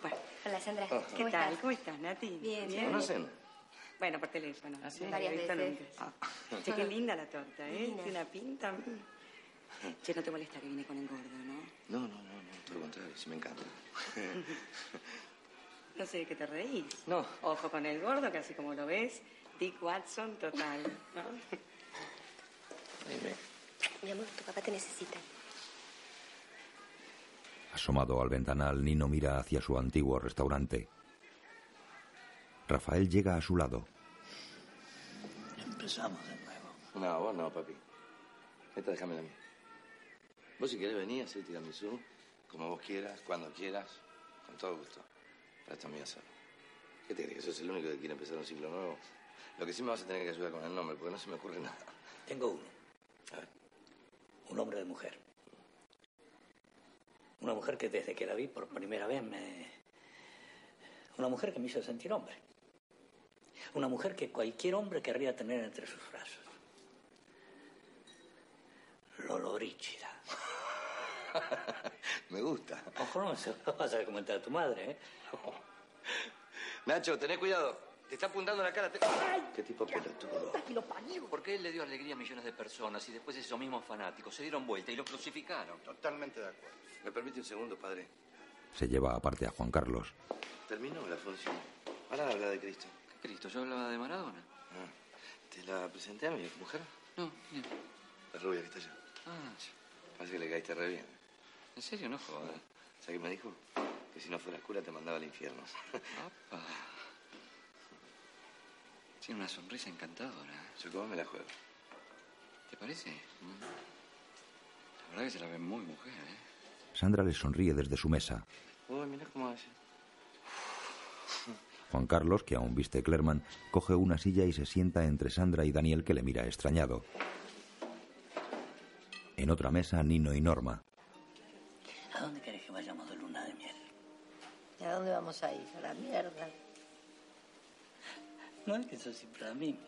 Speaker 12: Bueno,
Speaker 14: Hola, Sandra.
Speaker 5: Oh.
Speaker 12: ¿qué
Speaker 14: ¿Cómo
Speaker 12: tal?
Speaker 14: estás?
Speaker 12: ¿Cómo estás, Nati?
Speaker 14: Bien,
Speaker 5: ¿Se
Speaker 14: bien.
Speaker 5: conocen?
Speaker 12: Bueno, por teléfono.
Speaker 5: ¿Ah, sí?
Speaker 12: No
Speaker 14: Varias veces.
Speaker 12: nunca. Che, qué linda la torta, ¿eh? Tiene una pinta. Che, no te molesta que viene con el gordo, ¿no?
Speaker 5: No, no, no, no. Todo lo contrario. Sí me encanta.
Speaker 12: No sé de qué te reís.
Speaker 5: No.
Speaker 12: Ojo con el gordo, que así como lo ves, Dick Watson total. ¿no?
Speaker 14: Mi amor, tu papá te necesita.
Speaker 1: Asomado al ventanal, Nino mira hacia su antiguo restaurante. Rafael llega a su lado.
Speaker 15: Empezamos de nuevo.
Speaker 5: No, vos no, papi. Esta déjame a mí. Vos si querés venir a hacer tiramisú, como vos quieras, cuando quieras, con todo gusto. Pero esto es mío solo. ¿Qué te crees que sos el único que quiere empezar un ciclo nuevo? Lo que sí me vas a tener que ayudar con el nombre, porque no se me ocurre nada.
Speaker 9: Tengo uno. Un hombre de mujer. Una mujer que desde que la vi por primera vez me... Una mujer que me hizo sentir hombre. Una mujer que cualquier hombre querría tener entre sus brazos. Lollobrigida.
Speaker 5: me gusta.
Speaker 9: Ojo, no se lo vas a comentar a tu madre, ¿eh?
Speaker 5: Nacho, tené cuidado. Te está apuntando la cara. te- ¿Qué tipo pelotudo?
Speaker 15: Porque él le dio alegría a millones de personas y después esos mismos fanáticos se dieron vuelta y lo crucificaron.
Speaker 5: Totalmente de acuerdo. ¿Me permite un segundo, padre?
Speaker 1: Se lleva aparte a Juan Carlos.
Speaker 5: Terminó la función. Ahora habla de Cristo.
Speaker 15: ¿Qué Cristo? Yo hablaba de Maradona.
Speaker 5: Ah, ¿Te la presenté a mi mujer?
Speaker 15: No, bien.
Speaker 5: La rubia que está allá.
Speaker 15: Ah,
Speaker 5: Parece que le caíste re bien.
Speaker 15: ¿En serio? No jodas.
Speaker 5: ¿Sabes qué me dijo? Que si no fuera cura te mandaba al infierno.
Speaker 15: Apa. Tiene una sonrisa encantadora.
Speaker 5: Yo cómo me la juego.
Speaker 15: ¿Te parece? Mm. La verdad que se la ve muy mujer, ¿eh?
Speaker 1: Sandra le sonríe desde su mesa.
Speaker 5: Uy, mira cómo hace.
Speaker 1: Juan Carlos, que aún viste Clerman, coge una silla y se sienta entre Sandra y Daniel, que le mira extrañado. En otra mesa, Nino y Norma.
Speaker 9: ¿A dónde querés que vayamos de luna de miel?
Speaker 11: ¿Y a dónde vamos a ir? A la mierda.
Speaker 9: No es que sos siempre la misma.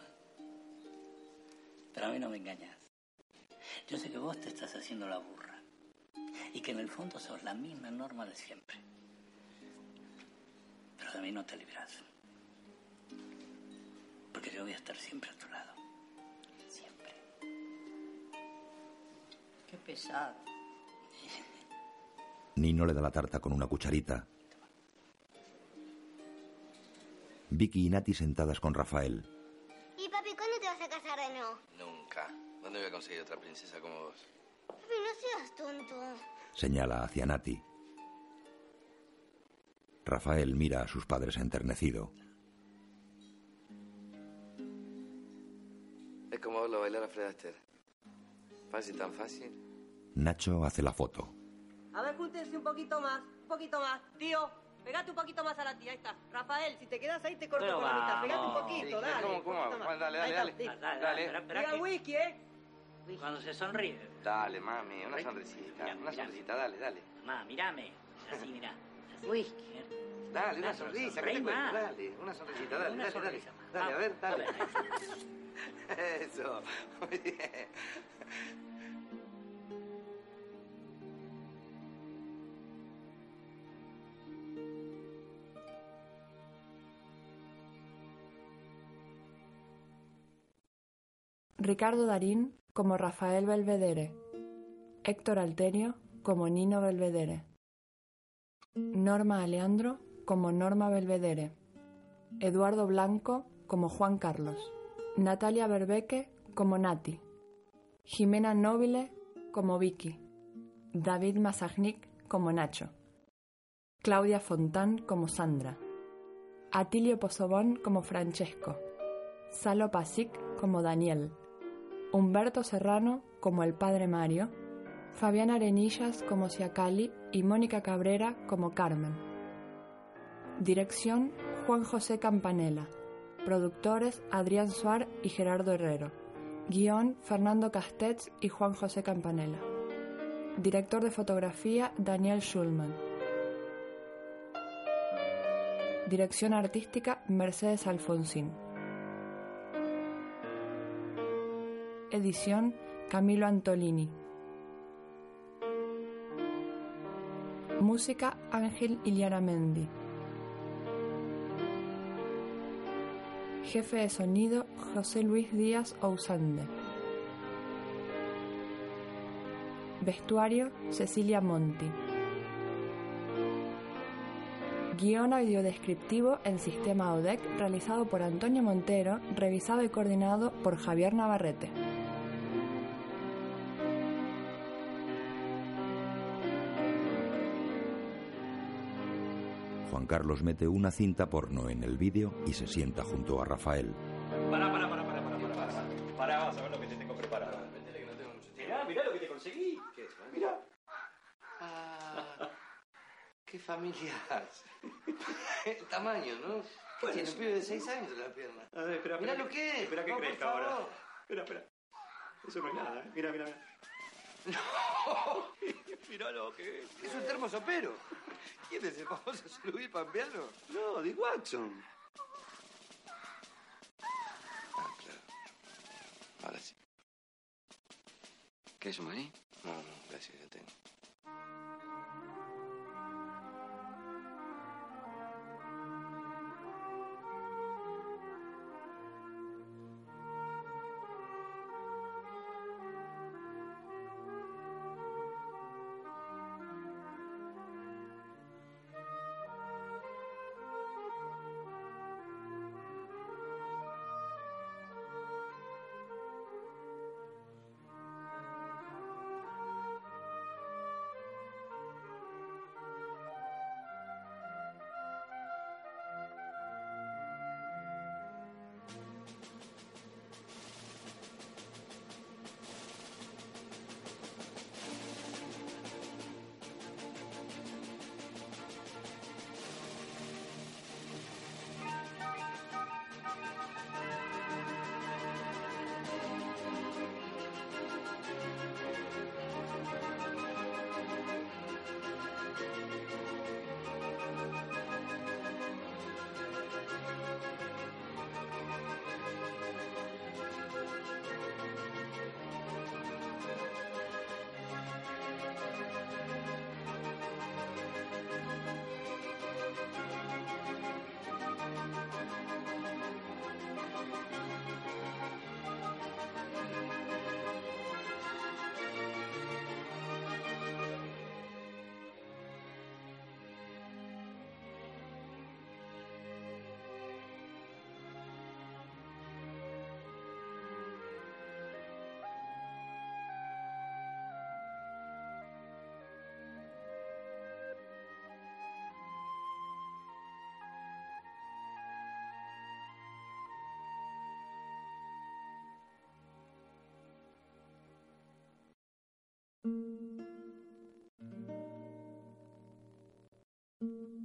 Speaker 9: Pero a mí no me engañas. Yo sé que vos te estás haciendo la burra. Y que en el fondo sos la misma norma de siempre. Pero de mí no te libras. Porque yo voy a estar siempre a tu lado. Siempre.
Speaker 11: Qué pesado.
Speaker 1: Nino le da la tarta con una cucharita. Vicky y Nati sentadas con Rafael.
Speaker 13: ¿Y papi, cuándo te vas a casar de nuevo?
Speaker 5: Nunca. ¿Dónde voy a conseguir otra princesa como vos?
Speaker 13: Papi, no seas tonto.
Speaker 1: Señala hacia Nati. Rafael mira a sus padres enternecido.
Speaker 5: Es como verlo bailar a Fred Astaire. Fácil, tan fácil.
Speaker 1: Nacho hace la foto.
Speaker 3: A ver, júntense un poquito más, un poquito más. Tío, pegate un poquito más a la tía, ahí está. Rafael, si te quedas ahí te corto
Speaker 9: Pero
Speaker 3: con la mitad. Pegate un poquito,
Speaker 9: Sí,
Speaker 3: dale.
Speaker 9: ¿cómo, cómo?
Speaker 3: un más.
Speaker 9: Dale, dale,
Speaker 3: está,
Speaker 9: dale. Dale, dale, espera, espera
Speaker 3: Diga
Speaker 9: que-
Speaker 3: whisky, ¿eh?
Speaker 9: Cuando se sonríe.
Speaker 5: Dale, mami, una sonrisita. Una sonrisita, dale, dale.
Speaker 9: Mamá, mírame. Así, mira.
Speaker 11: Whisky.
Speaker 5: Dale, una sonrisa, ¿qué te. Dale, una sonrisita, dale,
Speaker 9: Una
Speaker 5: dale, dale.
Speaker 9: sonrisa.
Speaker 5: Dale, a ver, dale. Eso, muy bien.
Speaker 2: Ricardo Darín como Rafael Belvedere. Héctor Alterio como Nino Belvedere. Norma Aleandro como Norma Belvedere. Eduardo Blanco como Juan Carlos. Natalia Berbeque como Nati. Jimena Nobile como Vicky. David Mazagnik como Nacho. Claudia Fontán como Sandra. Atilio Pozobón como Francesco. Salo Pasic como Daniel. Humberto Serrano como el padre Mario. Fabián Arenillas como Siacali y Mónica Cabrera como Carmen. Dirección Juan José Campanella. Productores Adrián Suar y Gerardo Herrero. Guión Fernando Castets y Juan José Campanella. Director de fotografía Daniel Schulman. Dirección artística Mercedes Alfonsín. Edición Camilo Antolini. Música Ángel Iliana Mendi. Jefe de sonido José Luis Díaz Ousande. Vestuario Cecilia Monti. Guión audiodescriptivo en sistema ODEC realizado por Antonio Montero, revisado y coordinado por Javier Navarrete.
Speaker 1: Carlos mete una cinta porno en el vídeo y se sienta junto a Rafael.
Speaker 18: Pará, pará, pará, pará, pará, pará. Pará, vas a ver lo que te tengo preparado. Mirá, mirá lo que te conseguí.
Speaker 5: ¿Qué es?
Speaker 18: Mirá.
Speaker 5: Ah, qué familias. Tamaño, ¿no? ¿Qué
Speaker 18: Bueno,
Speaker 5: tiene un pibe de 6 años en la pierna?
Speaker 18: A ver, espera, espera.
Speaker 5: lo que es.
Speaker 18: Espera que
Speaker 5: No,
Speaker 18: crezca ahora. Espera, espera. Eso no es nada, ¿eh? Mira, mira, mira. Mirá lo que es.
Speaker 5: Es un termosopero. ¿Quién es el famoso Luis Pampeano?
Speaker 7: No, Dick Watson.
Speaker 5: Ah, claro. Ahora sí.
Speaker 15: ¿Qué es un maní?
Speaker 5: No, no, gracias, ya tengo. Mm-hmm.